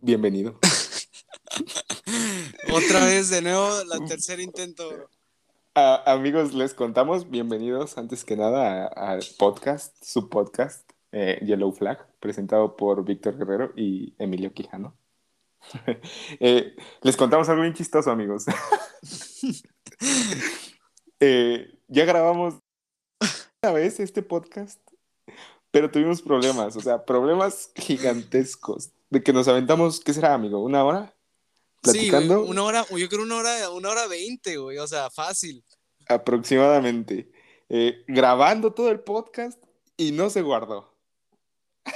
bienvenido. Otra vez, de nuevo, la tercer intento. amigos, les contamos, bienvenidos antes que nada al podcast, su podcast, eh, Yellow Flag, presentado por Víctor Guerrero y Emilio Quijano. Eh, les contamos algo bien chistoso, amigos. Eh, ya grabamos una vez este podcast, pero tuvimos problemas, o sea, problemas gigantescos. De que nos aventamos, ¿qué será, amigo? ¿Una hora? ¿Platicando? Sí, una hora, yo creo una hora, una hora veinte, güey, o sea, fácil. Aproximadamente. Eh, grabando todo el podcast y no se guardó.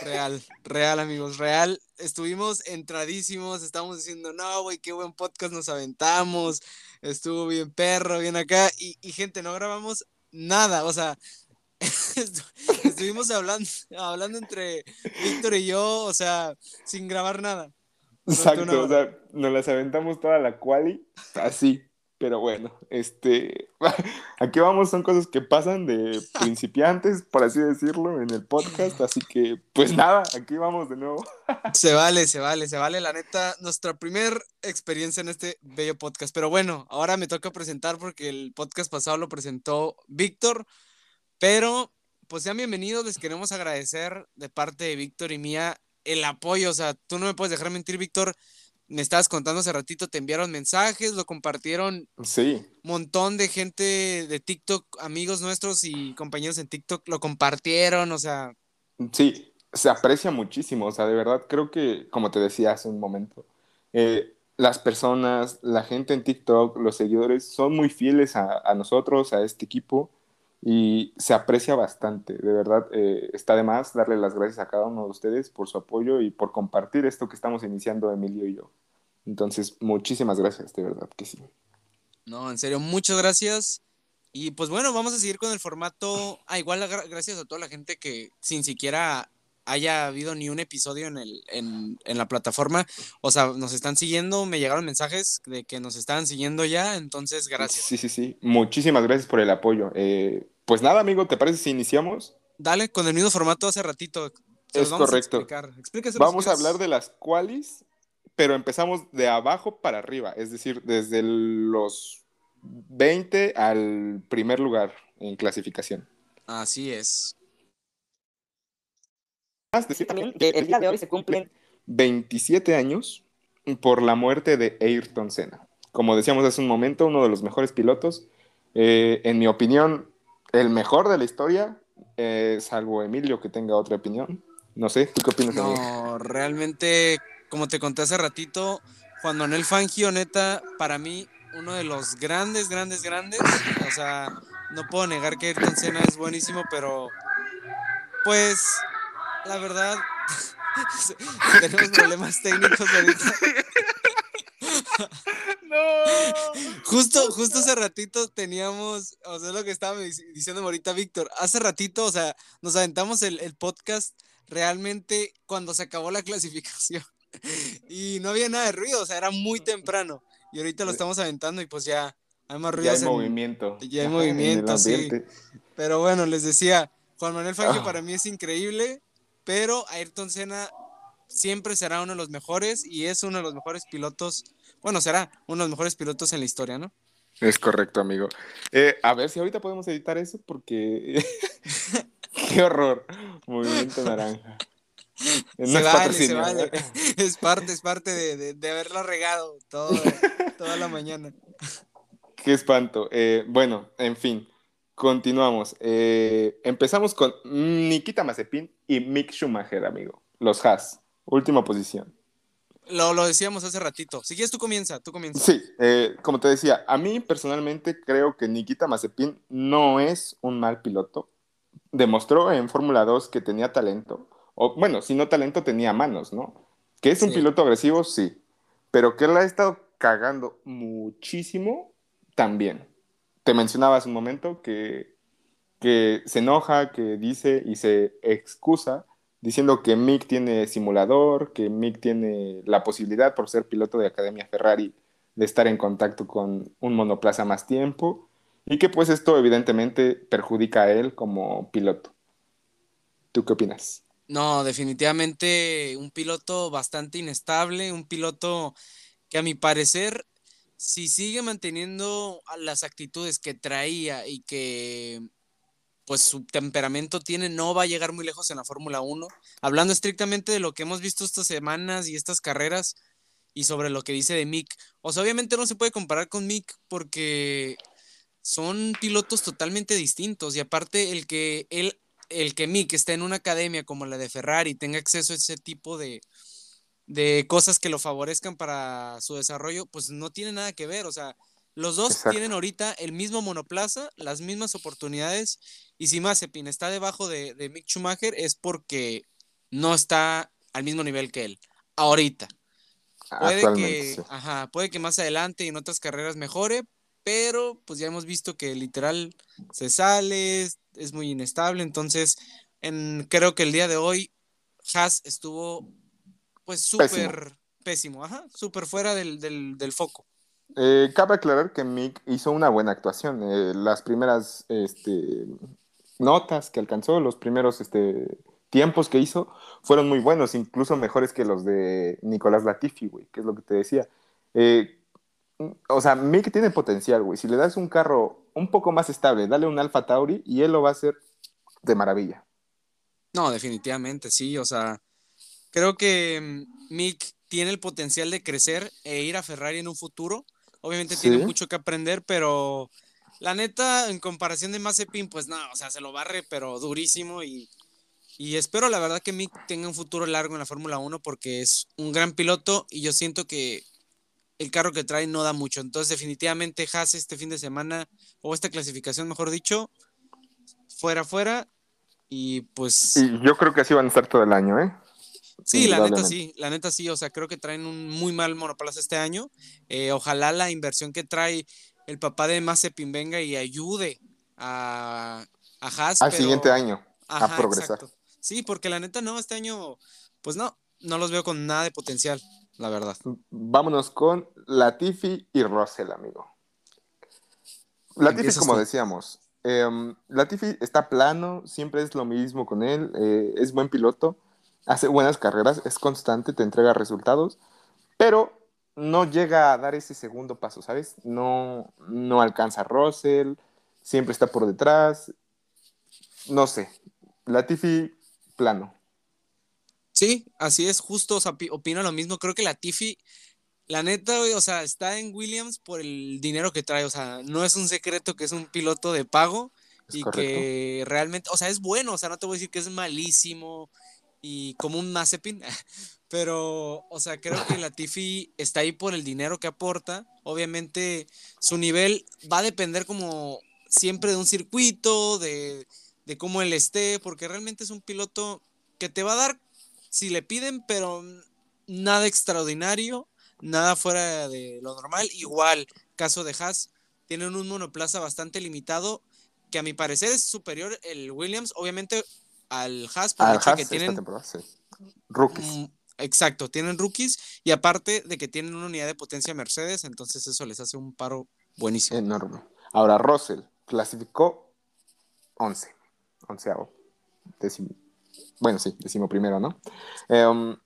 Real, real, amigos, real. Estuvimos entradísimos, estábamos diciendo, no, güey, qué buen podcast nos aventamos, estuvo bien perro, bien acá, y, y gente, no grabamos nada, o sea, estuvimos hablando, hablando entre Víctor y yo, o sea, sin grabar nada. Exacto, o sea, nos las aventamos toda la quali, así. Pero bueno, este, aquí vamos, son cosas que pasan de principiantes, por así decirlo, en el podcast, así que, pues nada, aquí vamos de nuevo. Se vale, se vale, se vale, la neta, nuestra primera experiencia en este bello podcast. Pero bueno, ahora me toca presentar porque el podcast pasado lo presentó Víctor, pero pues sean bienvenidos, les queremos agradecer de parte de Víctor y mía el apoyo, o sea, tú no me puedes dejar mentir, Víctor, me estabas contando hace ratito, te enviaron mensajes, lo compartieron. Sí. Un montón de gente de TikTok, amigos nuestros y compañeros en TikTok lo compartieron, o sea. Sí, se aprecia muchísimo, o sea, de verdad creo que, como te decía hace un momento, eh, las personas, la gente en TikTok, los seguidores son muy fieles a, a nosotros, a este equipo y se aprecia bastante, de verdad. Eh, está de más darle las gracias a cada uno de ustedes por su apoyo y por compartir esto que estamos iniciando Emilio y yo. Entonces, muchísimas gracias, de verdad que sí. No, en serio, muchas gracias. Y pues bueno, vamos a seguir con el formato. Ah, igual gracias a toda la gente que sin siquiera haya habido ni un episodio en, el, en, en, la plataforma. O sea, nos están siguiendo, me llegaron mensajes de que nos estaban siguiendo ya, entonces gracias. Sí, sí, sí. Muchísimas gracias por el apoyo. Eh, pues nada, amigo, ¿te parece si iniciamos? Dale, con el mismo formato hace ratito. Es correcto. Vamos a hablar de las cuales, pero empezamos de abajo para arriba, es decir, desde los 20 al primer lugar en clasificación. Así es. Decir también que el día de hoy se cumplen 27 años por la muerte de Ayrton Senna. Como decíamos hace un momento, uno de los mejores pilotos. Eh, en mi opinión, el mejor de la historia, eh, salvo Emilio que tenga otra opinión. No sé, ¿tú qué opinas? No, realmente, como te conté hace ratito, Juan Manuel Fangio, neta, para mí, uno de los grandes, grandes, grandes. O sea, no puedo negar que Ayrton Senna es buenísimo, pero pues, la verdad, tenemos problemas técnicos ahorita. Justo, justo hace ratito teníamos, o sea, lo que estaba diciendo ahorita Víctor, hace ratito, o sea, nos aventamos el, podcast realmente cuando se acabó la clasificación y no había nada de ruido, o sea, era muy temprano y ahorita lo estamos aventando y pues ya hay más ruido. Ya hay movimiento. Ya hay movimiento, sí. Pero bueno, les decía, Juan Manuel Fangio ah. para mí es increíble, pero Ayrton Senna siempre será uno de los mejores y es uno de los mejores pilotos bueno, será uno de los mejores pilotos en la historia, ¿no? Es correcto, amigo. Eh, a ver si ahorita podemos editar eso porque... ¡Qué horror! Movimiento naranja. se vale, se vale. Es parte, es parte de, de, haberla regado todo, toda la mañana. Qué espanto. Eh, bueno, en fin, continuamos. Eh, empezamos con Nikita Mazepin y Mick Schumacher, amigo. Los Haas. Última posición. Lo, lo, decíamos hace ratito. Si quieres, tú comienza, tú comienza. Sí, eh, como te decía, a mí personalmente creo que Nikita Mazepin no es un mal piloto. Demostró en Fórmula 2 que tenía talento. O, bueno, si no talento, tenía manos, ¿no? Que es un piloto agresivo, sí. Pero que él ha estado cagando muchísimo también. Te mencionaba hace un momento que, que se enoja, que dice y se excusa diciendo que Mick tiene simulador, que Mick tiene la posibilidad, por ser piloto de Academia Ferrari, de estar en contacto con un monoplaza más tiempo, y que pues esto evidentemente perjudica a él como piloto. ¿Tú qué opinas? No, definitivamente un piloto bastante inestable, un piloto que a mi parecer, si sigue manteniendo las actitudes que traía y que pues su temperamento tiene, no va a llegar muy lejos en la Fórmula 1. Hablando estrictamente de lo que hemos visto estas semanas y estas carreras y sobre lo que dice de Mick. O sea, obviamente no se puede comparar con Mick porque son pilotos totalmente distintos y aparte el que él el que Mick esté en una academia como la de Ferrari tenga acceso a ese tipo de, de cosas que lo favorezcan para su desarrollo, pues no tiene nada que ver. O sea, los dos tienen ahorita el mismo monoplaza, las mismas oportunidades, y si Mazepin está debajo de, de Mick Schumacher es porque no está al mismo nivel que él. Ahorita. Puede que, ajá, puede que más adelante y en otras carreras mejore, pero pues ya hemos visto que literal se sale, es, muy inestable, entonces en, creo que el día de hoy Haas estuvo pues súper pésimo. ajá, súper fuera del, foco. Eh, cabe aclarar que Mick hizo una buena actuación. Eh, las primeras este, notas que alcanzó, los primeros este, tiempos que hizo, fueron muy buenos, incluso mejores que los de Nicolás Latifi, güey, que es lo que te decía. Eh, o sea, Mick tiene potencial, güey. Si le das un carro un poco más estable, dale un Alfa Tauri y él lo va a hacer de maravilla. No, definitivamente, sí. O sea, creo que mm, Mick tiene el potencial de crecer e ir a Ferrari en un futuro. Obviamente tiene mucho que aprender, pero la neta, en comparación de Mazepin, pues no, o sea, se lo barre, pero durísimo. Y, y espero, la verdad, que Mick tenga un futuro largo en la Fórmula 1 porque es un gran piloto y yo siento que el carro que trae no da mucho. Entonces, definitivamente, Haas este fin de semana, o esta clasificación, mejor dicho, fuera, fuera. Y pues. Y yo creo que así van a estar todo el año, ¿eh? Sí, la neta sí, la neta sí, o sea, creo que traen un muy mal monoplaza este año. Eh, ojalá la inversión que trae el papá de Mazepin venga y ayude a, a Haas. Al siguiente año, a progresar. Sí, porque la neta no, este año, pues no, no los veo con nada de potencial la verdad. Vámonos con Latifi y Russell, amigo. Latifi, como decíamos, em, Latifi está plano, siempre es lo mismo con él, eh, es buen piloto, hace buenas carreras, es constante, te entrega resultados, pero no llega a dar ese segundo paso, ¿sabes? No, no alcanza a Russell, siempre está por detrás, no sé, Latifi plano. Sí, así es, justo, opino lo mismo. Creo que la Tiffy, la neta, o sea, está en Williams por el dinero que trae. O sea, no es un secreto que es un piloto de pago y que realmente, o sea, es bueno. O sea, no te voy a decir que es malísimo y como un Mazepin, pero, o sea, creo que la Tiffy está ahí por el dinero que aporta. Obviamente, su nivel va a depender como siempre de un circuito, de, de cómo él esté, porque realmente es un piloto que te va a dar si le piden, pero nada extraordinario, nada fuera de lo normal. Igual, caso de Haas, tienen un monoplaza bastante limitado, que a mi parecer es superior el Williams, obviamente al Haas, por el que tienen rookies. Mm, exacto, tienen rookies y aparte de que tienen una unidad de potencia Mercedes, entonces eso les hace un paro buenísimo. Enorme. Ahora, Russell clasificó 11, onceavo, décimo, bueno, sí, decimos primero, ¿no? Em,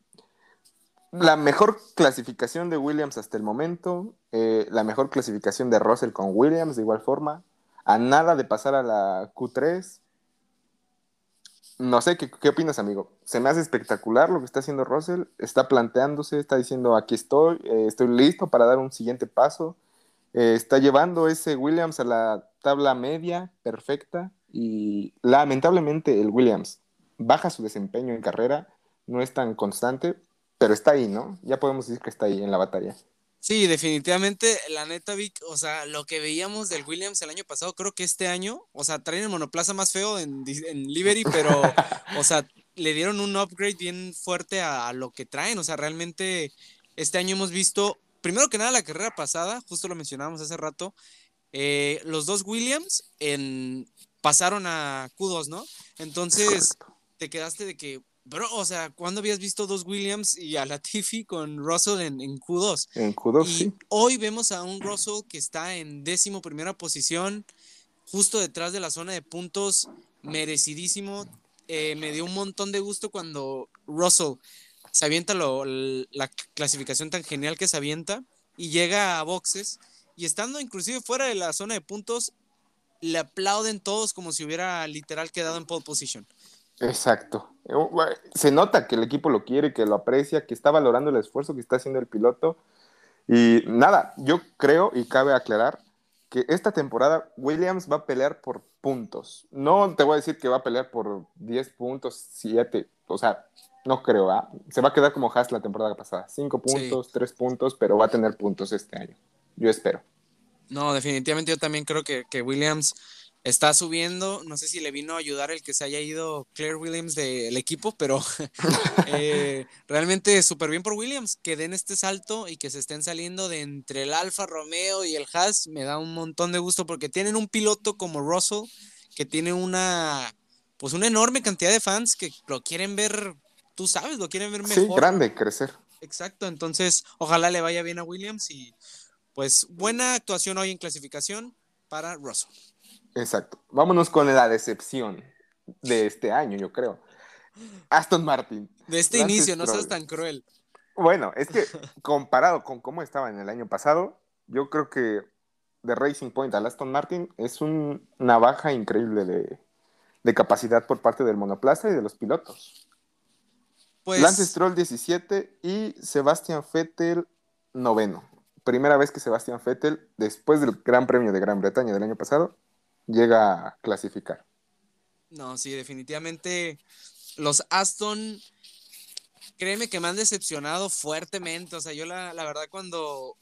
la mejor clasificación de Williams hasta el momento, eh, la mejor clasificación de Russell con Williams de igual forma, a nada de pasar a la Q3. No sé, ¿qué, qué opinas, amigo? Se me hace espectacular lo que está haciendo Russell, está planteándose, está diciendo, aquí estoy, eh, estoy listo para dar un siguiente paso, eh, está llevando ese Williams a la tabla media perfecta y lamentablemente el Williams baja su desempeño en carrera, no es tan constante, pero está ahí, ¿no? Ya podemos decir que está ahí en la batalla. Sí, definitivamente, la neta, Vic, o sea, lo que veíamos del Williams el año pasado, creo que este año, o sea, traen el monoplaza más feo en, en Liberty, pero, o sea, le dieron un upgrade bien fuerte a, lo que traen, o sea, realmente este año hemos visto, primero que nada, la carrera pasada, justo lo mencionábamos hace rato, eh, los dos Williams en, pasaron a Q2, ¿no? Entonces, te quedaste de que, bro, o sea, ¿cuándo habías visto dos Williams y a Latifi con Russell en, en Q2? En Q2, y Hoy vemos a un Russell que está en décimo primera posición, justo detrás de la zona de puntos, merecidísimo. eh, me dio un montón de gusto cuando Russell se avienta lo, la clasificación tan genial que se avienta y llega a boxes y estando inclusive fuera de la zona de puntos, le aplauden todos como si hubiera literal quedado en pole position. Exacto. Se nota que el equipo lo quiere, que lo aprecia, que está valorando el esfuerzo que está haciendo el piloto. Y nada, yo creo y cabe aclarar que esta temporada Williams va a pelear por puntos. No te voy a decir que va a pelear por 10 puntos, 7. O sea, no creo, ¿ah? Se va a quedar como Haas la temporada pasada. 5 puntos, 3 puntos, pero va a tener puntos este año. Yo espero. No, definitivamente yo también creo que, que Williams está subiendo. No sé si le vino a ayudar el que se haya ido Claire Williams del equipo, pero eh, realmente súper bien por Williams. Que den este salto y que se estén saliendo de entre el Alfa Romeo y el Haas. Me da un montón de gusto porque tienen un piloto como Russell que tiene una, pues una enorme cantidad de fans que lo quieren ver, tú sabes, lo quieren ver mejor. Sí, grande, crecer. Exacto, entonces ojalá le vaya bien a Williams y pues buena actuación hoy en clasificación para Russell. Exacto. Vámonos con la decepción de este año, yo creo. Aston Martin. De este inicio, no seas tan cruel. Bueno, es que comparado con cómo estaba en el año pasado, yo creo que de Racing Point al Aston Martin es una baja increíble de, capacidad por parte del monoplaza y de los pilotos. Pues... Lance Stroll 17 y Sebastian Vettel noveno. Primera vez que Sebastian Vettel, después del Gran Premio de Gran Bretaña del año pasado, llega a clasificar. No, sí, definitivamente los Aston, créeme que me han decepcionado fuertemente. O sea, yo la, verdad cuando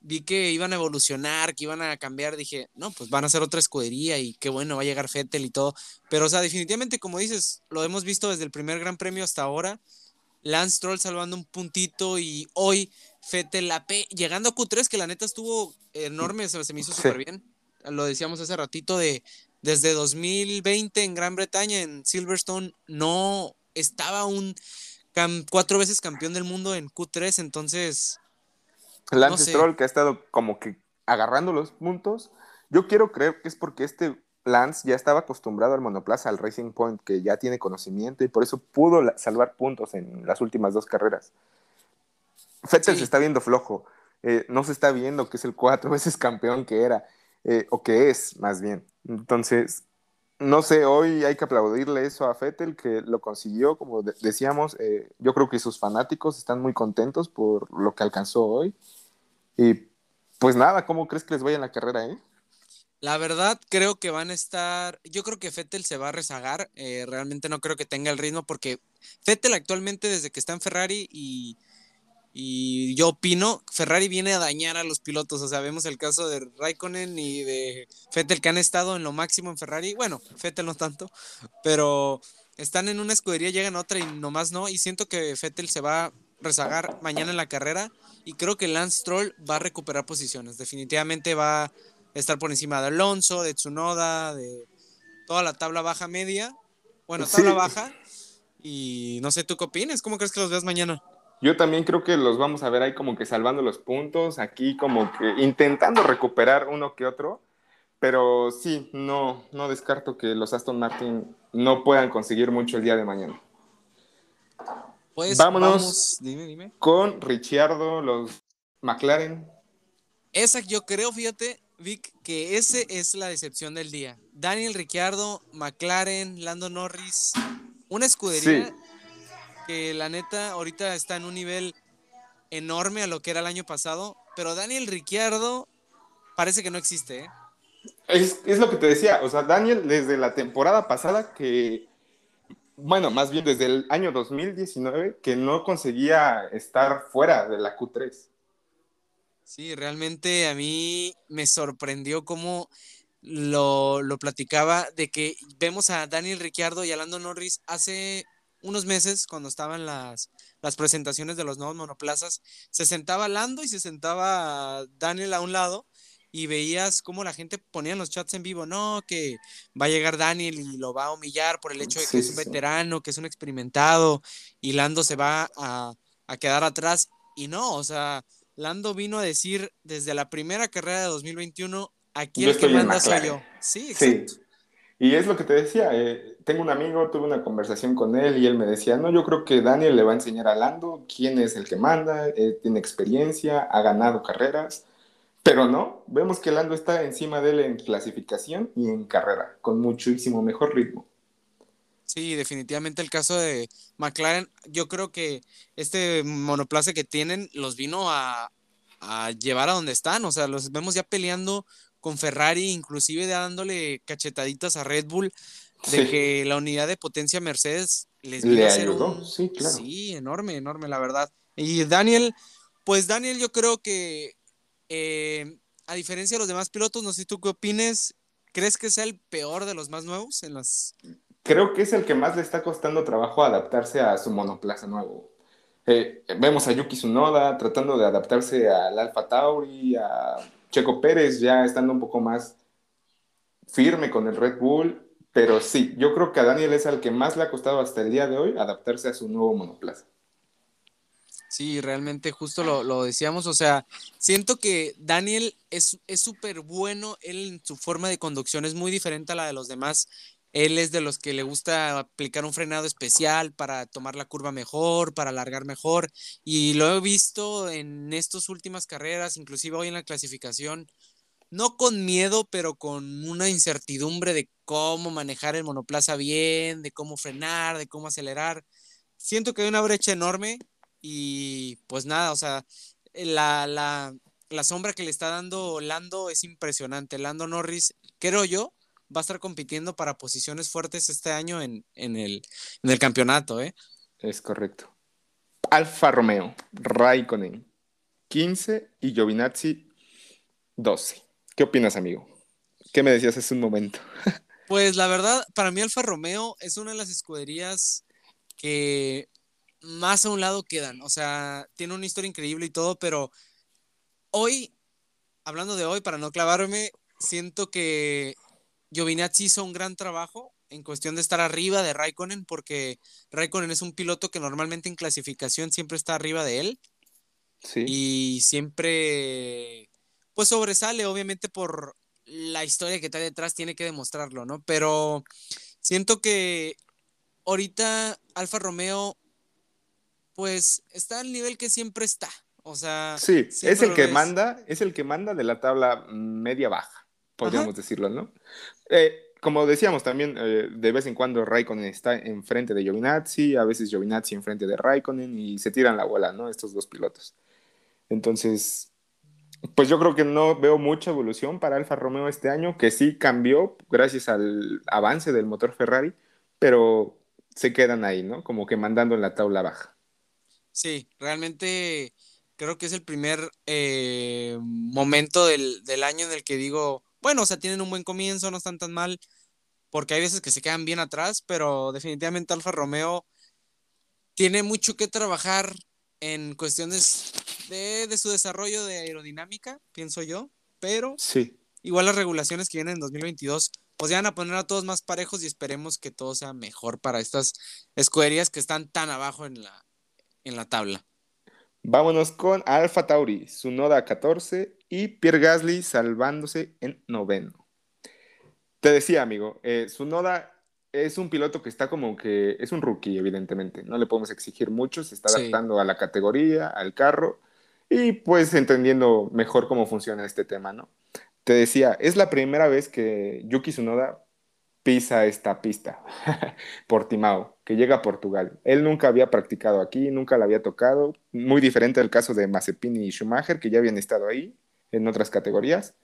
vi que iban a evolucionar, que iban a cambiar, dije, no, pues van a ser otra escudería y qué bueno, va a llegar Fettel y todo. Pero, o sea, definitivamente, como dices, lo hemos visto desde el primer Gran Premio hasta ahora. Lance Stroll salvando un puntito y hoy Fettel la P, llegando a Q3, que la neta estuvo enorme, se, me hizo súper bien lo decíamos hace ratito, de desde 2020 en Gran Bretaña, en Silverstone, no estaba un cuatro veces campeón del mundo en Q3, entonces... Lance Stroll que ha estado como que agarrando los puntos, yo quiero creer que es porque este Lance ya estaba acostumbrado al monoplaza, al Racing Point, que ya tiene conocimiento y por eso pudo salvar puntos en las últimas dos carreras. Fettel se está viendo flojo, eh, no se está viendo que es el cuatro veces campeón que era. Eh, o que es más bien. Entonces, no sé, hoy hay que aplaudirle eso a Fettel, que lo consiguió, como decíamos, eh, yo creo que sus fanáticos están muy contentos por lo que alcanzó hoy. Y pues nada, ¿cómo crees que les vaya en la carrera, eh? La verdad, creo que van a estar. Yo creo que Fettel se va a rezagar. Eh, realmente no creo que tenga el ritmo porque Fettel actualmente, desde que está en Ferrari y y yo opino, Ferrari viene a dañar a los pilotos. O sea, vemos el caso de Raikkonen y de Fettel que han estado en lo máximo en Ferrari. Bueno, Fettel no tanto, pero están en una escudería, llegan a otra y nomás no. Y siento que Fettel se va a rezagar mañana en la carrera. Y creo que Lance Stroll va a recuperar posiciones. Definitivamente va a estar por encima de Alonso, de Tsunoda, de toda la tabla baja media. Bueno, tabla baja. Y no sé, ¿tú qué opinas? ¿Cómo crees que los veas mañana? Yo también creo que los vamos a ver ahí como que salvando los puntos, aquí como que intentando recuperar uno que otro, pero sí, no, no descarto que los Aston Martin no puedan conseguir mucho el día de mañana. Pues vámonos dime, dime. con Ricciardo, los McLaren. Esa yo creo, fíjate, Vic, que ese es la decepción del día. Daniel Ricciardo, McLaren, Lando Norris, una escudería que la neta ahorita está en un nivel enorme a lo que era el año pasado, pero Daniel Ricciardo parece que no existe. ¿eh? Es, lo que te decía, o sea, Daniel desde la temporada pasada que, bueno, más bien desde el año 2019, que no conseguía estar fuera de la Q3. Sí, realmente a mí me sorprendió cómo lo, lo platicaba de que vemos a Daniel Ricciardo y a Lando Norris hace unos meses, cuando estaban las, las presentaciones de los nuevos monoplazas, se sentaba Lando y se sentaba Daniel a un lado y veías cómo la gente ponía en los chats en vivo, no, que va a llegar Daniel y lo va a humillar por el hecho de que es un veterano, que es un experimentado, y Lando se va a, quedar atrás. Y no, o sea, Lando vino a decir desde la primera carrera de 2021, aquí el que manda soy yo. Sí, exacto. Y es lo que te decía, eh, tengo un amigo, tuve una conversación con él y él me decía, no, yo creo que Daniel le va a enseñar a Lando quién es el que manda, tiene experiencia, ha ganado carreras, pero no, vemos que Lando está encima de él en clasificación y en carrera, con muchísimo mejor ritmo. Sí, definitivamente el caso de McLaren, yo creo que este monoplaza que tienen los vino a, a llevar a donde están, o sea, los vemos ya peleando con Ferrari, inclusive dándole cachetaditas a Red Bull, de que la unidad de potencia Mercedes les Le ayudó, sí, claro. Sí, enorme, enorme, la verdad. Y Daniel, pues Daniel, yo creo que eh, a diferencia de los demás pilotos, no sé tú qué opines, ¿crees que sea el peor de los más nuevos en las... Creo que es el que más le está costando trabajo adaptarse a su monoplaza nuevo. Eh, vemos a Yuki Tsunoda tratando de adaptarse al Alfa Tauri, a Checo Pérez ya estando un poco más firme con el Red Bull, pero sí, yo creo que a Daniel es al que más le ha costado hasta el día de hoy adaptarse a su nuevo monoplaza. Sí, realmente justo lo, decíamos, o sea, siento que Daniel es súper bueno, él en su forma de conducción es muy diferente a la de los demás. Él es de los que le gusta aplicar un frenado especial para tomar la curva mejor, para alargar mejor. Y lo he visto en estas últimas carreras, inclusive hoy en la clasificación, no con miedo, pero con una incertidumbre de cómo manejar el monoplaza bien, de cómo frenar, de cómo acelerar. Siento que hay una brecha enorme y pues nada, o sea, la, la, la sombra que le está dando Lando es impresionante. Lando Norris, creo yo, va a estar compitiendo para posiciones fuertes este año en, en, el, en el campeonato, ¿eh? Es correcto. Alfa Romeo, Raikkonen, 15 y Giovinazzi, 12. ¿Qué opinas, amigo? ¿Qué me decías hace un momento? pues la verdad, para mí Alfa Romeo es una de las escuderías que más a un lado quedan. O sea, tiene una historia increíble y todo, pero hoy, hablando de hoy, para no clavarme, siento que Giovinazzi hizo un gran trabajo en cuestión de estar arriba de Raikkonen, porque Raikkonen es un piloto que normalmente en clasificación siempre está arriba de él. Sí. Y siempre, pues sobresale, obviamente por la historia que está detrás, tiene que demostrarlo, ¿no? Pero siento que ahorita Alfa Romeo pues está al nivel que siempre está. O sea, sí, es el que manda, es el que manda de la tabla media baja, podríamos decirlo, ¿no? Eh, como decíamos también, eh, de vez en cuando Raikkonen está enfrente de Giovinazzi, a veces Giovinazzi enfrente de Raikkonen y se tiran la bola, ¿no? Estos dos pilotos. Entonces, pues yo creo que no veo mucha evolución para Alfa Romeo este año, que sí cambió gracias al avance del motor Ferrari, pero se quedan ahí, ¿no? Como que mandando en la tabla baja. Sí, realmente creo que es el primer eh, momento del, año en el que digo, bueno, o sea, tienen un buen comienzo, no están tan mal, porque hay veces que se quedan bien atrás, pero definitivamente Alfa Romeo tiene mucho que trabajar en cuestiones de, de su desarrollo de aerodinámica, pienso yo, pero sí. igual las regulaciones que vienen en 2022 pues ya van a poner a todos más parejos y esperemos que todo sea mejor para estas escuderías que están tan abajo en la, en la tabla. Vámonos con Alfa Tauri, su noda 14 y Pierre Gasly salvándose en noveno. Te decía, amigo, eh, su noda es un piloto que está como que es un rookie, evidentemente. No le podemos exigir mucho, se está adaptando a la categoría, al carro y pues entendiendo mejor cómo funciona este tema, ¿no? Te decía, es la primera vez que Yuki Tsunoda pisa esta pista, Portimao, que llega a Portugal. Él nunca había practicado aquí, nunca la había tocado, muy diferente al caso de Mazepin y Schumacher, que ya habían estado ahí en otras categorías.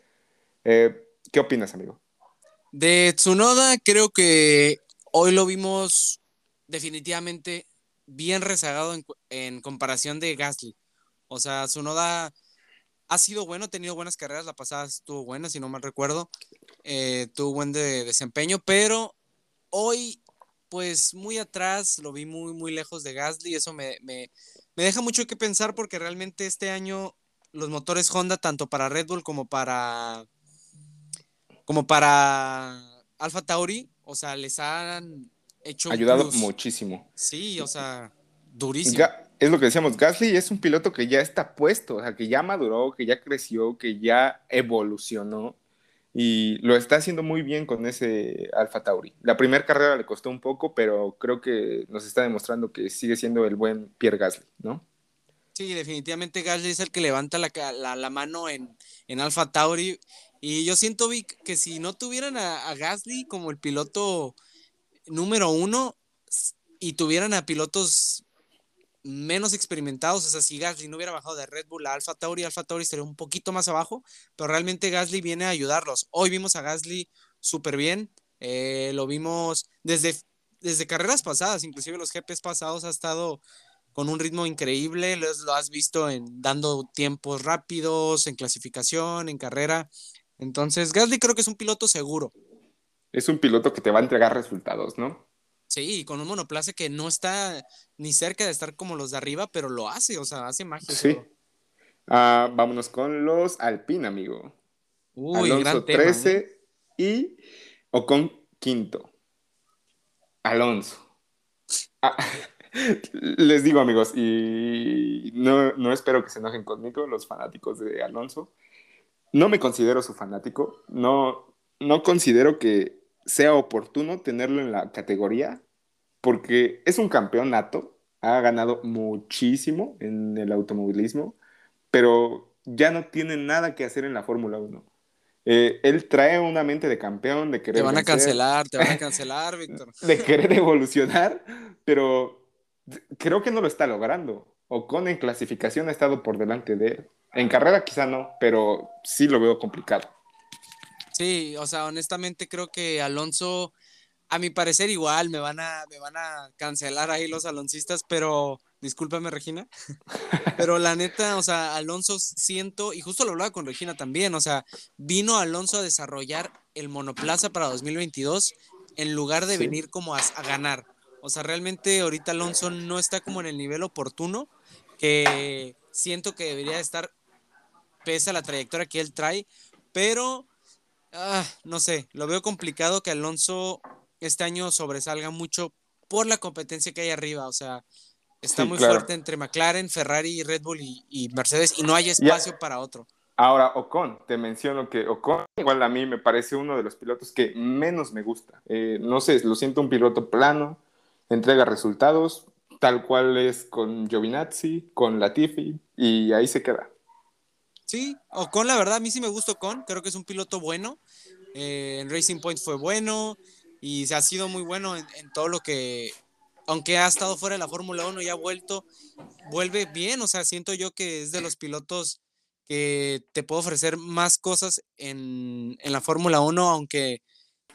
Eh, ¿Qué opinas, amigo? De Tsunoda, creo que hoy lo vimos definitivamente bien rezagado en, comparación de Gasly. O sea, Tsunoda ha sido bueno, ha tenido buenas carreras, la pasada estuvo buena, si no mal recuerdo, eh, tuvo buen de desempeño, pero hoy, pues muy atrás, lo vi muy, muy lejos de Gasly, eso me, me, me deja mucho que pensar porque realmente este año los motores Honda, tanto para Red Bull como para, como para Alfa Tauri, o sea, les han hecho... Ayudado muchísimo. Sí, o sea, durísimo es lo que decíamos, Gasly es un piloto que ya está puesto, o sea, que ya maduró, que ya creció, que ya evolucionó. Y lo está haciendo muy bien con ese Alfa Tauri. La primera carrera le costó un poco, pero creo que nos está demostrando que sigue siendo el buen Pierre Gasly, ¿no? Sí, definitivamente Gasly es el que levanta la, la, mano en, en Alfa Tauri. Y yo siento, Vic, que si no tuvieran a, a Gasly como el piloto número uno y tuvieran a pilotos menos experimentados. O sea, si Gasly no hubiera bajado de Red Bull a Alfa Tauri, Alfa Tauri estaría un poquito más abajo, pero realmente Gasly viene a ayudarlos. Hoy vimos a Gasly súper bien, eh, lo vimos desde, desde carreras pasadas, inclusive los GPs pasados ha estado con un ritmo increíble, lo, lo has visto en dando tiempos rápidos, en clasificación, en carrera. Entonces, Gasly creo que es un piloto seguro. Es un piloto que te va a entregar resultados, ¿no? Sí, con un monoplaza que no está ni cerca de estar como los de arriba, pero lo hace, o sea, hace magia. Sí. Ah, vámonos con los Alpine, amigo. Uy, Alonso 13 ¿eh? y Ocon quinto. Alonso. Ah, les digo, amigos, y no, no espero que se enojen conmigo los fanáticos de Alonso. No me considero su fanático, no, no considero que sea oportuno tenerlo en la categoría porque es un campeón nato, ha ganado muchísimo en el automovilismo, pero ya no tiene nada que hacer en la Fórmula 1. Eh, él trae una mente de campeón, de querer. Te van a cancelar, te van a cancelar, Víctor. de querer evolucionar, pero creo que no lo está logrando. Ocon en clasificación ha estado por delante de él. En carrera quizá no, pero sí lo veo complicado. Sí, o sea, honestamente creo que Alonso, a mi parecer igual, me van a, me van a cancelar ahí los aloncistas, pero discúlpame Regina, pero la neta, o sea, Alonso siento, y justo lo hablaba con Regina también, o sea, vino Alonso a desarrollar el monoplaza para 2022 en lugar de venir como a, a ganar. O sea, realmente ahorita Alonso no está como en el nivel oportuno que siento que debería estar pese a la trayectoria que él trae, pero ah, no sé, lo veo complicado que Alonso este año sobresalga mucho por la competencia que hay arriba. O sea, está muy fuerte entre McLaren, Ferrari, Red Bull y, Mercedes y no hay espacio para otro. Ahora, Ocon, te menciono que Ocon, igual a mí me parece uno de los pilotos que menos me gusta. Eh, no sé, lo siento un piloto plano, entrega resultados, tal cual es con Giovinazzi, con Latifi, y ahí se queda. Sí, Ocon, la verdad, a mí sí me gusta Ocon, creo que es un piloto bueno. Eh, en Racing Point fue bueno y se ha sido muy bueno en, todo lo que, aunque ha estado fuera de la Fórmula 1 y ha vuelto, vuelve bien, o sea, siento yo que es de los pilotos que te puedo ofrecer más cosas en, en la Fórmula 1, aunque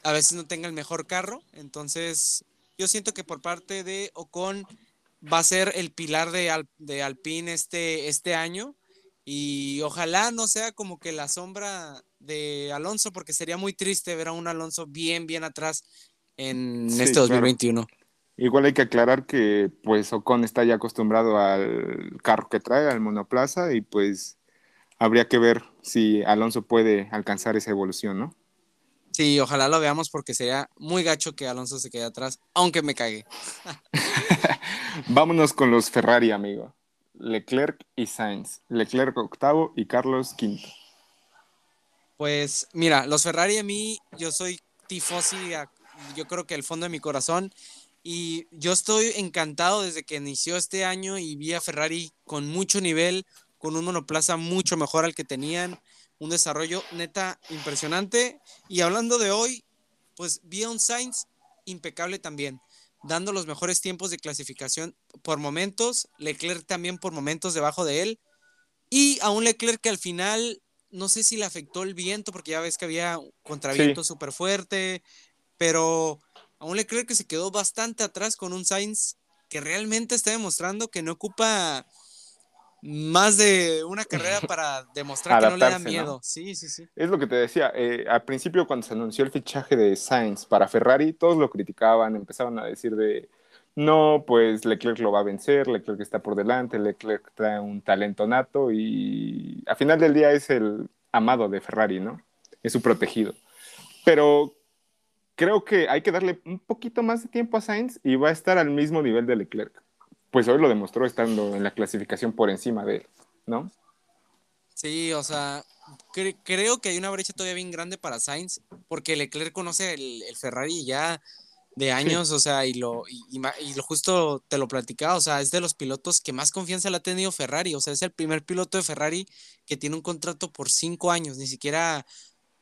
a veces no tenga el mejor carro. Entonces, yo siento que por parte de Ocon va a ser el pilar de, de Alpine este, este año y ojalá no sea como que la sombra de Alonso, porque sería muy triste ver a un Alonso bien, bien atrás en este 2021. Igual hay que aclarar que pues Ocon está ya acostumbrado al carro que trae, al monoplaza, y pues habría que ver si Alonso puede alcanzar esa evolución, ¿no? Sí, ojalá lo veamos porque sería muy gacho que Alonso se quede atrás, aunque me cague. Vámonos con los Ferrari, amigo. Leclerc y Sainz. Leclerc octavo y Carlos quinto. Pues mira, los Ferrari a mí, yo soy tifosi, yo creo que el fondo de mi corazón. Y yo estoy encantado desde que inició este año y vi a Ferrari con mucho nivel, con un monoplaza mucho mejor al que tenían, un desarrollo neta impresionante. Y hablando de hoy, pues vi a un Sainz impecable también dando los mejores tiempos de clasificación por momentos, Leclerc también por momentos debajo de él, y a un Leclerc que al final, no sé si le afectó el viento, porque ya ves que había contraviento súper fuerte, pero a un Leclerc que se quedó bastante atrás con un Sainz que realmente está demostrando que no ocupa más de una carrera para demostrar que no le da miedo. Sí, sí, sí. Es lo que te decía. Eh, al principio, cuando se anunció el fichaje de Sainz para Ferrari, todos lo criticaban, empezaban a decir de no, pues Leclerc lo va a vencer, Leclerc está por delante, Leclerc trae un talento nato y a final del día es el amado de Ferrari, ¿no? Es su protegido. Pero creo que hay que darle un poquito más de tiempo a Sainz y va a estar al mismo nivel de Leclerc pues hoy lo demostró estando en la clasificación por encima de él, ¿no? Sí, o sea, creo que hay una brecha todavía bien grande para Sainz, porque Leclerc conoce el, Ferrari ya de años, o sea, y lo, y, lo justo te lo platicaba, o sea, es de los pilotos que más confianza le ha tenido Ferrari, o sea, es el primer piloto de Ferrari que tiene un contrato por cinco años, ni siquiera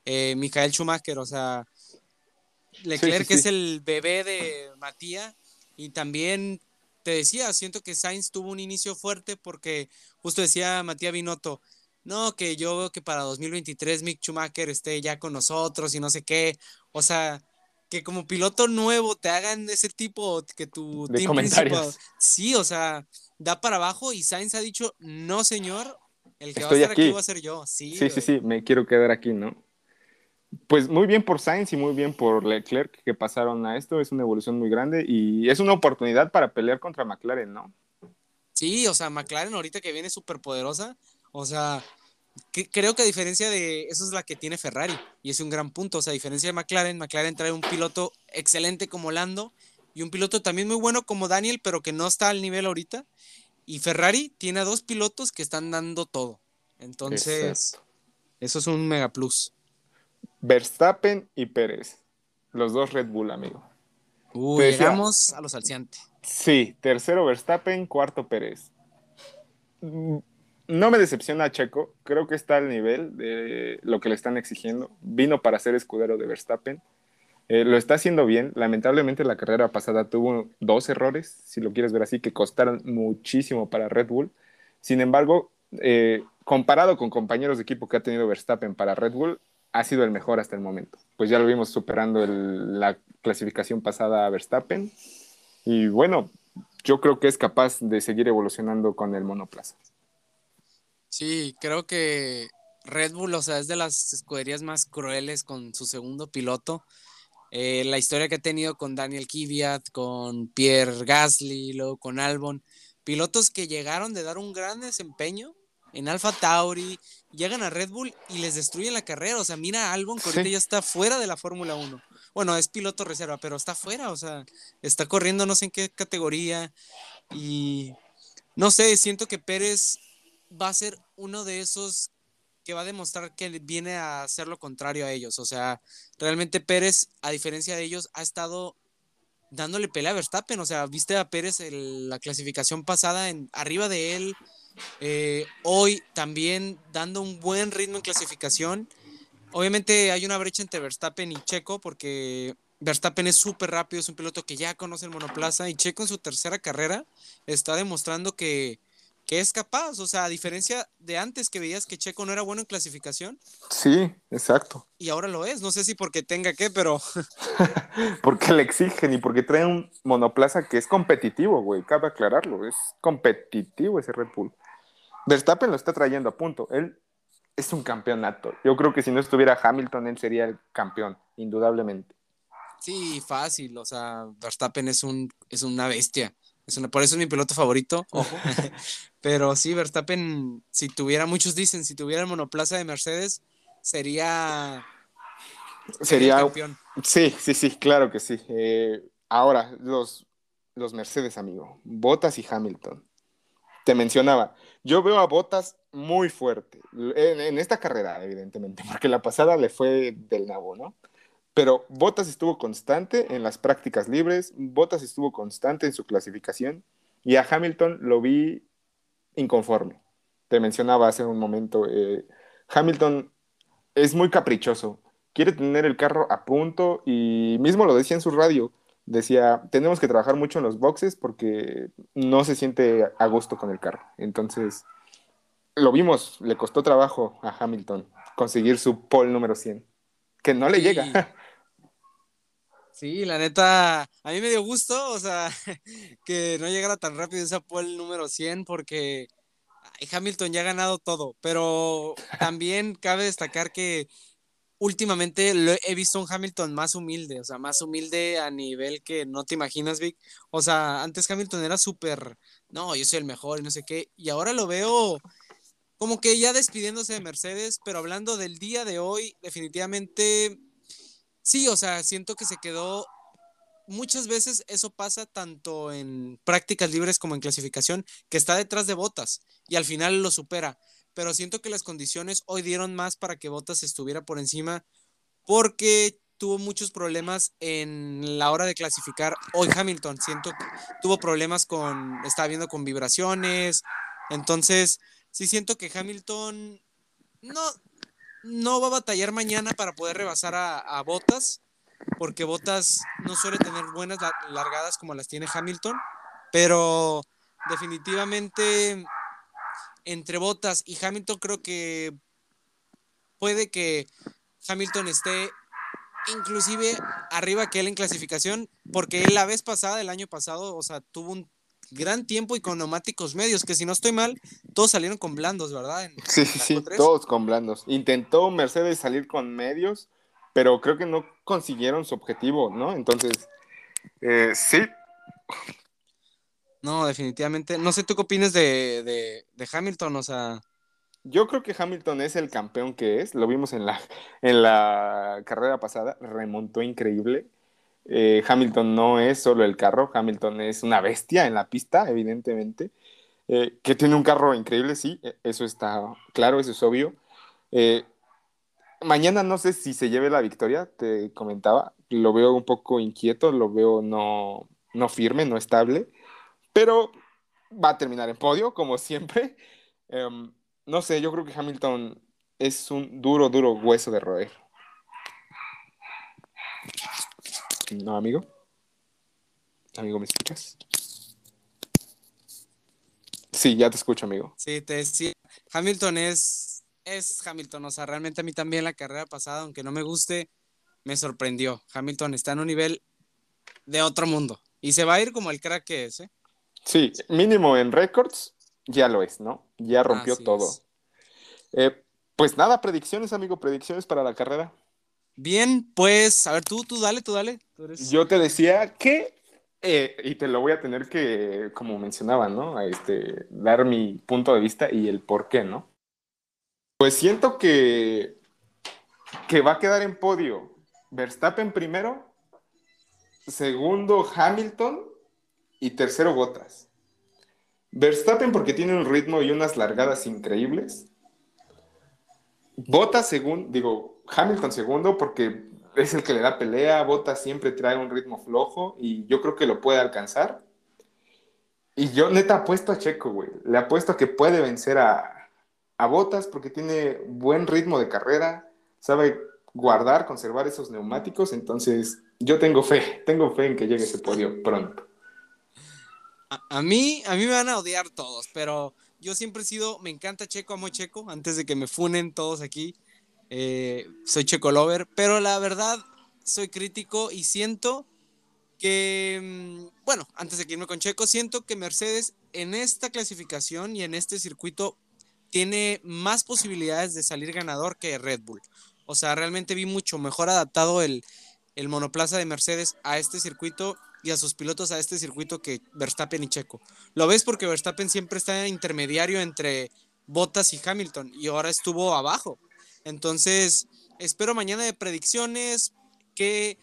eh, Michael Schumacher, o sea, Leclerc que es el bebé de Matías, y también te decía, siento que Sainz tuvo un inicio fuerte porque justo decía Matías Binotto, no, que yo veo que para 2023 Mick Schumacher esté ya con nosotros y no sé qué. O sea, que como piloto nuevo te hagan ese tipo, que tu de comentarios. sí, o sea, da para abajo y Sainz ha dicho, no señor, el que va a estar aquí. va a ser yo. Sí, sí, sí, sí, me quiero quedar aquí, ¿no? Pues muy bien por Sainz y muy bien por Leclerc que pasaron a esto, es una evolución muy grande y es una oportunidad para pelear contra McLaren, ¿no? Sí, o sea, McLaren ahorita que viene súper poderosa, o sea, creo que a diferencia de eso es la que tiene Ferrari y es un gran punto. O sea, a diferencia de McLaren, McLaren trae un piloto excelente como Lando y un piloto también muy bueno como Daniel, pero que no está al nivel ahorita. Y Ferrari tiene a dos pilotos que están dando todo. Entonces, eso es un mega plus. Verstappen y Pérez, los dos Red Bull, amigo. Uy, llegamos a los alciantes. Sí, tercero Verstappen, cuarto Pérez no me decepciona Checo, creo que está al nivel de lo que le están exigiendo. Vino para ser escudero de Verstappen. Eh, lo está haciendo bien. Lamentablemente la carrera pasada tuvo dos errores, si lo quieres ver así, que costaron muchísimo para Red Bull. Sin embargo, eh, comparado con compañeros de equipo que ha tenido Verstappen para Red Bull, ha sido el mejor hasta el momento. Pues ya lo vimos superando la clasificación pasada a Verstappen. Y bueno, yo creo que es capaz de seguir evolucionando con el monoplaza. Sí, creo que Red Bull, o sea, es de las escuderías más crueles con su segundo piloto. Eh, la historia que ha tenido con Daniel Kvyat, con Pierre Gasly, luego con Albon, pilotos que llegaron de dar un gran desempeño en Alfa Tauri, llegan a Red Bull y les destruyen la carrera. O sea, mira a Albon que ahorita ya está fuera de la Fórmula 1. Bueno, es piloto reserva, pero está fuera, o sea, está corriendo no sé en qué categoría. Y no sé, siento que Pérez va a ser uno de esos que va a demostrar que viene a hacer lo contrario a ellos. O sea, realmente Pérez, a diferencia de ellos, ha estado dándole pelea a Verstappen. O sea, viste a Pérez en la clasificación pasada en, arriba de él. Eh, hoy también dando un buen ritmo en clasificación. Obviamente hay una brecha entre Verstappen y Checo porque Verstappen es súper rápido, es un piloto que ya conoce el monoplaza y Checo en su tercera carrera está demostrando que, que es capaz, o sea, a diferencia de antes que veías que Checo no era bueno en clasificación. Sí, exacto. Y ahora lo es, no sé si porque tenga que, pero... porque le exigen y porque trae un monoplaza que es competitivo, güey, cabe aclararlo, es competitivo ese Red Bull. Verstappen lo está trayendo a punto, él es un campeonato. Yo creo que si no estuviera Hamilton, él sería el campeón, indudablemente. Sí, fácil, o sea, Verstappen es, un, es una bestia por eso es mi piloto favorito, ojo. Pero sí, Verstappen, si tuviera, muchos dicen, si tuviera el monoplaza de Mercedes, sería. Sería. campeón. Sí, sí, sí, claro que sí. Eh, ahora, los, los Mercedes, amigo. Bottas y Hamilton. Te mencionaba, yo veo a Bottas muy fuerte en, esta carrera, evidentemente, porque la pasada le fue del nabo, ¿no? Pero Bottas estuvo constante en las prácticas libres, Bottas estuvo constante en su clasificación y a Hamilton lo vi inconforme. Te mencionaba hace un momento, eh, Hamilton es muy caprichoso, quiere tener el carro a punto y mismo lo decía en su radio, decía, tenemos que trabajar mucho en los boxes porque no se siente a gusto con el carro. Entonces, lo vimos, le costó trabajo a Hamilton conseguir su pole número 100, que no le llega. Sí, la neta, a mí me dio gusto, o sea, que no llegara tan rápido esa pole número 100 porque Hamilton ya ha ganado todo, pero también cabe destacar que últimamente lo he visto un Hamilton más humilde, o sea, más humilde a nivel que no te imaginas, Vic. O sea, antes Hamilton era súper, no, yo soy el mejor y no sé qué, y ahora lo veo como que ya despidiéndose de Mercedes, pero hablando del día de hoy, definitivamente Sí, o sea, siento que se quedó. Muchas veces eso pasa tanto en prácticas libres como en clasificación, que está detrás de botas y al final lo supera. Pero siento que las condiciones hoy dieron más para que Bottas estuviera por encima porque tuvo muchos problemas en la hora de clasificar hoy Hamilton. Siento que tuvo problemas con, estaba viendo con vibraciones. Entonces, sí siento que Hamilton no, no va a batallar mañana para poder rebasar a, a Bottas, porque Bottas no suele tener buenas largadas como las tiene Hamilton, pero definitivamente entre Bottas y Hamilton creo que puede que Hamilton esté inclusive arriba que él en clasificación, porque él la vez pasada, el año pasado, o sea, tuvo un gran tiempo y con neumáticos medios, que si no estoy mal, todos salieron con blandos, ¿verdad? sí, sí, sí, todos con blandos. Intentó Mercedes salir con medios, pero creo que no consiguieron su objetivo, ¿no? Entonces, eh, sí. No, definitivamente. No sé, ¿tú qué opinas de, de Hamilton? O sea... Yo creo que Hamilton es el campeón que es. Lo vimos en la, en la carrera pasada. Remontó increíble. Eh, Hamilton no es solo el carro. Hamilton es una bestia en la pista, evidentemente. Eh, que tiene un carro increíble, sí. E, eso está claro, eso es obvio. Eh, mañana no sé si se lleve la victoria, te comentaba. Lo veo un poco inquieto, lo veo no, no firme, no estable. Pero va a terminar en podio, como siempre. Em, no sé, yo creo que Hamilton es un duro, duro hueso de roer. ¿No, amigo? Amigo, ¿me escuchas? Sí, ya te escucho, amigo. Sí, te decía, Hamilton es, es Hamilton, o sea, realmente a mí también la carrera pasada, aunque no me guste, me sorprendió. Hamilton está en un nivel de otro mundo y se va a ir como el crack que es, ¿eh? Sí, mínimo en récords ya lo es, ¿no? Ya rompió todo. Eh, pues nada, predicciones, amigo, predicciones para la carrera. Bien, pues, a ver, tú, tú dale, tú dale. Yo te decía que, eh, y te lo voy a tener que, como mencionaba, ¿no? este, dar mi punto de vista y el por qué, ¿no? Pues siento que, que va a quedar en podio Verstappen primero, segundo Hamilton y tercero Bottas. Verstappen porque tiene un ritmo y unas largadas increíbles. Bottas según, digo, Hamilton segundo porque es el que le da pelea, Bottas siempre trae un ritmo flojo y yo creo que lo puede alcanzar. Y yo neta apuesto a Checo, güey. Le apuesto a que puede vencer a, a Bottas porque tiene buen ritmo de carrera, sabe guardar, conservar esos neumáticos, entonces yo tengo fe, tengo fe en que llegue ese podio pronto. A, mí, a mí me van a odiar todos, pero yo siempre he sido, me encanta Checo, amo Checo, antes de que me funen todos aquí. Eh, soy Checo Lover, pero la verdad soy crítico y siento que, mm, bueno, antes de que irme con Checo, siento que Mercedes en esta clasificación y en este circuito tiene más posibilidades de salir ganador que Red Bull. O sea, realmente vi mucho mejor adaptado el, el monoplaza de Mercedes a este circuito y a sus pilotos a este circuito que Verstappen y Checo. Lo ves porque Verstappen siempre está intermediario entre Bottas y Hamilton y ahora estuvo abajo. Entonces, espero mañana de predicciones que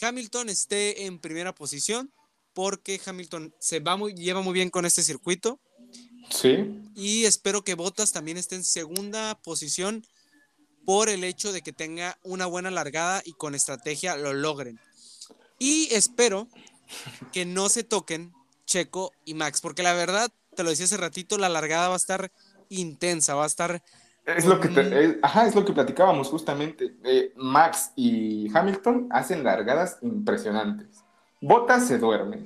Hamilton esté en primera posición porque Hamilton se va muy, lleva muy bien con este circuito. Sí. Y espero que Bottas también esté en segunda posición por el hecho de que tenga una buena largada y con estrategia lo logren. Y espero que no se toquen Checo y Max, porque la verdad, te lo decía hace ratito, la largada va a estar intensa, va a estar... Es lo que, es, ajá, es lo que platicábamos justamente. Eh, Max y Hamilton hacen largadas impresionantes. Bottas se duerme.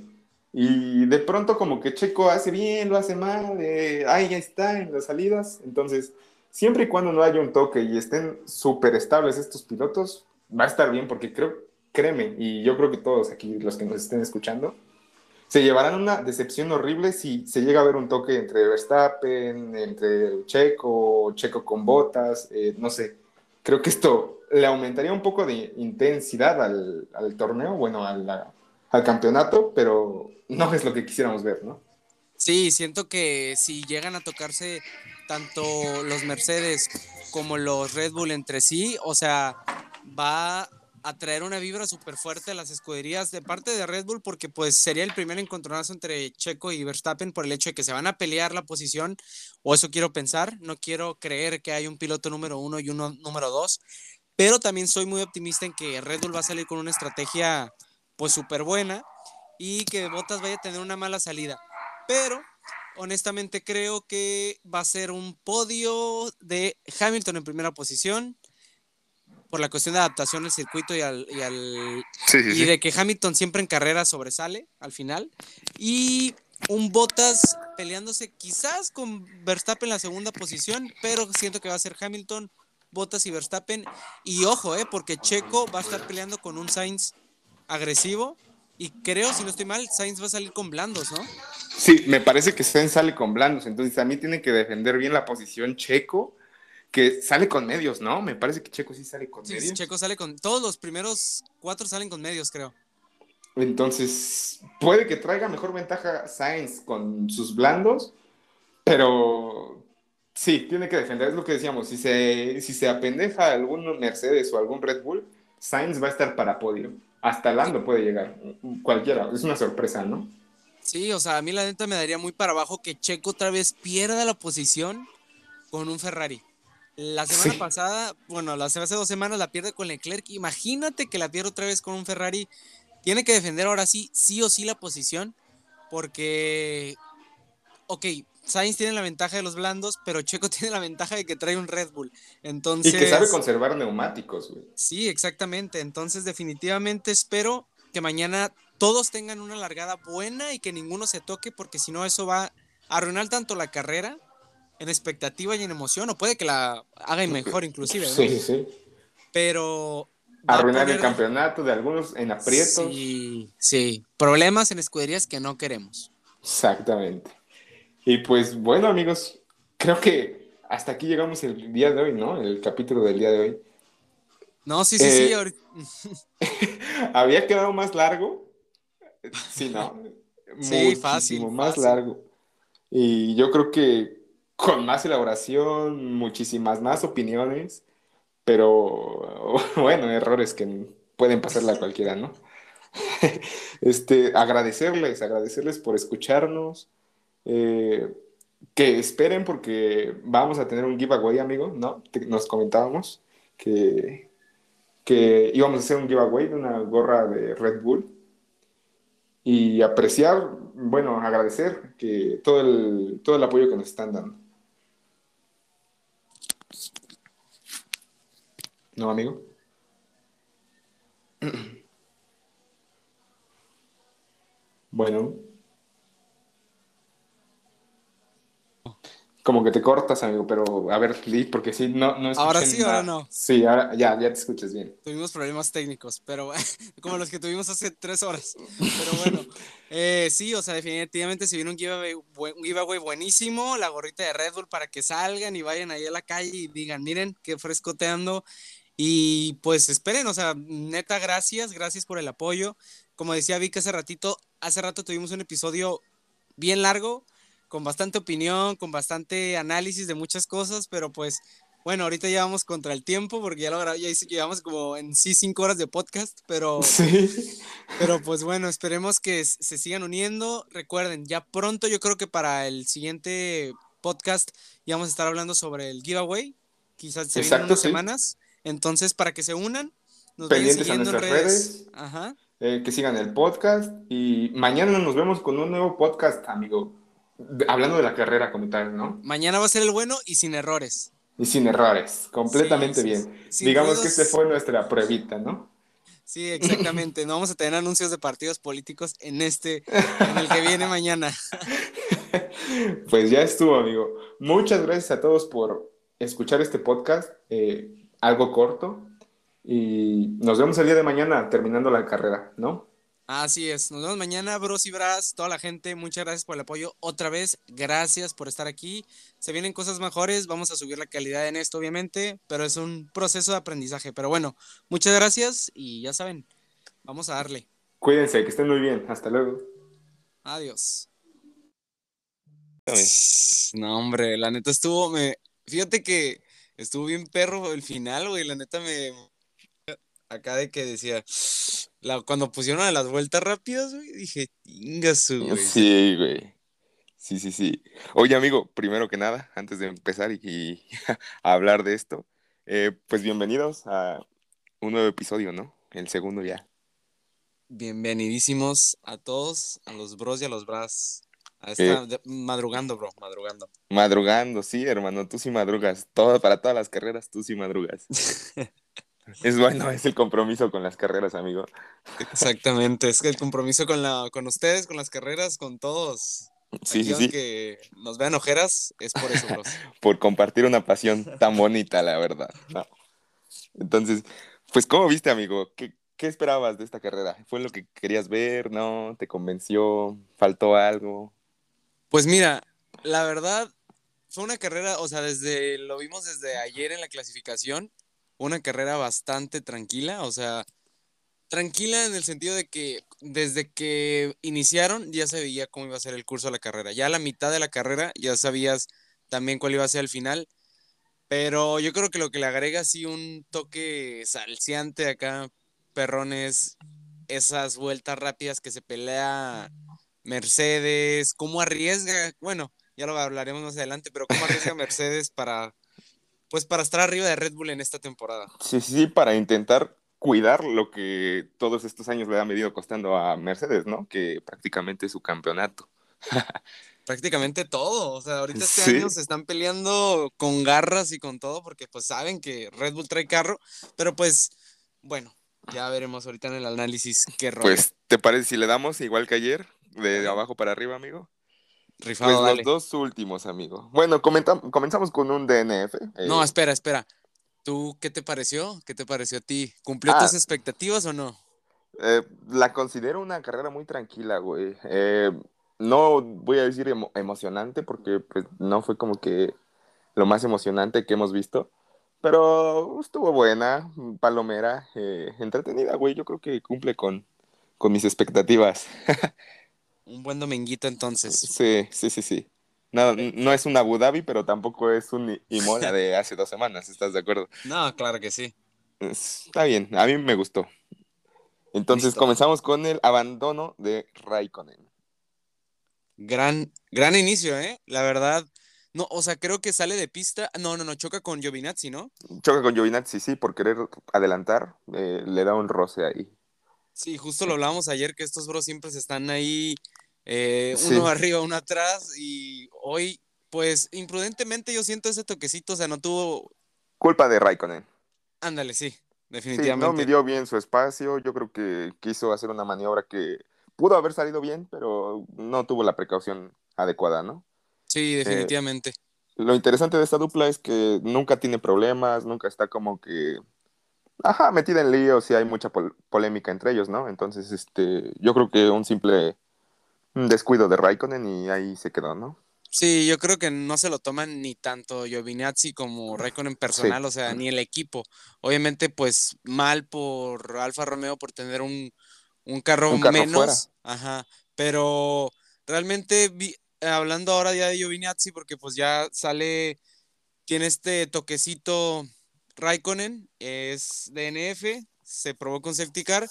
Y de pronto como que Checo hace bien, lo hace mal, eh, ahí ya está en las salidas. Entonces, siempre y cuando no haya un toque y estén súper estables estos pilotos, va a estar bien porque creo créeme, y yo creo que todos aquí, los que nos estén escuchando, se llevarán una decepción horrible si se llega a ver un toque entre Verstappen, entre Checo, Checo con botas, eh, no sé. Creo que esto le aumentaría un poco de intensidad al, torneo, bueno, al campeonato, pero no es lo que quisiéramos ver, ¿no? Sí, siento que si llegan a tocarse tanto los Mercedes como los Red Bull entre sí, o sea, va traer una vibra súper fuerte a las escuderías de parte de Red Bull, porque pues sería el primer encontronazo entre Checo y Verstappen por el hecho de que se van a pelear la posición, o eso quiero pensar, no quiero creer que hay un piloto número uno y uno número dos, pero también soy muy optimista en que Red Bull va a salir con una estrategia pues súper buena y que Bottas vaya a tener una mala salida. Pero honestamente creo que va a ser un podio de Hamilton en primera posición por la cuestión de adaptación al circuito y al, y, de que Hamilton siempre en carrera sobresale al final. Y un Bottas peleándose quizás con Verstappen en la segunda posición, pero siento que va a ser Hamilton, Bottas y Verstappen. Y ojo, eh, porque Checo va a estar peleando con un Sainz agresivo y creo, si no estoy mal, Sainz va a salir con blandos, ¿no? Sí, me parece que Sainz sale con blandos, entonces a mí tiene que defender bien la posición Checo, que sale con medios, ¿no? Me parece que Checo sí sale con medios. Sí, Checo sale con, todos los primeros cuatro salen con medios, creo. Entonces, puede que traiga mejor ventaja Sainz con sus blandos, pero sí, tiene que defender, es lo que decíamos, si se, si se apendeja algún Mercedes o algún Red Bull, Sainz va a estar para podio hasta Lando puede llegar, cualquiera, es una sorpresa, ¿no? Sí, o sea, a mí la neta me daría muy para abajo que Checo otra vez pierda la posición con un Ferrari. La semana pasada, bueno, hace dos semanas la pierde con Leclerc. Imagínate que la pierde otra vez con un Ferrari. Tiene que defender ahora sí, sí o sí la posición, porque, ok, Sainz tiene la ventaja de los blandos, pero Checo tiene la ventaja de que trae un Red Bull. Entonces, y que sabe conservar neumáticos, güey. Sí, exactamente. Entonces, definitivamente espero que mañana todos tengan una largada buena y que ninguno se toque, porque si no, eso va a arruinar tanto la carrera en expectativa y en emoción, o puede que la haga mejor inclusive. ¿no? Sí, sí. Pero... Arruinar el campeonato de algunos en aprietos. Sí, sí. Problemas en escuderías que no queremos. Exactamente. Y pues bueno, amigos, creo que hasta aquí llegamos el día de hoy, ¿no? El capítulo del día de hoy. No, sí, sí, sí. Eh, había quedado más largo. Sí, ¿no? sí, fácil. Más largo. Y yo creo que con más elaboración, muchísimas más opiniones, pero bueno, errores que pueden pasarle a cualquiera, ¿no? Este, agradecerles, agradecerles por escucharnos, eh, que esperen porque vamos a tener un giveaway, amigo, ¿no? Nos comentábamos que, que íbamos a hacer un giveaway de una gorra de Red Bull y apreciar, bueno, agradecer que todo el, todo el apoyo que nos están dando. ¿No, amigo? Bueno, Como que te cortas, amigo, pero a ver, porque sí, no, no Ahora sí, ahora no. Sí, ahora ya, ya te escuchas bien. Tuvimos problemas técnicos, pero como los que tuvimos hace tres horas. Pero bueno, eh, sí, o sea, definitivamente se viene un giveaway, un giveaway buenísimo, la gorrita de Red Bull para que salgan y vayan ahí a la calle y digan, miren, qué frescoteando. Y pues esperen, o sea, neta, gracias, gracias por el apoyo. Como decía Vic hace ratito, hace rato tuvimos un episodio bien largo con bastante opinión, con bastante análisis de muchas cosas, pero pues bueno, ahorita ya vamos contra el tiempo porque ya lo ya llevamos como en sí cinco horas de podcast, pero sí. pero pues bueno, esperemos que se sigan uniendo. Recuerden, ya pronto yo creo que para el siguiente podcast ya vamos a estar hablando sobre el giveaway, quizás se vienen unas semanas. Entonces, para que se unan, nos pendientes a nuestras redes, Ajá. Eh, que sigan el podcast y mañana nos vemos con un nuevo podcast, amigo. Hablando de la carrera como tal, ¿no? Mañana va a ser el bueno y sin errores. Y sin errores, completamente bien. Digamos que este fue nuestra pruebita, ¿no? Sí, exactamente. No vamos a tener anuncios de partidos políticos en este, en el que viene mañana. pues ya estuvo, amigo. Muchas gracias a todos por escuchar este podcast, eh, algo corto. Y nos vemos el día de mañana terminando la carrera, ¿no? Así es, nos vemos mañana, bros y bras, toda la gente, muchas gracias por el apoyo. Otra vez, gracias por estar aquí. Se vienen cosas mejores, vamos a subir la calidad en esto, obviamente, pero es un proceso de aprendizaje. Pero bueno, muchas gracias y ya saben, vamos a darle. Cuídense, que estén muy bien. Hasta luego. Adiós. No, hombre, la neta estuvo, me, fíjate que estuvo bien perro el final, güey, la neta me, acá de que decía, la, cuando pusieron a las vueltas rápidas, güey, dije, ingasu, güey. Sí, güey. Sí, sí, sí. Oye, amigo, primero que nada, antes de empezar y, y a hablar de esto, eh, pues bienvenidos a un nuevo episodio, ¿no? El segundo ya. Bienvenidísimos a todos, a los bros y a los bras. De- madrugando, bro, madrugando. Madrugando, sí, hermano, tú sí madrugas. Todo, para todas las carreras, tú sí madrugas. es bueno, es el compromiso con las carreras, amigo. Exactamente, es que el compromiso con, la, con ustedes, con las carreras, con todos. Sí, Aquí sí, sí. aunque nos vean ojeras, es por eso, bros. Por compartir una pasión tan bonita, la verdad. ¿no? Entonces, pues, ¿cómo viste, amigo? ¿Qué, qué esperabas de esta carrera? ¿Fue lo que querías ver? ¿No? ¿Te convenció? ¿Faltó algo? Pues mira, la verdad, fue una carrera, o sea, desde, lo vimos desde ayer en la clasificación, una carrera bastante tranquila, o sea, tranquila en el sentido de que desde que iniciaron ya se veía cómo iba a ser el curso de la carrera. Ya a la mitad de la carrera ya sabías también cuál iba a ser el final, pero yo creo que lo que le agrega así un toque salseante acá, perrones, esas vueltas rápidas que se pelea Mercedes, cómo arriesga, bueno, ya lo hablaremos más adelante, pero cómo arriesga Mercedes para, pues para estar arriba de Red Bull en esta temporada. Sí, sí, para intentar cuidar lo que todos estos años le ha venido costando a Mercedes, ¿no? Que prácticamente es su campeonato. Prácticamente todo, o sea, ahorita este Sí. año se están peleando con garras y con todo porque pues saben que Red Bull trae carro, pero pues bueno, ya veremos ahorita en el análisis qué rollo. Pues, ¿te parece si le damos igual que ayer? De abajo para arriba, amigo. Rifado, Pues dale. los dos últimos, amigo. Bueno, comenzamos con un DNF. eh, No, espera, espera. ¿Tú qué te pareció? ¿Qué te pareció a ti? ¿Cumplió Ah. tus expectativas o no? Eh, la considero una carrera muy tranquila, güey. Eh, no voy a decir emo- emocionante porque pues, no fue como que lo más emocionante que hemos visto, pero estuvo buena, palomera, eh, entretenida, güey. Yo creo que cumple con, con mis expectativas. Un buen dominguito entonces. Sí, sí, sí, sí. No, no es un Abu Dhabi, pero tampoco es un Imola de hace dos semanas, ¿estás de acuerdo? No, claro que sí. Está bien, a mí me gustó. Entonces Listo. comenzamos con el abandono de Raikkonen. Gran, gran inicio, ¿eh? La verdad. No, o sea, creo que sale de pista. No, no, no, choca con Giovinazzi, ¿no? Choca con Giovinazzi, sí, por querer adelantar, eh, le da un roce ahí. Sí, justo lo hablábamos ayer, que estos bros siempre se están ahí, eh, Sí. uno arriba, uno atrás, y hoy, pues, imprudentemente yo siento ese toquecito, o sea, no tuvo, Culpa de Raikkonen. ándale, sí, Sí, definitivamente. no midió bien su espacio, yo creo que quiso hacer una maniobra que pudo haber salido bien, pero no tuvo la precaución adecuada, ¿no? Sí, definitivamente. Lo interesante de esta dupla es que nunca tiene problemas, nunca está como que, ajá, metida en líos y hay mucha pol- polémica entre ellos, ¿no? Entonces, este, yo creo que un simple descuido de Raikkonen y ahí se quedó, ¿no? Sí, yo creo que no se lo toman ni tanto Giovinazzi como Raikkonen personal, o sea, ni el equipo. Obviamente, pues mal por Alfa Romeo por tener un, un carro, Un carro menos, fuera. ajá, pero realmente vi- hablando ahora ya de Giovinazzi, porque pues ya sale, tiene este toquecito Raikkonen, es DNF, se probó con safety car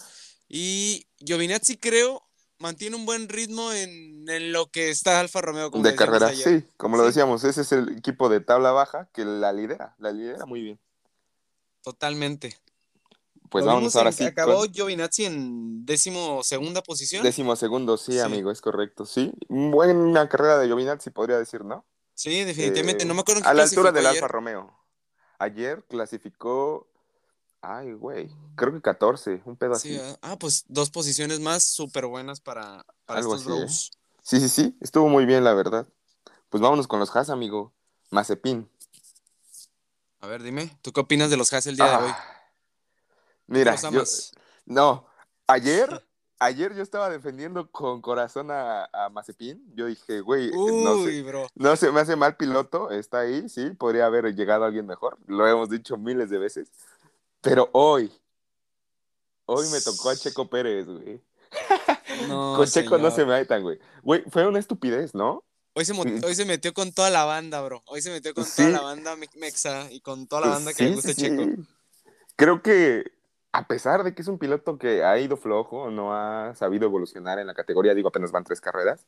y Giovinazzi creo mantiene un buen ritmo en, en lo que está Alfa Romeo como de carrera, ayer. sí, como lo decíamos, ese es el equipo de tabla baja que la lidera, la lidera muy bien. Totalmente. Pues Lo vamos ahora en- sí. Acabó con Giovinazzi en décimo segunda posición. décimo segundo, sí, Sí. amigo, es correcto, sí. Buena carrera de Giovinazzi, podría decir, ¿no? Sí, definitivamente. Eh, no me acuerdo en qué A la altura del ayer. Alfa Romeo. Ayer clasificó, ay, güey, creo que 14, un pedo Sí, así. ah, ah, pues dos posiciones más súper buenas para, para Algo estos así, ¿eh? Sí, sí, sí, estuvo muy bien, la verdad. Pues vámonos con los Haas, amigo. Mazepin. A ver, dime, ¿tú qué opinas de los Haas el día de hoy? Ah, ¿Tú que Mira, yo, no, ayer, ayer yo estaba defendiendo con corazón a, a Mazepin. Yo dije, güey, no sé, bro. no se me hace mal piloto, está ahí, sí, podría haber llegado alguien mejor. Lo hemos dicho miles de veces. Pero hoy, hoy me tocó a Checo Pérez, güey. No, con Checo no se me metan, güey. Güey, fue una estupidez, ¿no? Hoy se, hoy se metió con toda la banda, bro. Hoy se metió con Sí. toda la banda me- mexa y con toda la banda que le Sí, gusta sí, Checo. Creo que a pesar de que es un piloto que ha ido flojo, no ha sabido evolucionar en la categoría, digo, apenas van tres carreras,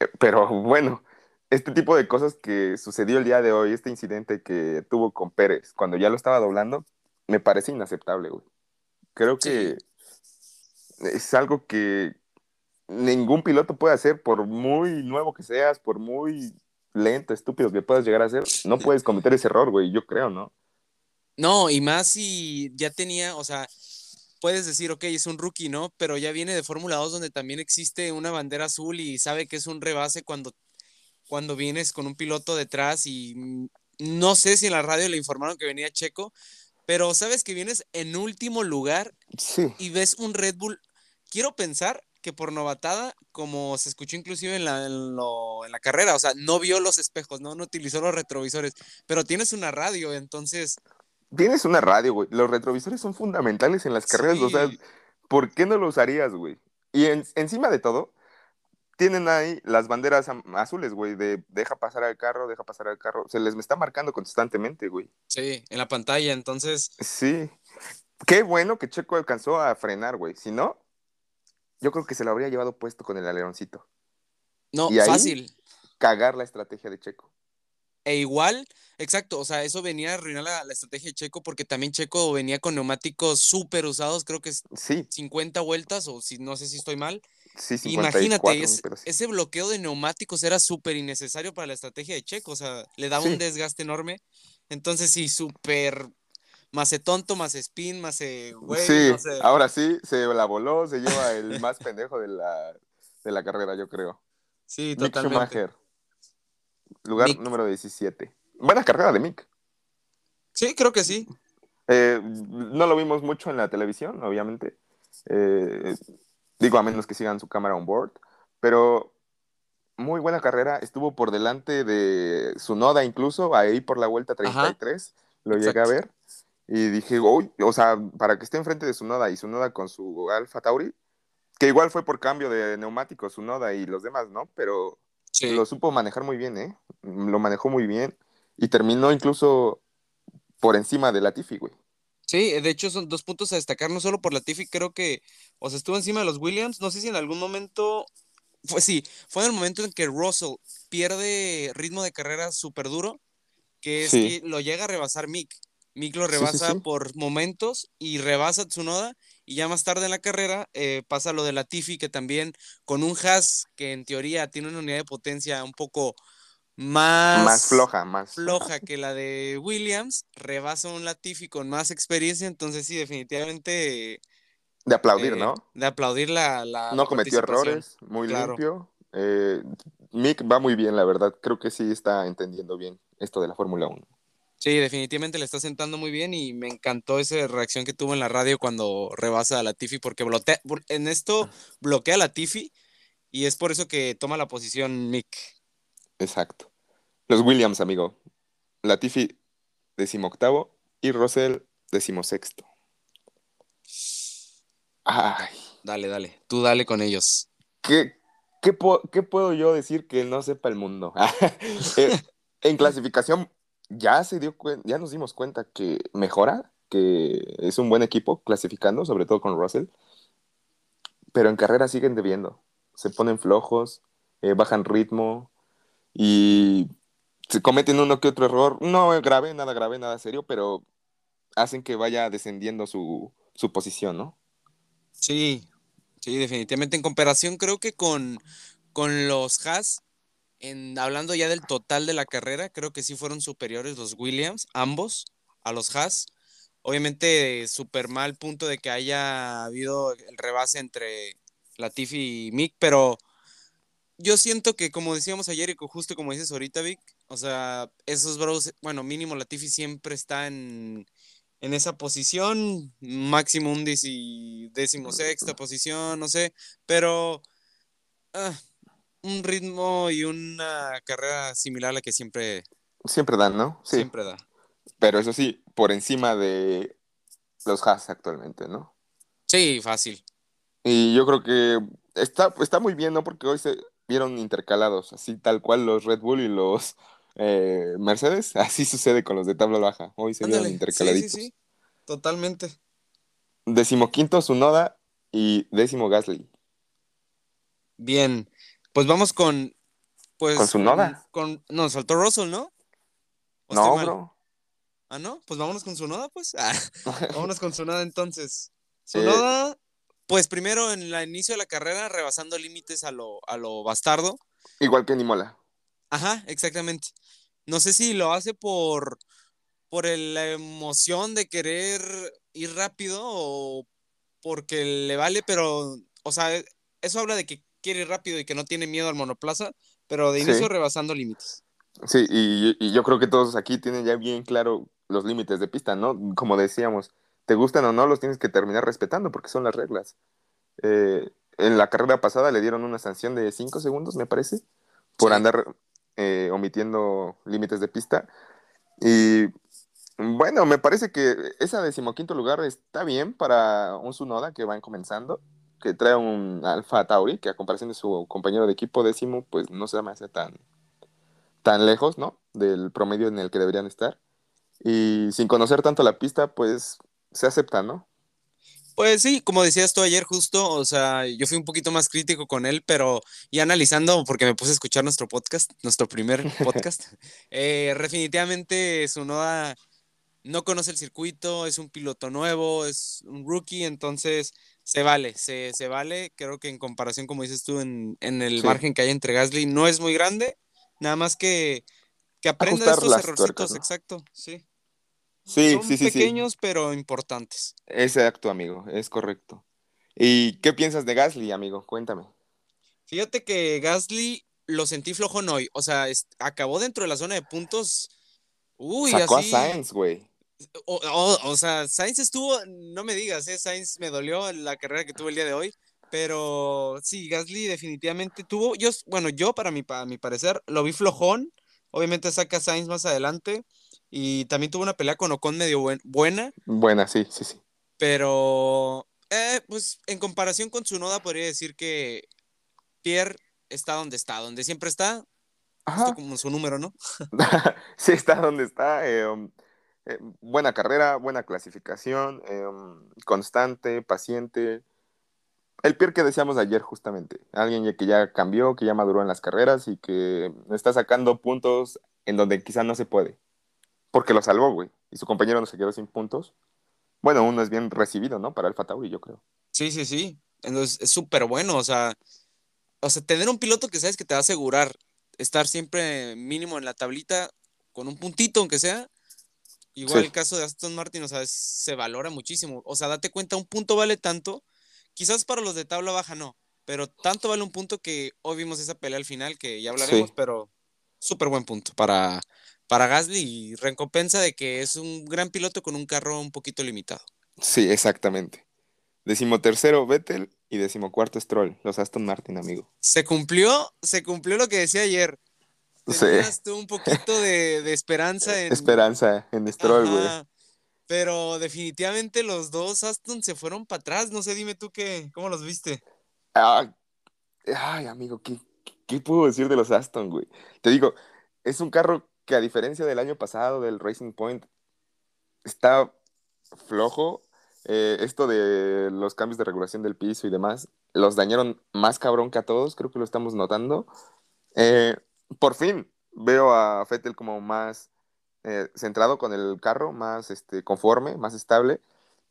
eh, pero bueno, este tipo de cosas que sucedió el día de hoy, este incidente que tuvo con Pérez cuando ya lo estaba doblando, me parece inaceptable, güey. Creo que es algo que ningún piloto puede hacer, por muy nuevo que seas, por muy lento, estúpido que puedas llegar a ser, no puedes cometer ese error, güey, yo creo, ¿no? No, y más si ya tenía, o sea, puedes decir, ok, es un rookie, ¿no? Pero ya viene de Fórmula 2 donde también existe una bandera azul y sabe que es un rebase cuando, cuando vienes con un piloto detrás y mm, no sé si en la radio le informaron que venía Checo, pero sabes que vienes en último lugar y ves un Red Bull. Quiero pensar que por novatada, como se escuchó inclusive en la, en, la carrera, o sea, no vio los espejos, ¿no? no utilizó los retrovisores, pero tienes una radio, entonces... Tienes una radio, güey. Los retrovisores son fundamentales en las carreras, o sea, ¿por qué no lo usarías, güey? Y encima de todo, tienen ahí las banderas azules, güey, de deja pasar al carro, deja pasar al carro. Se les me está marcando constantemente, güey. Sí, en la pantalla, entonces. Sí. Qué bueno que Checo alcanzó a frenar, güey. Si no, yo creo que se lo habría llevado puesto con el aleroncito. No, fácil. Cagar la estrategia de Checo. E igual, exacto, o sea, eso venía a arruinar la, estrategia de Checo porque también Checo venía con neumáticos súper usados, creo que es sí. 50 vueltas o si no sé si estoy mal. Imagínate, ese bloqueo de neumáticos era súper innecesario para la estrategia de Checo, o sea, le daba un desgaste enorme. Entonces, sí, súper más tonto, más spin, más güey. Sí, ahora sí, se la voló, se lleva el más pendejo de la, de la carrera, yo creo. Sí, totalmente. lugar número 17. Buena carrera de Mick. Sí, creo que sí. Eh, no lo vimos mucho en la televisión, obviamente. Eh, Digo, a menos que sigan su cámara on board. Pero muy buena carrera. Estuvo por delante de su noda incluso, ahí por la vuelta 33. Lo llegué a ver. Y dije, uy, o sea, para que esté enfrente de su noda y su noda con su Alfa Tauri, que igual fue por cambio de neumáticos su noda y los demás, ¿no? Pero lo supo manejar muy bien, ¿eh? Lo manejó muy bien. Y terminó incluso por encima de la Tiffy, güey. Sí, de hecho son dos puntos a destacar, no solo por la Tiffy, creo que, o sea, estuvo encima de los Williams, no sé si en algún momento, fue sí, fue en el momento en que Russell pierde ritmo de carrera súper duro, que es que lo llega a rebasar Mick. Mick lo rebasa por momentos y rebasa Tsunoda y ya más tarde en la carrera eh, pasa lo de la Tiffy que también con un Haas que en teoría tiene una unidad de potencia un poco más, floja, más floja que la de Williams, rebasa un Latifi con más experiencia, entonces sí, definitivamente... De aplaudir, ¿no? Eh, de aplaudir la... la no cometió errores, muy limpio. Eh, Mick va muy bien, la verdad, creo que sí está entendiendo bien esto de la Fórmula 1. Sí, definitivamente le está sentando muy bien y me encantó esa reacción que tuvo en la radio cuando rebasa a Latifi, porque en esto bloquea a Latifi y es por eso que toma la posición Mick. Exacto. Los Williams, amigo. Latifi, decimoctavo. Y Russell, decimosexto. Ay. Dale, dale. Tú dale con ellos. ¿Qué, qué, puedo yo decir que no sepa el mundo? Eh, en clasificación, ya se dio ya nos dimos cuenta que mejora, que es un buen equipo clasificando, sobre todo con Russell. Pero en carrera siguen debiendo. Se ponen flojos, eh, bajan ritmo, y se cometen uno que otro error, no grave, nada grave, nada serio, pero hacen que vaya descendiendo su, posición, ¿no? Sí, sí, definitivamente. En comparación, creo que con, con los Haas, en, hablando ya del total de la carrera, creo que sí fueron superiores los Williams, ambos, a los Haas. Obviamente, súper mal punto de que haya habido el rebase entre Latifi y Mick, pero yo siento que, como decíamos ayer y justo como dices ahorita, Vic, o sea, esos bros, bueno, mínimo Latifi siempre está en, esa posición, máximo un décimo sexta posición, no sé, pero ah, un ritmo y una carrera similar a la que siempre... Siempre dan, ¿no? Sí. Siempre da. Pero eso sí, por encima de los Haas actualmente, ¿no? Sí, fácil. Y yo creo que está, está muy bien, ¿no? Porque hoy se, vieron intercalados, así tal cual los Red Bull y los eh, Mercedes, así sucede con los de tabla baja, hoy se vieron intercaladitos. Sí, sí, sí, totalmente. Decimoquinto Sunoda y décimo Gasly. Bien, pues vamos con. Pues, ¿Con Tsunoda? Con, no, saltó Russell, ¿no? ¿O estoy No, bro. Ah, no, pues vámonos con Tsunoda, pues. Ah, vámonos con Tsunoda entonces. Eh, Tsunoda, pues primero en el inicio de la carrera, rebasando límites a lo, a lo bastardo. Igual que Nimola. Ajá, exactamente. No sé si lo hace por, por el- la emoción de querer ir rápido o porque le vale, pero, o sea, eso habla de que quiere ir rápido y que no tiene miedo al monoplaza, pero de Sí. inicio rebasando límites. Sí, y, y yo creo que todos aquí tienen ya bien claro los límites de pista, ¿no? Como decíamos, te gustan o no, los tienes que terminar respetando porque son las reglas. Eh, en la carrera pasada le dieron una sanción de 5 segundos, me parece, por Sí. andar eh, omitiendo límites de pista. Y bueno, me parece que ese decimoquinto lugar está bien para un Tsunoda que va comenzando, que trae un Alfa Tauri, que a comparación de su compañero de equipo décimo, pues no se me hace tan, tan lejos, ¿no? Del promedio en el que deberían estar. Y sin conocer tanto la pista, pues se acepta, ¿no? Pues sí, como decías tú ayer justo, o sea, yo fui un poquito más crítico con él, pero ya analizando, porque me puse a escuchar nuestro podcast, nuestro primer podcast, eh, definitivamente Tsunoda no conoce el circuito, es un piloto nuevo, es un rookie, entonces se vale, se, se vale, creo que en comparación, como dices tú, en, en el Sí. margen que hay entre Gasly no es muy grande, nada más que, que aprenda estos errorcitos, tuercas, ¿no? exacto, sí. Sí, Son sí, sí, sí. pequeños, pero importantes. Exacto, amigo, es correcto. ¿Y qué piensas de Gasly, amigo? Cuéntame. Fíjate que Gasly lo sentí flojón hoy. O sea, acabó dentro de la zona de puntos. Uy, Sacó así. a Sainz, güey. O, o- o sea, Sainz estuvo, no me digas, ¿eh? Sainz me dolió la carrera que tuve el día de hoy. Pero sí, Gasly definitivamente tuvo. Yo, bueno, yo para mi, para mi parecer lo vi flojón. Obviamente saca Sainz más adelante. Y también tuvo una pelea con Ocon medio buen- buena. Buena, sí, sí, sí. Pero, eh, pues en comparación con Tsunoda, podría decir que Pierre está donde está, donde siempre está, Ajá. como su número, ¿no? sí, está donde está. eh, um, eh, buena carrera, buena clasificación, um, constante, paciente. El Pierre que decíamos ayer, justamente. Alguien que ya cambió, que ya maduró en las carreras y que está sacando puntos en donde quizá no se puede. Porque lo salvó, güey. Y su compañero no se quedó sin puntos. Bueno, uno es bien recibido, ¿no? Para Alfa Tauri, yo creo. Sí, sí, sí. Entonces es súper bueno, o sea, o sea, tener un piloto que sabes que te va a asegurar estar siempre mínimo en la tablita con un puntito, aunque sea. Igual Sí. el caso de Aston Martin, o sea, es- se valora muchísimo. O sea, date cuenta, un punto vale tanto. Quizás para los de tabla baja no, pero tanto vale un punto que hoy vimos esa pelea al final, que ya hablaremos, Sí. pero súper buen punto para, para Gasly recompensa de que es un gran piloto con un carro un poquito limitado. Sí, exactamente. Decimotercero Vettel y decimocuarto Stroll, los Aston Martin, amigo. Se cumplió, se cumplió lo que decía ayer. Sí. Tenías tú un poquito de, de esperanza en. Esperanza en Stroll, güey. Pero definitivamente los dos Aston se fueron para atrás. No sé, dime tú qué, cómo los viste. Ah, ay, amigo, ¿qué, qué puedo decir de los Aston, güey? Te digo, es un carro que a diferencia del año pasado, del Racing Point, está flojo. Eh, esto de los cambios de regulación del piso y demás, los dañaron más cabrón que a todos, creo que lo estamos notando. Eh, por fin veo a Fettel como más eh, centrado con el carro, más este, conforme, más estable,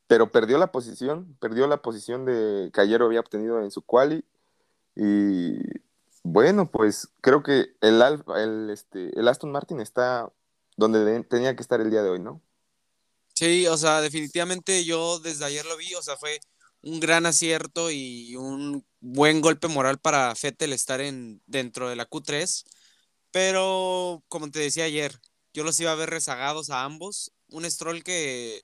pero perdió la posición, perdió la posición de que ayer había obtenido en su quali y bueno, pues creo que el, el, este, el Aston Martin está donde de- tenía que estar el día de hoy, ¿no? Sí, o sea, definitivamente yo desde ayer lo vi. O sea, fue un gran acierto y un buen golpe moral para Fettel estar en, dentro de la Q3. Pero, como te decía ayer, yo los iba a ver rezagados a ambos. Un Stroll que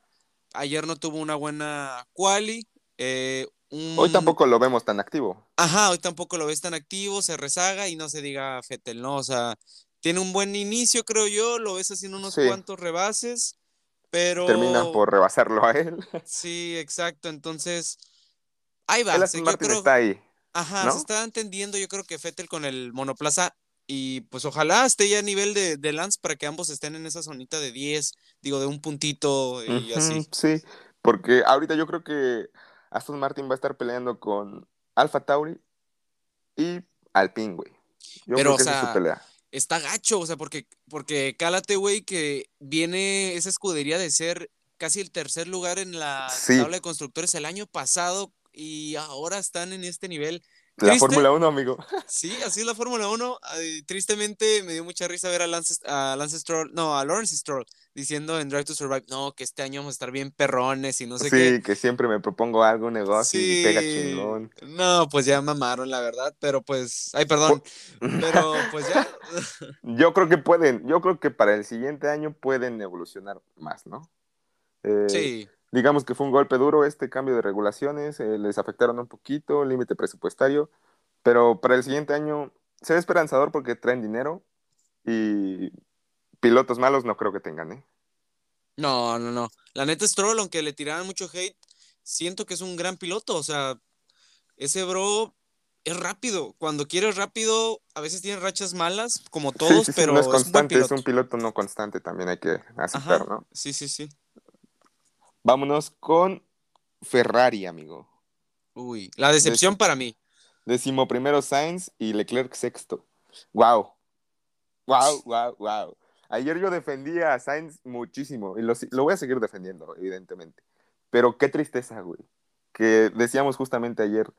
ayer no tuvo una buena quali. eh, un- Hoy tampoco lo vemos tan activo. Ajá, hoy tampoco lo ves tan activo, se rezaga y no se diga Fettel, ¿no? O sea, tiene un buen inicio, creo yo, lo ves haciendo unos Sí. cuantos rebases, pero... Terminan por rebasarlo a él. Sí, exacto, entonces... Ahí va, Aston yo Martin creo... está ahí. Ajá, ¿no? se está entendiendo, yo creo que Fettel con el monoplaza y pues ojalá esté ya a nivel de, de Lance para que ambos estén en esa zonita de 10, digo, de un puntito y así. Sí, Porque ahorita yo creo que Aston Martin va a estar peleando con Alfa Tauri y Alpine, güey. Yo Pero, creo que o esa es sea, su pelea. está gacho, o sea, porque, porque cálate, güey, que viene esa escudería de ser casi el tercer lugar en la Sí. tabla de constructores el año pasado y ahora están en este nivel. La Fórmula 1, amigo. Sí, así es la Fórmula 1. Ay, Tristemente me dio mucha risa ver a Lance, a Lance Stroll, no, a Lawrence Stroll diciendo en Drive to Survive, no, que este año vamos a estar bien perrones y no sé sí, qué. que siempre me propongo algo, un negocio y pega chingón. No, pues ya mamaron, la verdad, pero pues, ay, perdón, pero pues ya. Yo creo que pueden, yo creo que para el siguiente año pueden evolucionar más, ¿no? Eh, Sí, Digamos que fue un golpe duro este cambio de regulaciones, eh, les afectaron un poquito, límite presupuestario, pero para el siguiente año se ve esperanzador porque traen dinero y pilotos malos no creo que tengan, ¿eh? no, no, no. La neta Stroll, aunque le tiraran mucho hate, siento que es un gran piloto, o sea, ese bro es rápido. Cuando quiere rápido, a veces tiene rachas malas, como todos, sí, sí, pero no es es un buen constante, es piloto. un piloto no constante, también hay que aceptar, Ajá, ¿no? sí, sí, sí. Vámonos con Ferrari, amigo. Uy, la decepción para mí. Décimo primero Sainz y Leclerc sexto. Wow. Wow, wow, wow. Ayer yo defendía a Sainz muchísimo y lo, lo voy a seguir defendiendo, evidentemente. Pero qué tristeza, güey. Que decíamos justamente ayer,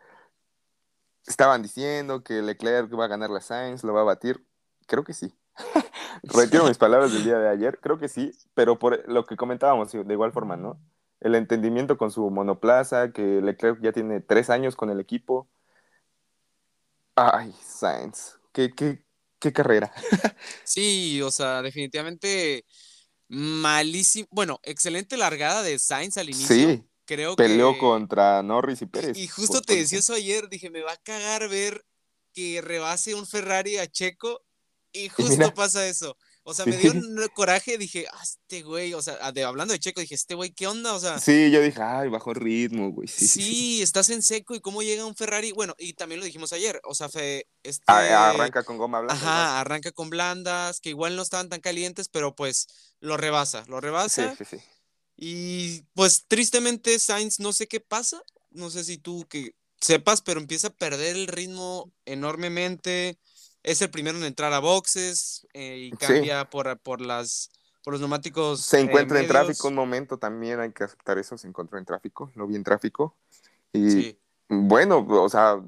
estaban diciendo que Leclerc va a ganar la Sainz, lo va a batir. Creo que sí. Retiro mis palabras del día de ayer, creo que sí, pero por lo que comentábamos de igual forma, ¿no? El entendimiento con su monoplaza, que Leclerc ya tiene tres años con el equipo. Ay, Sainz, qué, qué, qué carrera. Sí, o sea, definitivamente malísimo. Bueno, excelente largada de Sainz al inicio. Sí, Creo peleó que. contra Norris y Pérez. Y justo te decía eso ayer, dije, me va a cagar ver que rebase un Ferrari a Checo y justo mira. pasa eso. O sea, Sí. me dio un coraje, dije, ah, este güey, o sea, de, hablando de Checo, dije, este güey, ¿qué onda? O sea, Sí, yo dije, ay, bajó el ritmo, güey. Sí, sí, sí, estás en seco y cómo llega un Ferrari. Bueno, y también lo dijimos ayer, o sea, fe, este... Ah, Arranca con goma blanca. Ajá, arranca con blandas, que igual no estaban tan calientes, pero pues lo rebasa, lo rebasa. Sí, sí, sí. Y pues tristemente Sainz, no sé qué pasa, no sé si tú que sepas, pero empieza a perder el ritmo enormemente. Es el primero en entrar a boxes eh, y Sí. cambia por, por las por los neumáticos. Se eh, encuentra en tráfico un momento también, hay que aceptar eso, se encontró en tráfico, lo vi en tráfico. Y Sí, bueno, o sea,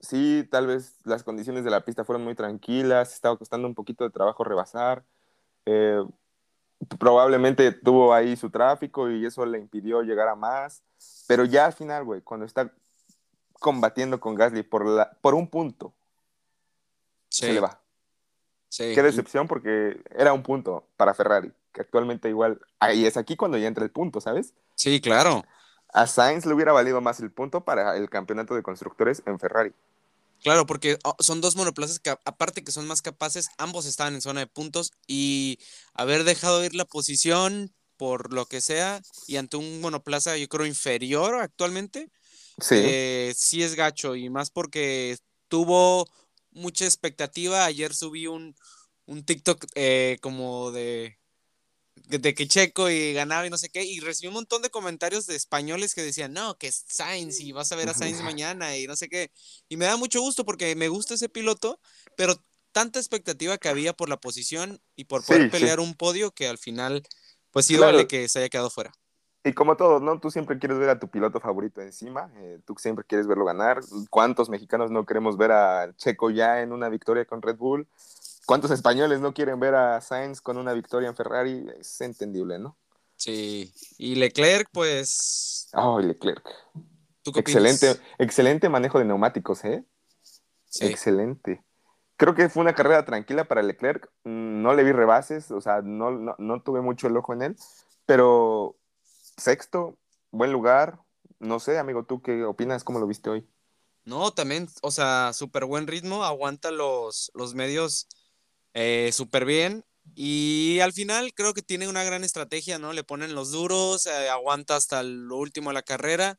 sí, tal vez las condiciones de la pista fueron muy tranquilas, estaba costando un poquito de trabajo rebasar. eh, probablemente tuvo ahí su tráfico y eso le impidió llegar a más. Pero ya al final, güey, cuando está combatiendo con Gasly por, la, por un punto, sí, se le va. sí. Qué decepción porque era un punto para Ferrari, que actualmente igual, ahí es aquí cuando ya entra el punto, ¿sabes? Sí, claro. A Sainz le hubiera valido más el punto para el campeonato de constructores en Ferrari. Claro, porque oh, son dos monoplazas que aparte que son más capaces, ambos estaban en zona de puntos y haber dejado ir la posición por lo que sea y ante un monoplaza yo creo inferior actualmente, Sí, eh, sí es gacho y más porque tuvo mucha expectativa. Ayer subí un, un TikTok eh, como de, de que Checo y ganaba y no sé qué, y recibí un montón de comentarios de españoles que decían, no, que es Sainz y vas a ver a Sainz mañana y no sé qué. Y me da mucho gusto porque me gusta ese piloto, pero tanta expectativa que había por la posición y por poder Sí, sí. pelear un podio que al final, pues sí Claro. duele que se haya quedado fuera. Y como todo, ¿no? Tú siempre quieres ver a tu piloto favorito encima, eh, tú siempre quieres verlo ganar. ¿Cuántos mexicanos no queremos ver a Checo ya en una victoria con Red Bull? ¿Cuántos españoles no quieren ver a Sainz con una victoria en Ferrari? Es entendible, ¿no? Sí. Y Leclerc, pues, Oh, Leclerc. ¿tú qué opinas? Excelente, excelente manejo de neumáticos, ¿eh? Sí. Excelente. Creo que fue una carrera tranquila para Leclerc. Mm, No le vi rebases, o sea, no, no, no tuve mucho el ojo en él, pero sexto, buen lugar. No sé, amigo, ¿tú qué opinas? ¿Cómo lo viste hoy? No, también, o sea, súper buen ritmo, aguanta los, los medios eh, súper bien. Y al final creo que tiene una gran estrategia, ¿no? Le ponen los duros, eh, aguanta hasta lo último de la carrera.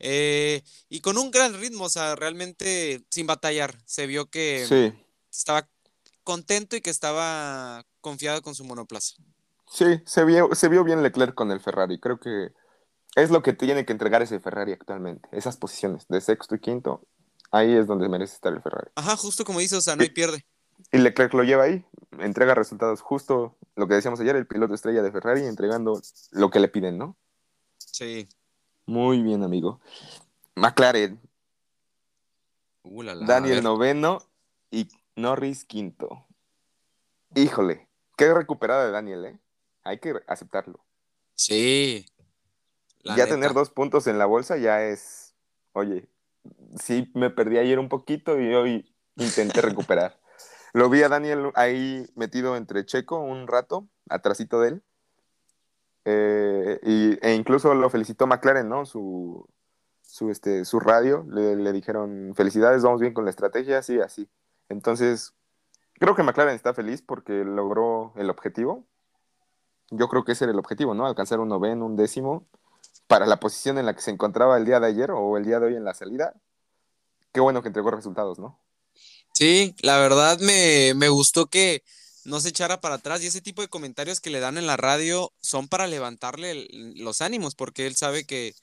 eh, y con un gran ritmo, o sea, realmente sin batallar. Se vio que Sí, estaba contento y que estaba confiado con su monoplaza. Sí, se vio, se vio bien Leclerc con el Ferrari. Creo que es lo que tiene que entregar ese Ferrari actualmente. Esas posiciones de sexto y quinto, ahí es donde merece estar el Ferrari. Ajá, justo como dice, o sea, no hay pierde. Y Leclerc lo lleva ahí, entrega resultados justo lo que decíamos ayer, el piloto estrella de Ferrari, entregando lo que le piden, ¿no? Sí. Muy bien, amigo. McLaren, Uh, la, la, a Daniel noveno y Norris quinto. Híjole, qué recuperada de Daniel, ¿eh? Hay que aceptarlo. Sí. La ya neta. tener dos puntos en la bolsa ya es, oye, sí me perdí ayer un poquito y hoy intenté recuperar. Lo vi a Daniel ahí metido entre Checo un rato, atrasito de él. Eh, y, e incluso lo felicitó McLaren, ¿no? Su, su, este, su radio, le, le dijeron, felicidades, vamos bien con la estrategia, así, así. Entonces, creo que McLaren está feliz porque logró el objetivo. Yo creo que ese era el objetivo, ¿no? Alcanzar un noveno, un décimo, para la posición en la que se encontraba el día de ayer o el día de hoy en la salida. Qué bueno que entregó resultados, ¿no? Sí, la verdad me, me gustó que no se echara para atrás y ese tipo de comentarios que le dan en la radio son para levantarle los ánimos porque él sabe que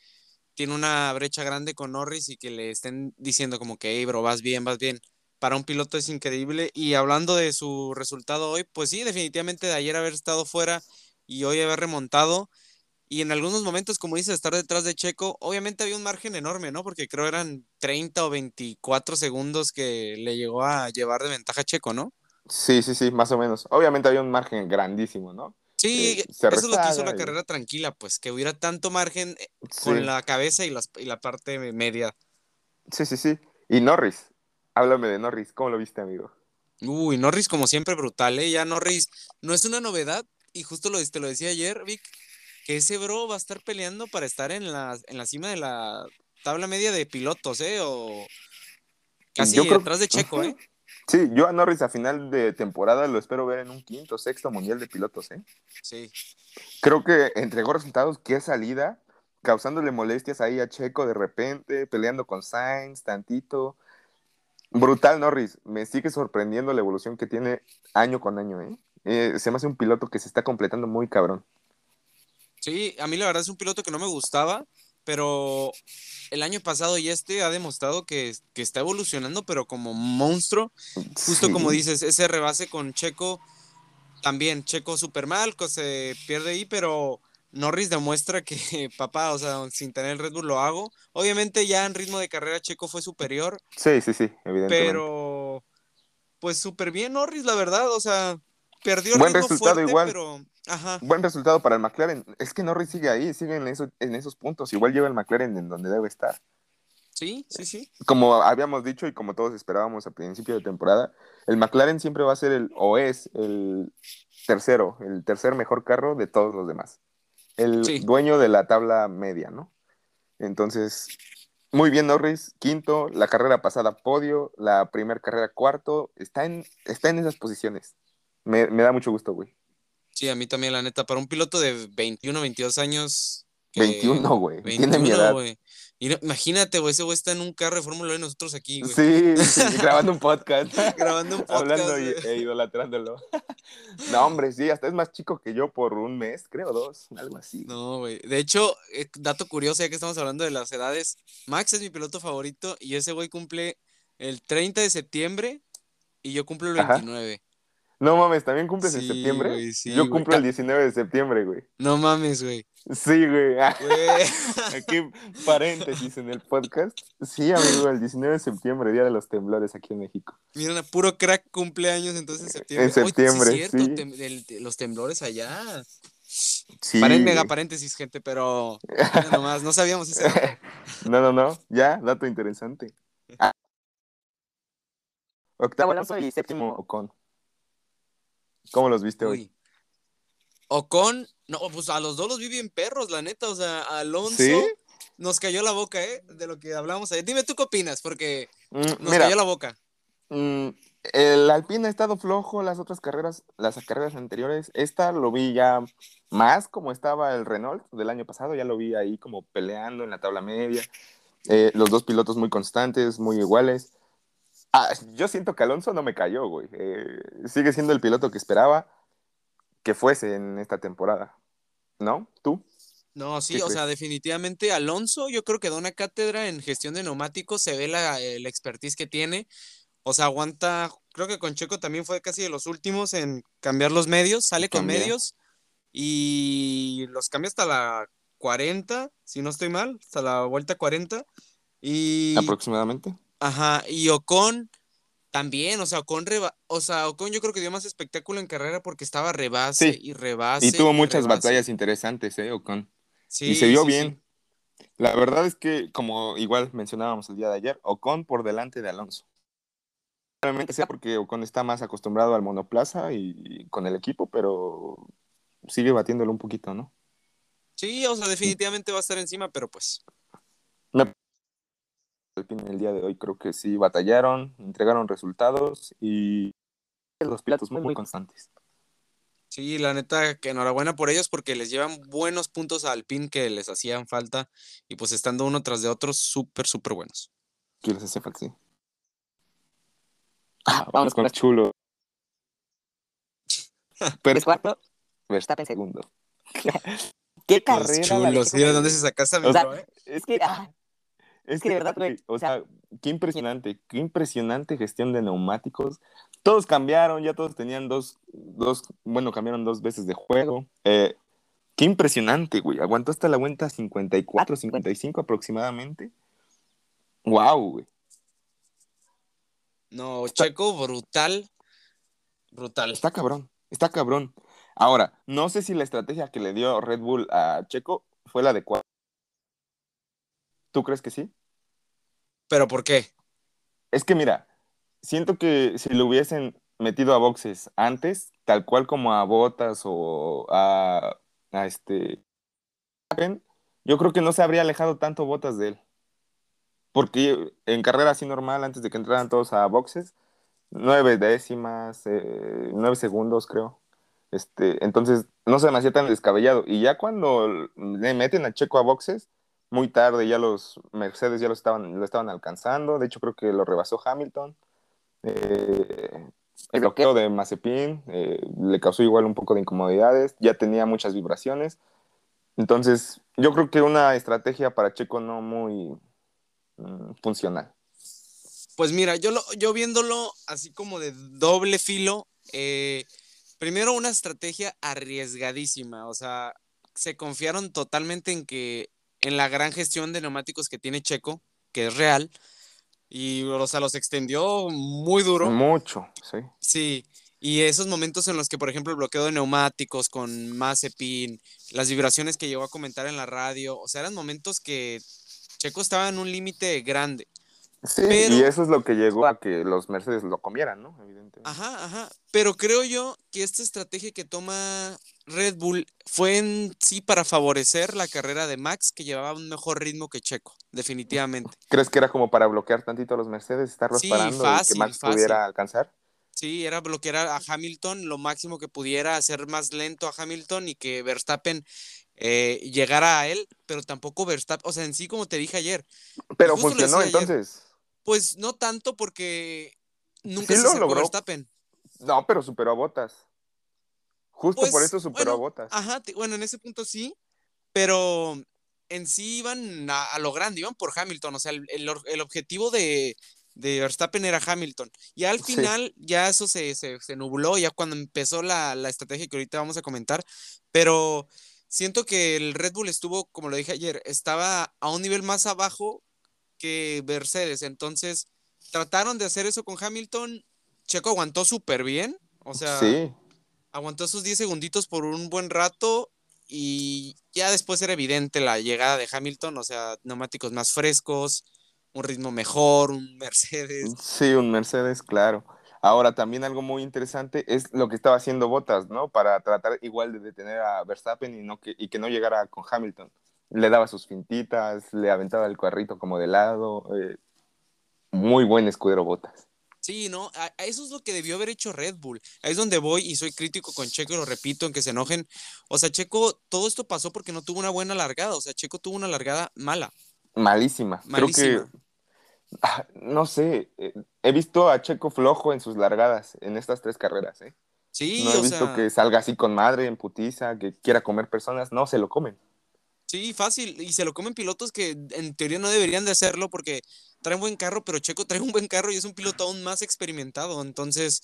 tiene una brecha grande con Norris y que le estén diciendo como que, hey, bro, vas bien, vas bien. Para un piloto es increíble y hablando de su resultado hoy, pues sí, definitivamente de ayer haber estado fuera y hoy haber remontado y en algunos momentos, como dices, estar detrás de Checo, obviamente había un margen enorme, ¿no? Porque creo eran 30 o 24 segundos que le llegó a llevar de ventaja a Checo, ¿no? Sí, sí, sí, más o menos. Obviamente había un margen grandísimo, ¿no? Sí, Eh, eso es lo que hizo la y- carrera tranquila, pues que hubiera tanto margen eh, Sí, con la cabeza y, las, y la parte media. sí, sí, sí. Y Norris, háblame de Norris, ¿cómo lo viste, amigo? Uy, Norris como siempre brutal, ¿eh? Ya Norris no es una novedad y justo lo, te lo decía ayer, Vic, que ese bro va a estar peleando para estar en la, en la cima de la tabla media de pilotos, ¿eh? O casi Yo creo- detrás de Checo, ¿eh? Sí, yo a Norris a final de temporada lo espero ver en un quinto, sexto mundial de pilotos, ¿eh? Sí. Creo que entregó resultados, qué salida, causándole molestias ahí a Checo de repente, peleando con Sainz tantito. Brutal Norris, me sigue sorprendiendo la evolución que tiene año con año, ¿eh? Eh, se me hace un piloto que se está completando muy cabrón. Sí, a mí la verdad es un piloto que no me gustaba, pero el año pasado y este ha demostrado que, que está evolucionando, pero como monstruo. Justo Sí. como dices, ese rebase con Checo, también Checo súper mal, co- se pierde ahí, pero Norris demuestra que, papá, o sea, sin tener el Red Bull lo hago. Obviamente ya en ritmo de carrera Checo fue superior, Sí, sí, sí, evidentemente. pero pues súper bien Norris, la verdad, o sea, perdió Buen ritmo resultado fuerte, igual. pero, ajá, Buen resultado para el McLaren. Es que Norris sigue ahí, sigue en, eso- en esos puntos. Igual lleva el McLaren en donde debe estar. sí, sí, sí. Como habíamos dicho y como todos esperábamos a principio de temporada, el McLaren siempre va a ser el, o es el tercero, el tercer mejor carro de todos los demás. El Sí. dueño de la tabla media, ¿no? Entonces, muy bien Norris, quinto, la carrera pasada podio, la primera carrera cuarto, está en, está en esas posiciones. Me, me da mucho gusto, güey. Sí, a mí también, la neta, para un piloto de 21, 22 años. que- 21, güey. Tiene mi 21, edad. imagínate, güey, ese güey está en un carro de Fórmula 1 y nosotros aquí, güey. Sí, sí, grabando un podcast. Grabando un podcast. Hablando y, e idolatrándolo. no, hombre, sí, hasta es más chico que yo por un mes, creo, dos, algo así. No, güey. De hecho, eh, dato curioso, ya que estamos hablando de las edades, Max es mi piloto favorito y ese güey cumple el 30 de septiembre y yo cumplo el Ajá. 29. No mames, ¿también cumples en septiembre? güey, sí, yo güey. cumplo el 19 de septiembre, güey. No mames, güey. Sí, güey. Aquí paréntesis en el podcast. Sí, amigo, el 19 de septiembre, Día de los Temblores aquí en México. Mira, puro crack cumpleaños entonces en septiembre. En septiembre, Oye, sí. cierto, tem- los temblores allá. Sí. Mega paréntesis, gente, pero mira nomás, no sabíamos dato. no, no, no. Ya, dato interesante. Ah. Octavo y séptimo Ocon. ¿Cómo los viste hoy? Ocon, no, pues a los dos los vi bien perros, la neta, o sea, Alonso ¿Sí? nos cayó la boca, ¿eh? De lo que hablamos ayer. Dime tú qué opinas, porque Mm, nos mira, cayó la boca. mm, el Alpine ha estado flojo las otras carreras, las carreras anteriores. Esta lo vi ya más como estaba el Renault del año pasado, ya lo vi ahí como peleando en la tabla media. Eh, los dos pilotos muy constantes, muy iguales. Ah, yo siento que Alonso no me cayó, güey. Eh, sigue siendo el piloto que esperaba que fuese en esta temporada. ¿No? ¿Tú? No, sí, ¿Qué o sea, definitivamente Alonso, yo creo que da una cátedra en gestión de neumáticos, se ve la, el expertise que tiene, o sea, aguanta, creo que con Checo también fue casi de los últimos en cambiar los medios, sale con medios y los cambia hasta la 40, si no estoy mal, hasta la vuelta 40 y, Aproximadamente. Ajá, y Ocon también, o sea, Ocon, reba- o sea, Ocon yo creo que dio más espectáculo en carrera porque estaba rebase Sí, y rebase Y tuvo muchas rebase. batallas interesantes, ¿eh? Ocon. Sí, y se vio sí, bien. La verdad es que, como igual mencionábamos el día de ayer, Ocon por delante de Alonso. Probablemente sea porque Ocon está más acostumbrado al monoplaza y, y con el equipo, pero sigue batiéndolo un poquito, ¿no? Sí, o sea, definitivamente va a estar encima, pero pues. Alpine el día de hoy creo que sí batallaron, entregaron resultados y los pilotos muy, muy constantes. Sí, la neta, que enhorabuena por ellos porque les llevan buenos puntos a Alpine que les hacían falta y pues estando uno tras de otro, súper, súper buenos. ¿Qué les hace falta? Sí. Ah, vamos con las chulo. Pérez cuarto, Verstappen segundo. ¿Qué Los carrera? de chulos, ¿de dónde se sacaste a mi O sea, bro, eh? Es que, ah, es que de verdad, güey, o sea, qué impresionante, qué impresionante gestión de neumáticos. Todos cambiaron, ya todos tenían dos, dos bueno, cambiaron dos veces de juego. Eh, qué impresionante, güey. Aguantó hasta la vuelta 54, 55 aproximadamente. Wow, güey. No, Checo, brutal. Brutal. Está cabrón, está cabrón. Ahora, no sé si la estrategia que le dio Red Bull a Checo fue la adecuada. ¿Tú crees que sí? ¿Pero por qué? Es que mira, siento que si lo hubiesen metido a boxes antes, tal cual como a Botas o a, a este yo creo que no se habría alejado tanto Botas de él. Porque en carrera así normal, antes de que entraran todos a boxes, nueve décimas, eh, nueve segundos creo. Este, entonces no se me hacía tan descabellado. Y ya cuando le meten a Checo a boxes, muy tarde ya los Mercedes ya lo estaban, lo estaban alcanzando. De hecho, creo que lo rebasó Hamilton. Eh, el bloqueo de Mazepin eh, le causó igual un poco de incomodidades. Ya tenía muchas vibraciones. Entonces, yo creo que una estrategia para Checo no muy mm, funcional. Pues mira, yo, lo, yo viéndolo así como de doble filo, eh, primero una estrategia arriesgadísima, o sea, se confiaron totalmente en que en la gran gestión de neumáticos que tiene Checo, que es real, y o sea, los extendió muy duro. Mucho, sí. Sí, y esos momentos en los que, por ejemplo, el bloqueo de neumáticos con Mazepin, las vibraciones que llegó a comentar en la radio, o sea, eran momentos que Checo estaba en un límite grande. Sí, Pero- y eso es lo que llegó a que los Mercedes lo comieran, ¿no? Evidentemente. Ajá, ajá. Pero creo yo que esta estrategia que toma Red Bull fue en sí para favorecer la carrera de Max, que llevaba un mejor ritmo que Checo, definitivamente. ¿Crees que era como para bloquear tantito a los Mercedes, estarlos Sí, parando y que Max fácil. pudiera alcanzar? Sí, era bloquear a Hamilton lo máximo que pudiera, hacer más lento a Hamilton y que Verstappen eh, llegara a él, pero tampoco Verstappen, o sea, en sí, como te dije ayer, Pero funcionó ayer. Pues no tanto porque nunca Sí se lo logró. Verstappen. No, pero superó a Botas. Justo Pues, por eso superó bueno, a Botas. Ajá, bueno, en ese punto sí, pero en sí iban a, a lo grande, iban por Hamilton, o sea, el, el objetivo de, de Verstappen era Hamilton. Y al Sí. final ya eso se, se, se nubló, ya cuando empezó la, la estrategia que ahorita vamos a comentar, pero siento que el Red Bull estuvo, como lo dije ayer, estaba a un nivel más abajo que Mercedes, entonces trataron de hacer eso con Hamilton, Checo aguantó súper bien, o sea sí, aguantó esos 10 segunditos por un buen rato y ya después era evidente la llegada de Hamilton, o sea, neumáticos más frescos, un ritmo mejor, un Mercedes. sí, un Mercedes, claro. Ahora, también algo muy interesante es lo que estaba haciendo Botas, ¿no? Para tratar igual de detener a Verstappen y, no que, y que no llegara con Hamilton. Le daba sus fintitas, le aventaba el carrito como de lado. eh, muy buen escudero Botas. Sí, ¿no? A- a eso es lo que debió haber hecho Red Bull. Ahí es donde voy y soy crítico con Checo lo repito, en que se enojen. O sea, Checo, todo esto pasó porque no tuvo una buena largada. O sea, Checo tuvo una largada mala. Malísima. Creo Malísima. que, ah, no sé, eh, he visto a Checo flojo en sus largadas en estas tres carreras, ¿eh? Sí, no he o visto sea, que salga así con madre en putiza, que quiera comer personas, no, se lo comen. Sí, fácil. Y se lo comen pilotos que en teoría no deberían de hacerlo porque traen buen carro, pero Checo trae un buen carro y es un piloto aún más experimentado. Entonces,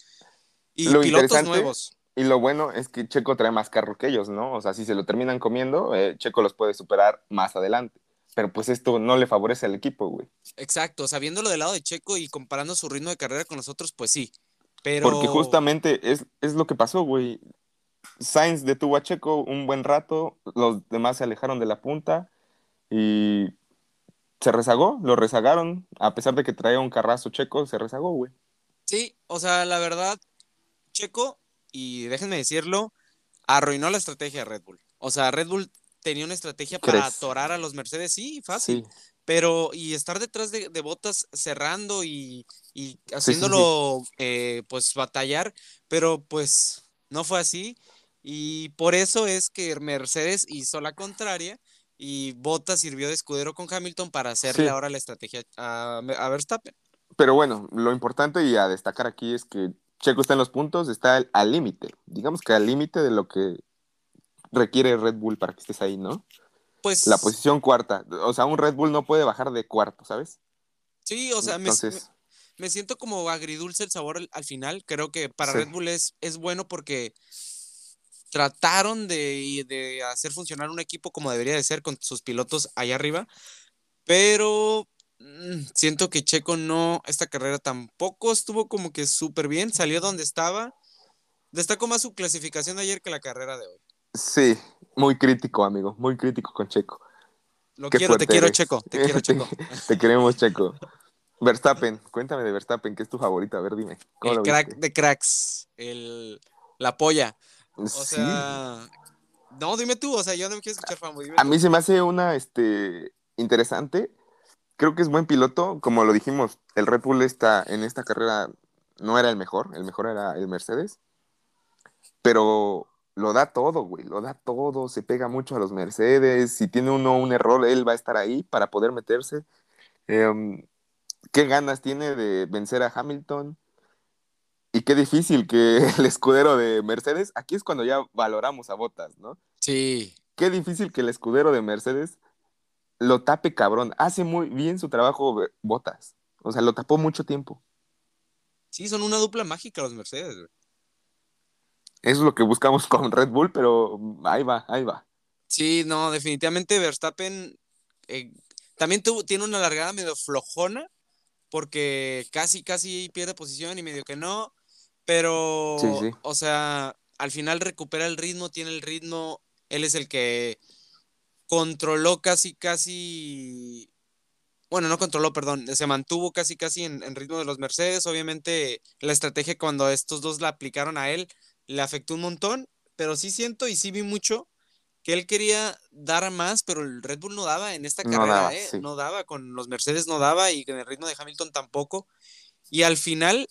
y Lo pilotos nuevos. Y lo bueno es que Checo trae más carro que ellos, ¿no? O sea, si se lo terminan comiendo, eh, Checo los puede superar más adelante. Pero pues esto no le favorece al equipo, güey. Exacto. Sabiéndolo del lado de Checo y comparando su ritmo de carrera con los otros, pues sí. Pero. Porque justamente es, es lo que pasó, güey. Sainz detuvo a Checo un buen rato, los demás se alejaron de la punta y se rezagó, lo rezagaron, a pesar de que traía un carrazo Checo, se rezagó, güey. Sí, o sea, la verdad, Checo, y déjenme decirlo, arruinó la estrategia de Red Bull. O sea, Red Bull tenía una estrategia para ¿Crees? atorar a los Mercedes, sí, fácil. Sí, Pero, y estar detrás de, de botas cerrando y, y sí, haciéndolo, eh, pues, batallar, pero pues no fue así. Y por eso es que Mercedes hizo la contraria y Bottas sirvió de escudero con Hamilton para hacerle Sí. ahora la estrategia a, a Verstappen. Pero bueno, lo importante y a destacar aquí es que Checo está en los puntos, está al- límite, digamos que al límite de lo que requiere Red Bull para que estés ahí, ¿no? Pues La posición cuarta, o sea, un Red Bull no puede bajar de cuarto, ¿sabes? sí, o sea, me, Entonces, me- me siento como agridulce el sabor al, al final. Creo que para Sí. Red Bull es, es bueno porque trataron de, de hacer funcionar un equipo como debería de ser con sus pilotos allá arriba, pero mm, siento que Checo no, esta carrera tampoco estuvo como que súper bien, salió donde estaba. Destacó más su clasificación de ayer que la carrera de hoy. sí, muy crítico, amigo, muy crítico con Checo. Lo Qué quiero, te quiero, eres. Checo, te quiero, Checo. Te queremos, Checo. Verstappen, cuéntame de Verstappen, que es tu favorito. A ver, dime. ¿cómo El crack viste? de cracks, el, la polla. O Sí. sea, no, dime tú, o sea, yo no me quiero escuchar. Dime A tú. mí se me hace una este, interesante. Creo que es buen piloto. Como lo dijimos, el Red Bull está, en esta carrera no era el mejor. El mejor era el Mercedes. Pero lo da todo, güey. Lo da todo. Se pega mucho a los Mercedes. Si tiene uno un error, él va a estar ahí para poder meterse. Em, qué ganas tiene de vencer a Hamilton. Y qué difícil que el escudero de Mercedes, aquí es cuando ya valoramos a Botas, ¿no? Sí, Qué difícil que el escudero de Mercedes lo tape cabrón. Hace muy bien su trabajo eh, Botas. O sea, lo tapó mucho tiempo. sí, son una dupla mágica los Mercedes. güey. Eso es lo que buscamos con Red Bull, pero ahí va, ahí va. Sí, no, definitivamente Verstappen eh, también tuvo, tiene una largada medio flojona, porque casi, casi pierde posición y medio que no, pero, Sí, sí. o sea, al final recupera el ritmo, tiene el ritmo, él es el que controló casi, casi, bueno, no controló, perdón, se mantuvo casi, casi en, en ritmo de los Mercedes, obviamente la estrategia cuando estos dos la aplicaron a él le afectó un montón, pero sí siento y sí vi mucho que él quería dar más, pero el Red Bull no daba en esta No carrera, daba, ¿eh? sí. No daba, con los Mercedes no daba y con el ritmo de Hamilton tampoco. Y al final,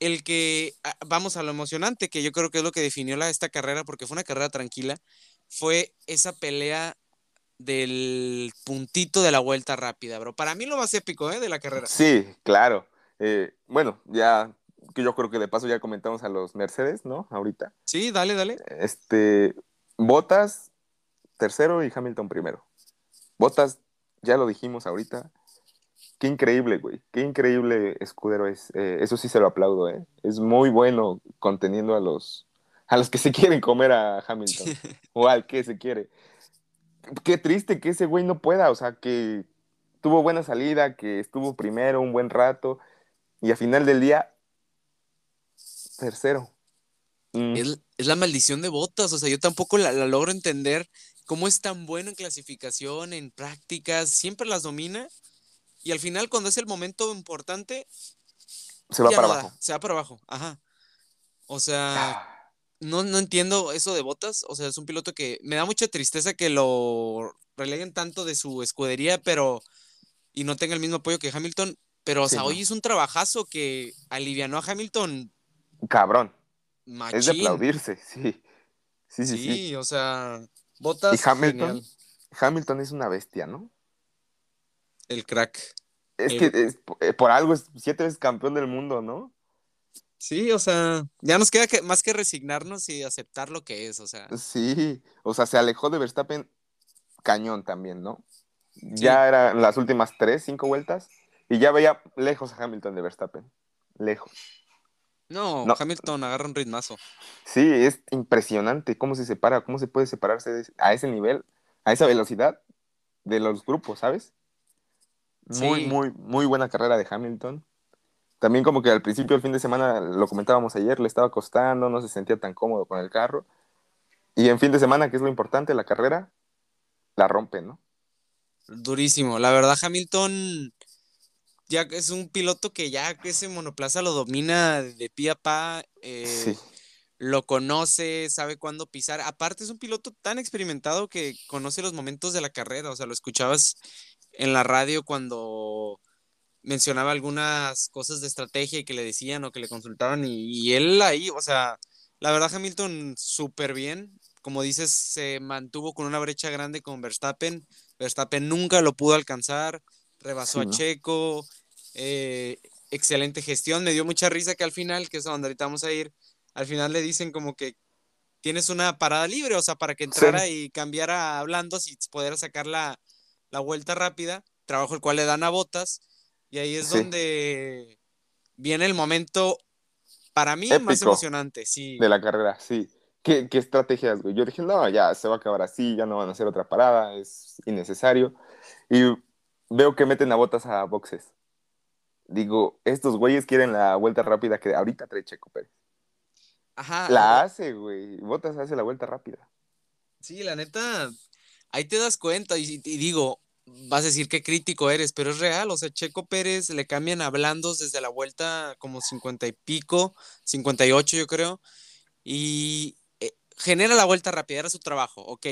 el que, ah, vamos a lo emocionante, que yo creo que es lo que definió la, esta carrera, porque fue una carrera tranquila, fue esa pelea del puntito de la vuelta rápida, bro. Para mí lo más épico, ¿eh? De la carrera. Sí, claro. Eh, bueno, ya que yo creo que de paso ya comentamos a los Mercedes, ¿no? Ahorita. Sí, dale, dale. Este, Botas tercero y Hamilton primero. Botas, ya lo dijimos ahorita. Qué increíble, güey. Qué increíble escudero es. Eh, eso sí se lo aplaudo, ¿eh? Es muy bueno conteniendo a los, a los que se quieren comer a Hamilton. o al que se quiere. Qué triste que ese güey no pueda. O sea, que tuvo buena salida, que estuvo primero un buen rato. Y a final del día, tercero. Mm, Es, es la maldición de botas, o sea, yo tampoco la, la logro entender cómo es tan bueno en clasificación, en prácticas, siempre las domina y al final cuando es el momento importante, se va para abajo. se va para abajo, ajá. O sea, Ah, no, no entiendo eso de botas, o sea, es un piloto que me da mucha tristeza que lo releguen tanto de su escudería, pero y no tenga el mismo apoyo que Hamilton, pero o Sí, sea, no. hoy es un trabajazo que alivianó a Hamilton Cabrón. machín. Es de aplaudirse, sí. Sí, sí, sí. Sí, o sea, botas Y Hamilton, genial. Hamilton es una bestia, ¿no? El crack. Es El- que es- eh, por algo es siete veces campeón del mundo, ¿no? Sí, o sea, ya nos queda que, más que resignarnos y aceptar lo que es, o sea. Sí, o sea, se alejó de Verstappen cañón también, ¿no? Ya eran las últimas tres, cinco vueltas y ya veía lejos a Hamilton de Verstappen. Lejos. No, Hamilton agarra un ritmazo. Sí, es impresionante cómo se separa, cómo se puede separarse a ese nivel, a esa velocidad de los grupos, ¿sabes? Muy, muy, muy buena carrera de Hamilton. También como que al principio del fin de semana, lo comentábamos ayer, le estaba costando, no se sentía tan cómodo con el carro. Y en fin de semana, que es lo importante, la carrera, la rompe, ¿no? Durísimo. La verdad, Hamilton ya es un piloto que ya que ese monoplaza lo domina de pie a pa, eh, lo conoce, sabe cuándo pisar. Aparte es un piloto tan experimentado que conoce los momentos de la carrera, o sea, lo escuchabas en la radio cuando mencionaba algunas cosas de estrategia y que le decían o que le consultaban y, y él ahí, o sea, la verdad Hamilton súper bien, como dices, se mantuvo con una brecha grande con Verstappen, Verstappen nunca lo pudo alcanzar, rebasó a Checo, eh, excelente gestión. Me dio mucha risa que al final, que es donde ahorita vamos a ir, al final le dicen como que tienes una parada libre, o sea, para que entrara y cambiara hablando, si pudiera sacar la, vuelta rápida, trabajo el cual le dan a botas, y ahí es donde viene el momento, para mí, más emocionante, sí. De la carrera, sí. ¿Qué, ¿Qué, estrategias, güey? Yo dije, no, ya se va a acabar así, ya no van a hacer otra parada, es innecesario. Y veo que meten a botas a boxes digo, estos güeyes quieren la vuelta rápida que ahorita trae Checo Pérez. Ajá. La hace, güey. Botas hace la vuelta rápida. Sí, la neta, ahí te das cuenta y, digo, vas a decir qué crítico eres, pero es real, o sea, Checo Pérez le cambian a blandos desde la vuelta como 50 y pico, 58 yo creo, y eh, genera la vuelta rápida, era su trabajo, ok.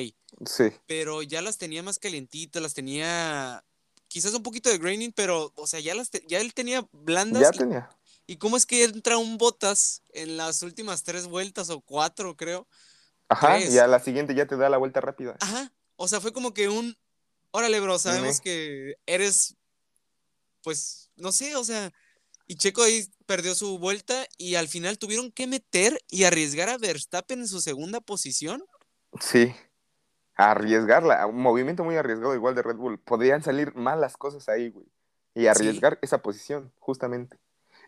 Sí. Pero ya las tenía más calientitas, las tenía quizás un poquito de graining, pero, o sea, ya, las ya él tenía blandas. Ya tenía. ¿Y cómo es que entra un Botas en las últimas tres vueltas o cuatro, creo? Ajá, y a la siguiente ya te da la vuelta rápida. Ajá, o sea, fue como que un, órale, bro, sabemos que eres, pues, no sé, o sea, y Checo ahí perdió su vuelta y al final tuvieron que meter y arriesgar a Verstappen en su segunda posición. Sí arriesgarla, un movimiento muy arriesgado igual de Red Bull. Podrían salir malas cosas ahí, güey. Y arriesgar esa posición, justamente.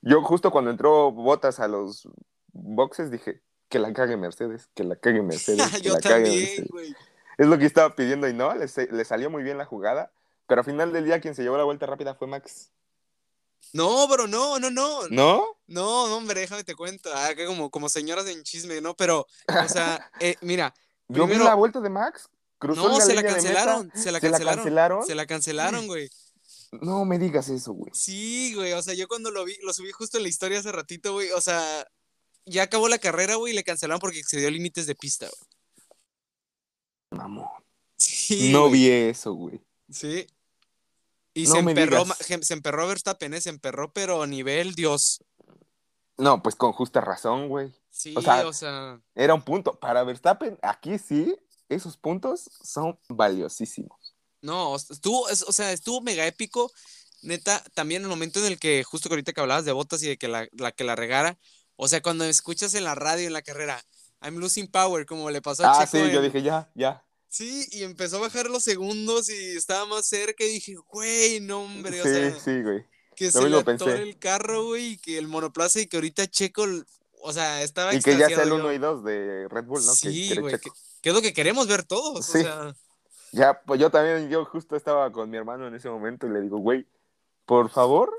Yo justo cuando entró Botas a los boxes dije, que la cague Mercedes, que la cague Mercedes. Yo también, güey. Es lo que estaba pidiendo y no, le, salió muy bien la jugada, pero al final del día quien se llevó la vuelta rápida fue Max. No, bro, no, no, no. ¿No? No, no, hombre, déjame te cuento. Ah, que como, como señoras en chisme, ¿no? Pero, o sea, eh, mira. Yo vi la vuelta de Max no, se la cancelaron, se la cancelaron. Se la cancelaron, güey. No me digas eso, güey. Sí, güey, o sea, yo cuando lo vi, lo subí justo en la historia hace ratito, güey, o sea, ya acabó la carrera, güey, y le cancelaron porque excedió límites de pista, güey. Mamón. Sí, no vi eso, güey. Sí. Y se, emperró, se emperró Verstappen, ¿eh? se emperró, pero nivel Dios. No, pues con justa razón, güey. Sí, o sea, o sea, Era un punto. Para Verstappen, aquí sí, esos puntos son valiosísimos. No, estuvo, o sea, estuvo mega épico. Neta, también el momento en el que, justo que ahorita que hablabas de botas y de que la, que la regara, o sea, cuando escuchas en la radio, en la carrera, I'm losing power, como le pasó a Ah, sí, yo dije, ya, ya. Sí, y empezó a bajar los segundos y estaba más cerca y dije, güey, no, hombre, o sea. Sí, güey. Que se le atoró el carro, güey, y que el monoplaza y que ahorita Checo, o sea, estaba Y que ya sea el 1 y 2 de Red Bull, ¿no? Sí, güey, que es lo que queremos ver todos. O sea... Ya, pues yo también, yo justo estaba con mi hermano en ese momento y le digo, güey, por favor,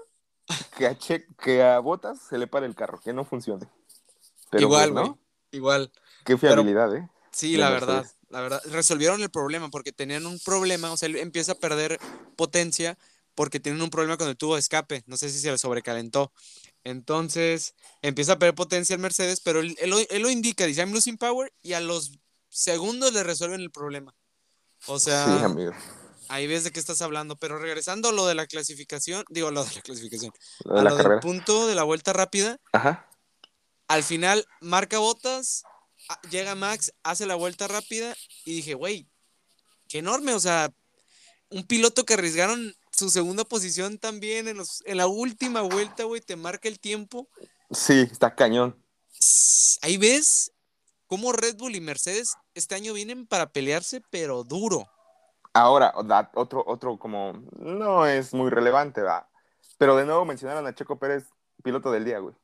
que a, che que a Botas se le pare el carro, que no funcione. Igual, pues, ¿no? Igual. Qué fiabilidad, ¿eh? Sí, la verdad, la verdad. Resolvieron el problema porque tenían un problema, o sea, él empieza a perder potencia porque tienen un problema con el tubo de escape. No sé si se le sobrecalentó. Entonces empieza a perder potencia el Mercedes, pero él, él, lo indica, dice I'm losing power, y a los segundos le resuelven el problema. O sea, ahí ves de qué estás hablando. Pero regresando a lo de la clasificación, digo, lo de la clasificación, a lo del punto de la vuelta rápida, Ajá. Al final marca botas, llega Max, hace la vuelta rápida y dije, güey, qué enorme, o sea, un piloto que arriesgaron su segunda posición también en, los, en la última vuelta, güey, te marca el tiempo. Sí, está cañón. Ahí ves cómo Red Bull y Mercedes este año vienen para pelearse, pero duro. Ahora, otro, otro como, no es muy relevante, va. Pero de nuevo mencionaron a Checo Pérez, piloto del día, güey.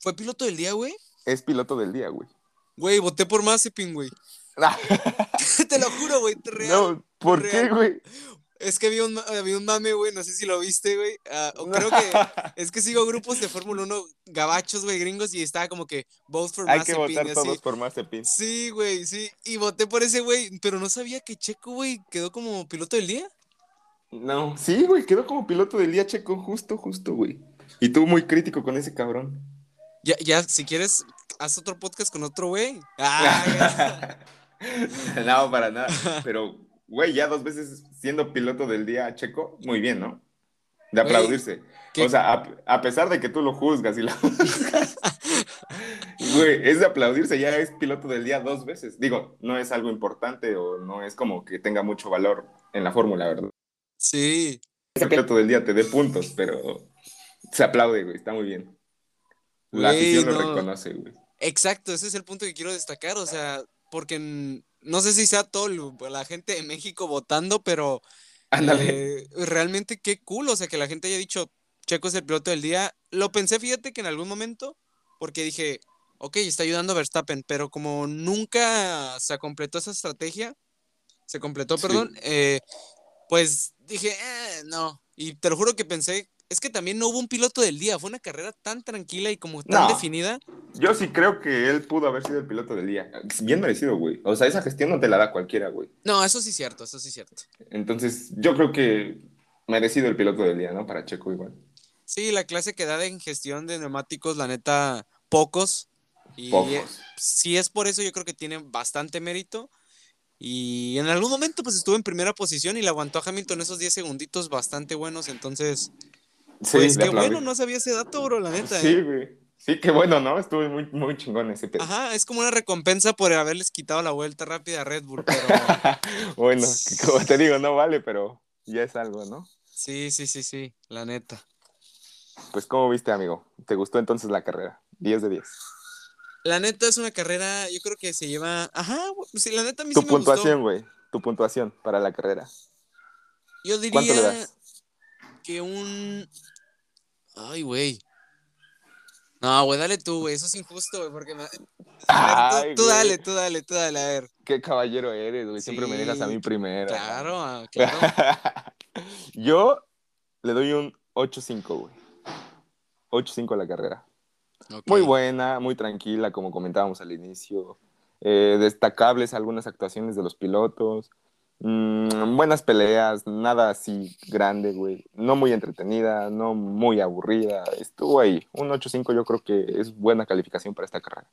¿Fue piloto del día, güey? Es piloto del día, güey. Güey, voté por Mazepin, güey. Te lo juro, güey, real. no, ¿por qué, güey? Es que había un, había un mame, güey, no sé si lo viste, güey. ah, o creo que es que sigo grupos de Fórmula 1 gabachos, güey, gringos, y estaba como que vote for Hay que Mazepin, votar y así. todos por Mazepin. Sí, güey, sí. Y voté por ese güey, pero no sabía que Checo, güey, quedó como piloto del día. No, sí, güey, quedó como piloto del día Checo, justo, justo, güey. Y tú muy crítico con ese cabrón. Ya, ya, si quieres, haz otro podcast con otro güey. Ah, no, para nada. Pero, güey, ya dos veces siendo piloto del día Checo, muy bien, ¿no? De Güey, aplaudirse. ¿qué? O sea, a, a pesar de que tú lo juzgas y lo juzgas, güey, es de aplaudirse, ya es piloto del día dos veces. Digo, no es algo importante o no es como que tenga mucho valor en la fórmula, ¿verdad? sí. Ese piloto del día te dé puntos, pero se aplaude, güey, está muy bien. La afición lo no. reconoce, güey. Exacto, ese es el punto que quiero destacar, o sea, porque no sé si sea todo la gente de México votando, pero Ándale. eh, realmente qué cool, o sea, que la gente haya dicho, Checo es el piloto del día. Lo pensé, fíjate que en algún momento, porque dije, ok, está ayudando a Verstappen, pero como nunca se completó esa estrategia, se completó, Sí. perdón, eh, pues dije, "Eh, no, y te lo juro que pensé, es que también no hubo un piloto del día, fue una carrera tan tranquila y como tan No. definida. Yo sí creo que él pudo haber sido el piloto del día. Bien merecido, güey. O sea, esa gestión no te la da cualquiera, güey. No, eso sí es cierto, eso sí es cierto. Entonces, yo creo que merecido el piloto del día, ¿no? Para Checo igual. Sí, la clase que da en gestión de neumáticos, la neta, pocos. Y Pocos. si es por eso, yo creo que tiene bastante mérito. Y en algún momento, pues estuvo en primera posición y le aguantó a Hamilton esos 10 segunditos bastante buenos. Entonces, Sí, pues qué aplaudí. bueno, no sabía ese dato, bro, la neta. Sí, ¿eh? güey. Sí, qué bueno, ¿no? Estuvo muy, muy chingón ese pedo. Ajá, es como una recompensa por haberles quitado la vuelta rápida a Red Bull, pero bueno, como te digo, no vale, pero ya es algo, ¿no? sí, sí, sí, sí, la neta. Pues, ¿cómo viste, amigo? ¿Te gustó entonces la carrera? 10 de 10. La neta es una carrera, yo creo que se lleva. Ajá, güey, sí, la neta a mí Tu sí me gustó. puntuación, güey. Tu puntuación para la carrera. Yo ¿Cuánto le diría das? Que un. Ay, güey. No, güey, dale tú, güey. Eso es injusto, güey, porque me... Ver, tú, dale, tú dale, tú dale, a ver. Qué caballero eres, güey. Siempre me dejas a mí primero. Claro, ah, claro. Yo le doy un 8-5, güey. 8-5 a la carrera. Muy buena, muy tranquila, como comentábamos al inicio. Eh, destacables algunas actuaciones de los pilotos. Mm, buenas peleas, nada así grande, güey. No muy entretenida, no muy aburrida. Estuvo ahí. Un 8-5 yo creo que es buena calificación para esta carrera.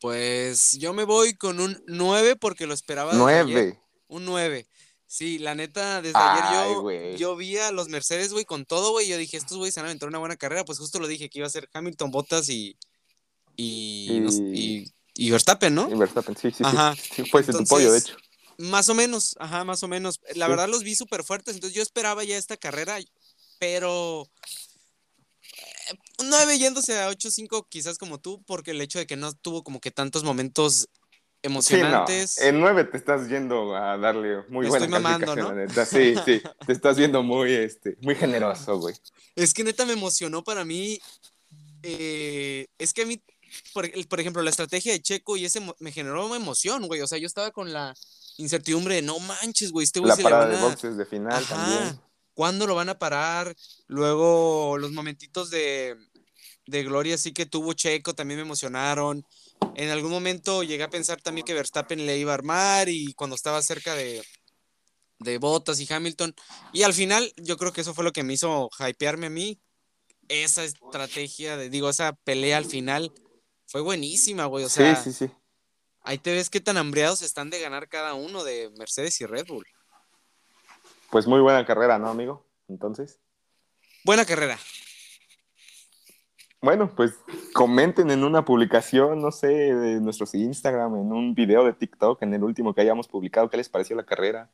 Pues yo me voy con un 9 porque lo esperaba desde ayer. 9. Un 9. Sí, la neta, desde Ay, ayer yo, vi a los Mercedes, güey, con todo, güey. Yo dije, estos güeyes se van a aventar una buena carrera. Pues justo lo dije, que iba a ser Hamilton, Bottas y. Y. y, y Verstappen, ¿no? Y Verstappen, sí, sí, Ajá. sí. Fue ese tu pollo, de hecho. Más o menos, ajá, más o menos. La Sí. verdad los vi súper fuertes, entonces yo esperaba ya esta carrera, pero eh, 9 yéndose a 8-5 quizás como tú, porque el hecho de que no tuvo como que tantos momentos Sí, no. emocionantes. En 9 te estás yendo a darle muy Me buena estoy mamando, ¿no? neta. Sí, sí. Te estás viendo muy, este, muy generoso, güey. Es que neta me emocionó para mí. eh, es que a mí, por, por ejemplo, la estrategia de Checo y ese me generó emoción, güey. O sea, yo estaba con la incertidumbre de no manches, güey, este güey La se le parada de a- boxes de final Ajá. también. ¿Cuándo lo van a parar? Luego los momentitos de, de gloria sí que tuvo Checo también me emocionaron. En algún momento llegué a pensar también que Verstappen le iba a armar y cuando estaba cerca de, de Bottas y Hamilton. Y al final yo creo que eso fue lo que me hizo hypearme a mí. Esa estrategia, de, digo, esa pelea al final fue buenísima, güey. O sea, sí, sí, sí. Ahí te ves qué tan hambriados están de ganar cada uno de Mercedes y Red Bull. Pues muy buena carrera, ¿no, amigo? Entonces. Buena carrera. Bueno, pues comenten en una publicación, no sé, de nuestros Instagram, en un video de TikTok, en el último que hayamos publicado, ¿qué les pareció la carrera?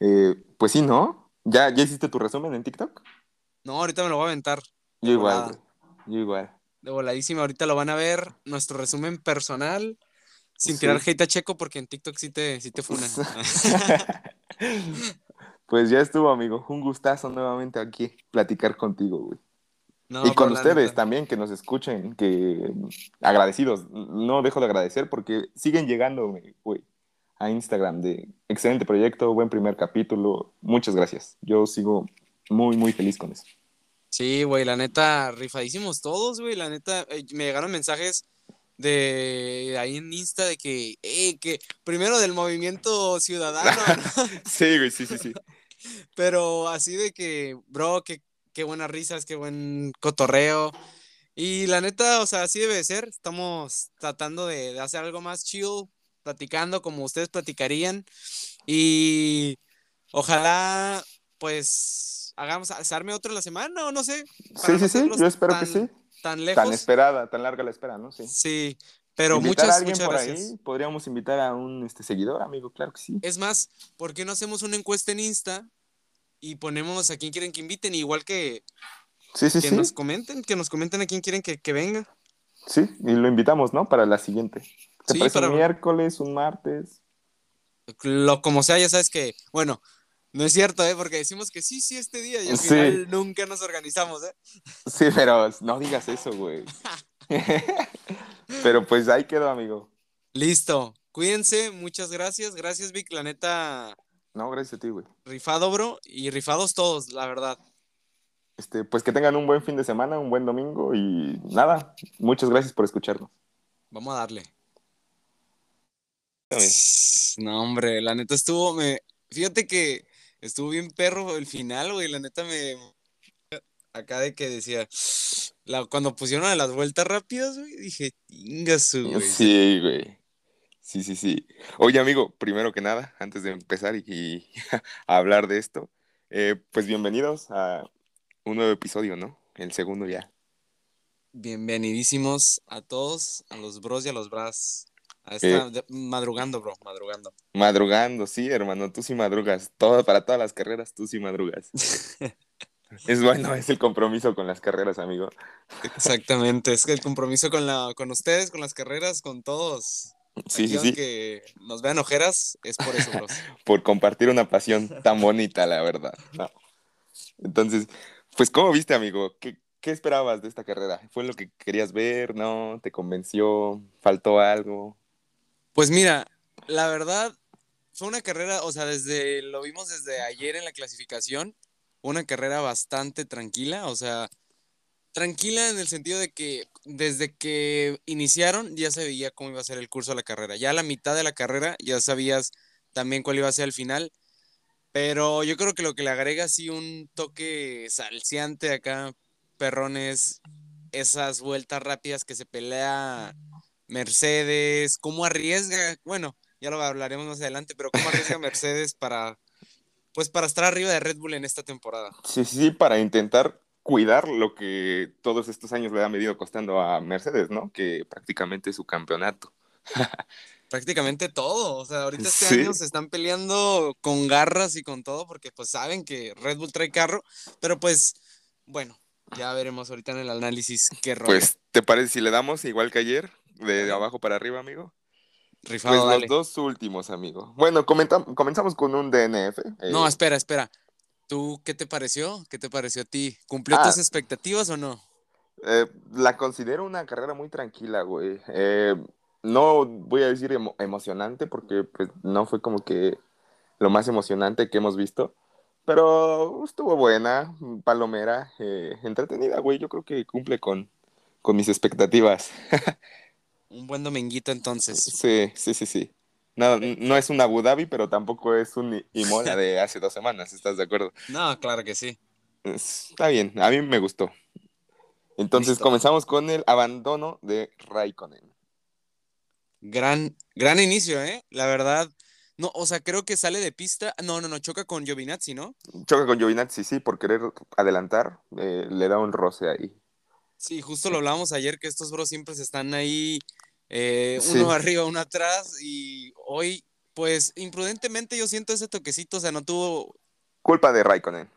Eh, pues sí, ¿no? ¿Ya, ¿Ya hiciste tu resumen en TikTok? No, ahorita me lo voy a aventar. Yo igual. Yo igual. De voladísima, ahorita lo van a ver. Nuestro resumen personal. Sin Sí. tirar hate a Checo porque en TikTok sí te, sí te funan. Pues ya estuvo, amigo. Un gustazo nuevamente aquí platicar contigo, güey. No, y con ustedes también que nos escuchen, que agradecidos. No dejo de agradecer porque siguen llegando, güey, a Instagram de excelente proyecto, buen primer capítulo. Muchas gracias. Yo sigo muy, muy feliz con eso. Sí, güey, la neta, rifadísimos todos, güey. La neta, eh, me llegaron mensajes de ahí en Insta de que, eh, que primero del movimiento ciudadano, ¿no? Sí, güey, sí, sí, sí. pero así de que, bro, que qué buenas risas, qué buen cotorreo. Y la neta, o sea, así debe de ser. Estamos tratando de, de hacer algo más chill, platicando como ustedes platicarían. Y ojalá, pues, hagamos, se arme otro la semana o no sé. Sí, sí, sí. Yo espero que sí. Tan lejos. Tan esperada, tan larga la espera, ¿no? Sí. Sí, pero invitar a muchas, alguien muchas por gracias. ahí, podríamos invitar a un este, seguidor, amigo, claro que sí. Es más, ¿por qué no hacemos una encuesta en Insta y ponemos a quién quieren que inviten? Igual que, Sí, sí, que sí. nos comenten, que nos comenten a quién quieren que, que venga. Sí, y lo invitamos, ¿no? Para la siguiente. ¿Te parece para- un miércoles, un martes? Lo como sea, ya sabes que, bueno, no es cierto, ¿eh? Porque decimos que sí, sí, este día y al Sí. final nunca nos organizamos, ¿eh? Sí, pero no digas eso, güey. pero pues ahí quedó, amigo. Listo. Cuídense, muchas gracias. Gracias, Vic. La neta, No, gracias a ti, güey. rifado, bro. Y rifados todos, la verdad. Este, pues que tengan un buen fin de semana, un buen domingo y nada, muchas gracias por escucharnos. Vamos a darle. No, hombre, la neta estuvo, me, fíjate que estuvo bien perro el final, güey, la neta me, acá de que decía, la, cuando pusieron a las vueltas rápidas, güey, dije, ingasu, güey. Sí, güey. Sí, sí, sí. Oye, amigo, primero que nada, antes de empezar y, y a hablar de esto, eh, pues bienvenidos a un nuevo episodio, ¿no? El segundo ya. Bienvenidísimos a todos, a los bros y a los bras. De- madrugando, bro, madrugando. Madrugando, sí, hermano, tú sí madrugas. Todo, para todas las carreras, tú sí madrugas. es bueno, es el compromiso con las carreras, amigo. Exactamente, es que el compromiso con la, con ustedes, con las carreras, con todos. Sí, sí, sí. aunque nos vean ojeras, es por eso, bros. Por compartir una pasión tan bonita, la verdad. ¿no? Entonces, pues, ¿cómo viste, amigo? ¿Qué, qué esperabas de esta carrera? ¿Fue lo que querías ver? ¿No? ¿Te convenció? ¿Faltó algo? Pues mira, la verdad, fue una carrera, o sea, desde, lo vimos desde ayer en la clasificación, una carrera bastante tranquila, o sea, tranquila en el sentido de que desde que iniciaron ya se veía cómo iba a ser el curso de la carrera. Ya a la mitad de la carrera ya sabías también cuál iba a ser el final, pero yo creo que lo que le agrega así un toque salseante acá, perrones, esas vueltas rápidas que se pelea Mercedes, cómo arriesga, bueno, ya lo hablaremos más adelante, pero cómo arriesga Mercedes para, pues para estar arriba de Red Bull en esta temporada. Sí, sí, para intentar cuidar lo que todos estos años le ha venido costando a Mercedes, ¿no? Que prácticamente es su campeonato. Prácticamente todo, o sea, ahorita este Sí. año se están peleando con garras y con todo porque pues saben que Red Bull trae carro, pero pues bueno, ya veremos ahorita en el análisis qué rollo. Pues, ¿te parece si le damos igual que ayer? De abajo para arriba, amigo. Rifado, Pues dale. los dos últimos, amigo. Bueno, comenzamos con un DNF. eh, No, espera, espera. ¿Tú qué te pareció? ¿Qué te pareció a ti? ¿Cumplió Ah. tus expectativas o no? Eh, la considero una carrera muy tranquila, güey. Eh, no voy a decir emo- emocionante porque pues, no fue como que lo más emocionante que hemos visto, pero estuvo buena, palomera, eh, entretenida, güey. Yo creo que cumple con, con mis expectativas. Un buen dominguito entonces. Sí, sí, sí, sí. No, no es un Abu Dhabi, pero tampoco es un Imola de hace dos semanas, ¿estás de acuerdo? No, claro que sí. Está bien, a mí me gustó. Entonces Listo. comenzamos con el abandono de Raikkonen. Gran, gran inicio, ¿eh? La verdad. No, o sea, creo que sale de pista. No, no, no, choca con Giovinazzi, ¿no? Choca con Giovinazzi, sí, por querer adelantar, eh, le da un roce ahí. Sí, justo lo hablábamos ayer que estos bros siempre se están ahí, eh, Sí. uno arriba, uno atrás. Y hoy, pues, imprudentemente yo siento ese toquecito, o sea, no tuvo. Culpa de Raikkonen.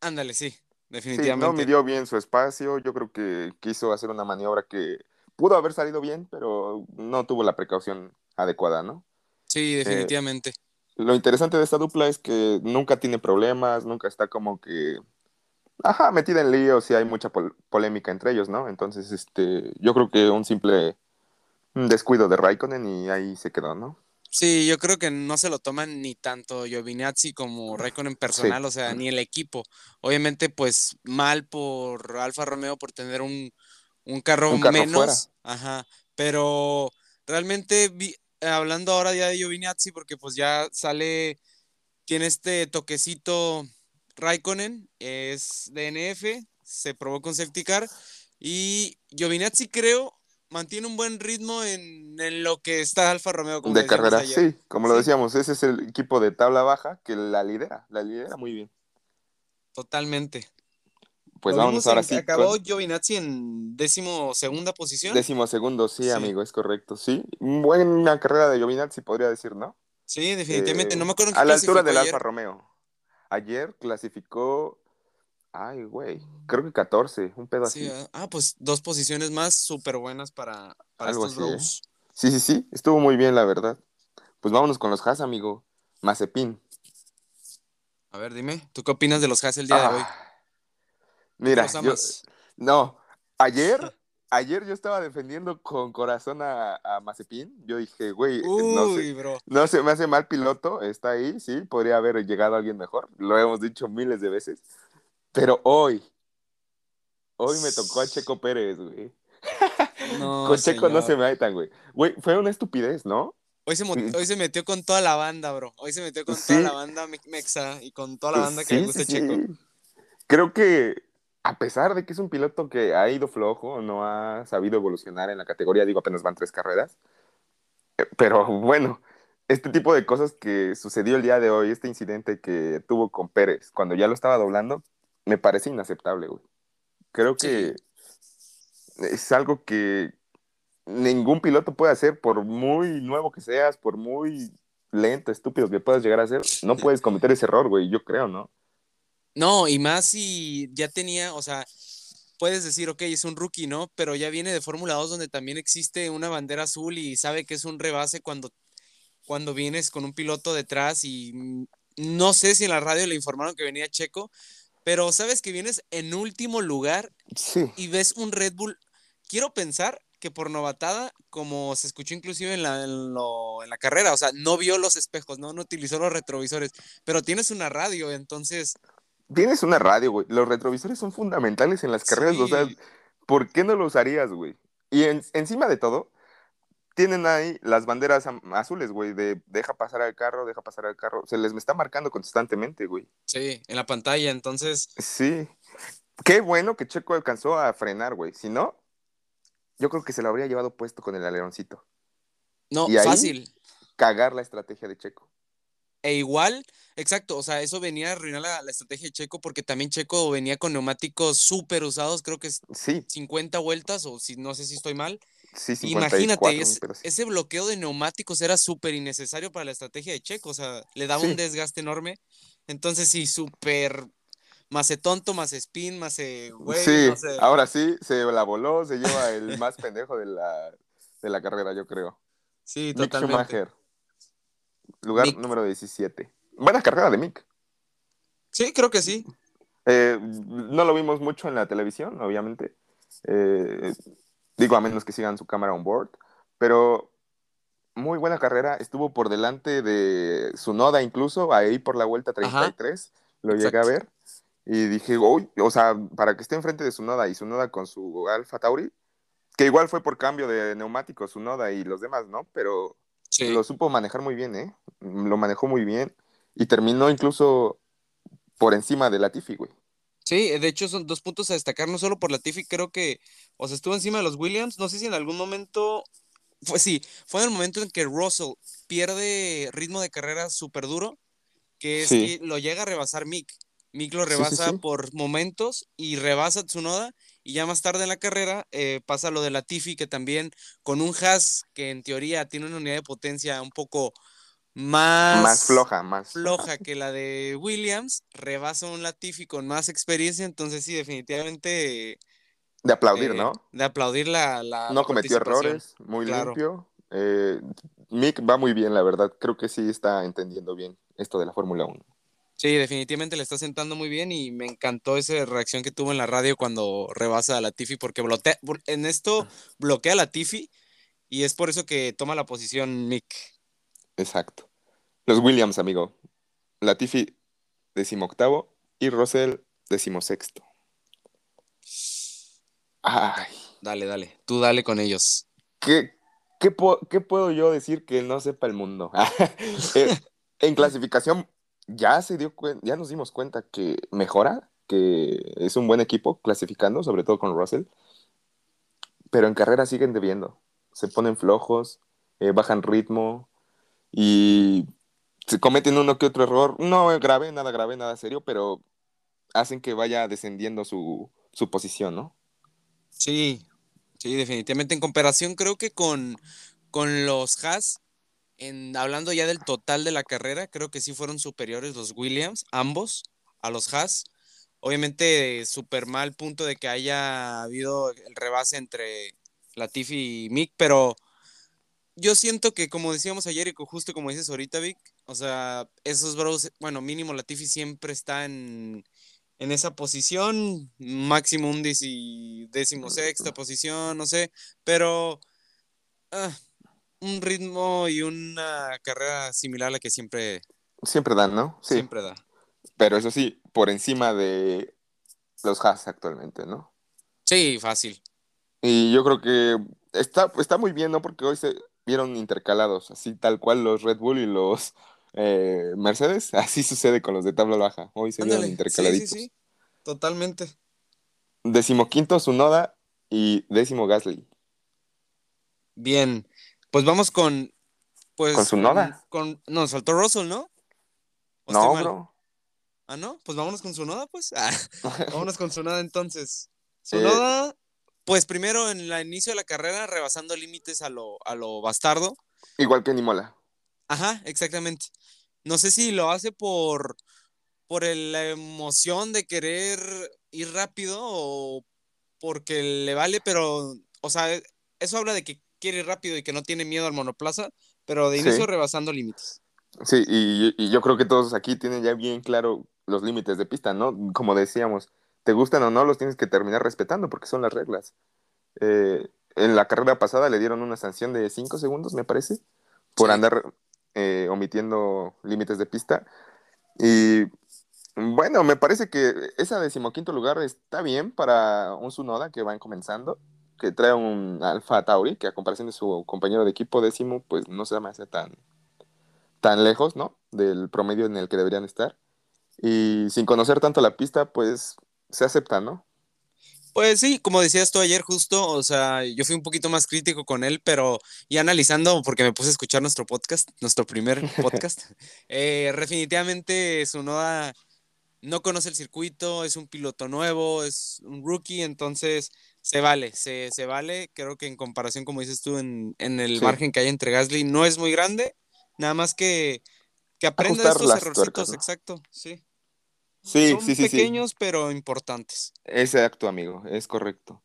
Ándale, sí, Sí, definitivamente. no midió bien su espacio, yo creo que quiso hacer una maniobra que pudo haber salido bien, pero no tuvo la precaución adecuada, ¿no? Sí, definitivamente. lo interesante de esta dupla es que nunca tiene problemas, nunca está como que, ajá, metida en líos y hay mucha polémica entre ellos, ¿no? Entonces, este, yo creo que un simple descuido de Raikkonen y ahí se quedó, ¿no? Sí, yo creo que no se lo toman ni tanto Giovinazzi como Raikkonen personal, o sea, ni el equipo. Obviamente, pues mal por Alfa Romeo por tener un, carro, menos. Ajá. Pero realmente hablando ahora ya de Giovinazzi, porque pues ya sale, tiene este toquecito Raikkonen, es DNF, se probó con safety car. Y Giovinazzi creo mantiene un buen ritmo en, lo que está Alfa Romeo. Como de carrera, sí, como lo decíamos, ese es el equipo de tabla baja que la lidera, la lidera muy bien. Totalmente. Pues vamos ahora sí. Acabó Giovinazzi en décimo segunda posición. Décimo segundo, sí, amigo, es correcto, sí. Buena carrera de Giovinazzi, podría decir, ¿no? Sí, definitivamente. no me acuerdo en qué A la altura del Alfa Romeo. Ayer clasificó Ay, güey, creo que 14, un pedo así. Ah, ah, pues dos posiciones más súper buenas para, Algo estos así, ¿eh? Sí, sí, sí, estuvo muy bien, la verdad. Pues vámonos con los Haas, amigo. Mazepin. A ver, dime, ¿tú qué opinas de los Haas el día de hoy? Ah, mira, yo, no, ayer, ayer yo estaba defendiendo con corazón a, a Mazepin. Yo dije, güey, no, sé, no se me hace mal piloto, está ahí, sí, podría haber llegado alguien mejor. Lo hemos dicho miles de veces. Pero hoy, hoy me tocó a Checo Pérez, güey. No, con Checo no se me tan, güey. Güey, fue una estupidez, ¿no? Hoy se, hoy se metió con toda la banda, bro. Hoy se metió con toda la banda Mexa y con toda la banda que le gusta Checo. Creo que a pesar de que es un piloto que ha ido flojo, no ha sabido evolucionar en la categoría, digo, apenas van tres carreras. Eh, pero bueno, este tipo de cosas que sucedió el día de hoy, este incidente que tuvo con Pérez, cuando ya lo estaba doblando, me parece inaceptable, güey. Creo que es algo que ningún piloto puede hacer, por muy nuevo que seas, por muy lento, estúpido que puedas llegar a ser, no puedes cometer ese error, güey, yo creo, ¿no? No, y más si ya tenía, o sea, puedes decir, ok, es un rookie, ¿no? Pero ya viene de Fórmula 2 donde también existe una bandera azul y sabe que es un rebase cuando, cuando vienes con un piloto detrás y no sé si en la radio le informaron que venía Checo, pero sabes que vienes en último lugar y ves un Red Bull. Quiero pensar que por novatada, como se escuchó inclusive en la, en, la carrera, o sea, no vio los espejos, ¿no? no utilizó los retrovisores, pero tienes una radio, entonces... Tienes una radio, güey. Los retrovisores son fundamentales en las carreras, o sea, ¿por qué no lo usarías, güey? Y encima de todo, tienen ahí las banderas azules, güey, de deja pasar al carro, deja pasar al carro. Se les me está marcando constantemente, güey. Sí, en la pantalla, entonces. Sí. Qué bueno que Checo alcanzó a frenar, güey. Si no, yo creo que se lo habría llevado puesto con el aleroncito. No, fácil. Cagar la estrategia de Checo. E igual, exacto, o sea, eso venía a arruinar la, estrategia de Checo porque también Checo venía con neumáticos súper usados, creo que es sí. 50 vueltas o si no sé si estoy mal. Imagínate, ese bloqueo de neumáticos era súper innecesario para la estrategia de Checo, o sea, le daba un desgaste enorme. Entonces, sí, súper más tonto, más spin, más güey. Sí, ahora sí, se la voló, se lleva el más pendejo de la, de la carrera, yo creo. Sí, totalmente. lugar número 17. Buena carrera de Mick. Sí, creo que sí. Eh, no lo vimos mucho en la televisión, obviamente. Eh, Digo, a menos que sigan su cámara on board. Pero muy buena carrera. Estuvo por delante de su noda incluso, ahí por la vuelta 33. Lo llegué a ver. Y dije, uy, o sea, para que esté enfrente de su noda y su noda con su Alfa Tauri, que igual fue por cambio de neumáticos, su noda y los demás, ¿no? Pero lo supo manejar muy bien, ¿eh? Lo manejó muy bien. Y terminó incluso por encima de Latifi, güey. Sí, de hecho son dos puntos a destacar, no solo por la Tiffy, creo que, o sea, estuvo encima de los Williams, no sé si en algún momento, fue sí, fue en el momento en que Russell pierde ritmo de carrera súper duro, que es que lo llega a rebasar Mick. Mick lo rebasa por momentos y rebasa Tsunoda y ya más tarde en la carrera eh, pasa lo de la Tiffy, que también con un Haas que en teoría tiene una unidad de potencia un poco más, floja, más floja que la de Williams, rebasa un Latifi con más experiencia, entonces sí, definitivamente... De aplaudir, eh, ¿no? De aplaudir la... no cometió errores, muy limpio. Eh, Mick va muy bien, la verdad. Creo que sí está entendiendo bien esto de la Fórmula 1. Sí, definitivamente le está sentando muy bien y me encantó esa reacción que tuvo en la radio cuando rebasa a la Tiffy porque bloquea, en esto bloquea a la Tiffy y es por eso que toma la posición Mick. Exacto. Los Williams, amigo. Latifi decimoctavo y Russell decimosexto. Ay. Dale, dale. Tú dale con ellos. ¿Qué, qué, puedo yo decir que no sepa el mundo? Eh, en clasificación ya se dio ya nos dimos cuenta que mejora, que es un buen equipo clasificando, sobre todo con Russell. Pero en carrera siguen debiendo. Se ponen flojos, eh, bajan ritmo y se cometen uno que otro error. No grave, nada grave, nada serio, pero hacen que vaya descendiendo su, su posición, ¿no? Sí, sí, definitivamente. En comparación, creo que con, con los Haas, en, hablando ya del total de la carrera, creo que sí fueron superiores los Williams, ambos, a los Haas. Obviamente, súper mal punto de que haya habido el rebase entre Latifi y Mick, pero yo siento que, como decíamos ayer y justo como dices ahorita, Vic, o sea, esos bros, bueno, mínimo Latifi siempre está en, en esa posición, máximo un décimo sexta posición, no sé, pero ah, un ritmo y una carrera similar a la que siempre... Siempre dan, ¿no? Sí. Siempre da. Pero eso sí, por encima de los Haas actualmente, ¿no? Sí, fácil. Y yo creo que está, está muy bien, ¿no? Porque hoy se vieron intercalados, así tal cual los Red Bull y los eh, Mercedes. Así sucede con los de tabla baja. Hoy se vieron intercaladitos. Sí, sí, sí. Totalmente. Decimoquinto Sunoda y décimo Gasly. Bien. Pues vamos con. Pues, ¿Con Sunoda? Con, no, saltó Russell, ¿no? No, bro. Ah, ¿no? Pues vámonos con Sunoda, pues. Ah, vámonos con Sunoda entonces. Sunoda, pues primero en el inicio de la carrera, rebasando límites a lo, a lo bastardo. Igual que Nimola. Ajá, exactamente. No sé si lo hace por, por la emoción de querer ir rápido o porque le vale, pero, o sea, eso habla de que quiere ir rápido y que no tiene miedo al monoplaza, pero de inicio rebasando límites. Sí, y, yo creo que todos aquí tienen ya bien claro los límites de pista, ¿no? Como decíamos, te gustan o no, los tienes que terminar respetando porque son las reglas. Eh, en la carrera pasada le dieron una sanción de 5 segundos, me parece, por andar eh, omitiendo límites de pista. Y bueno, me parece que esa decimoquinto lugar está bien para un Sunoda que van comenzando, que trae un Alfa Tauri, que a comparación de su compañero de equipo décimo, pues no se me hace tan, tan lejos, ¿no? Del promedio en el que deberían estar. Y sin conocer tanto la pista, pues se acepta, ¿no? Pues sí, como decías tú ayer justo, o sea, yo fui un poquito más crítico con él, pero ya analizando, porque me puse a escuchar nuestro podcast, nuestro primer podcast, eh, definitivamente Sunoda no conoce el circuito, es un piloto nuevo, es un rookie, entonces se vale, se, vale, creo que en comparación, como dices tú, en, el margen que hay entre Gasly, no es muy grande, nada más que, que aprenda estos errorcitos, exacto, sí. Sí, Son sí, sí. Pequeños, pero importantes. Exacto, amigo, es correcto.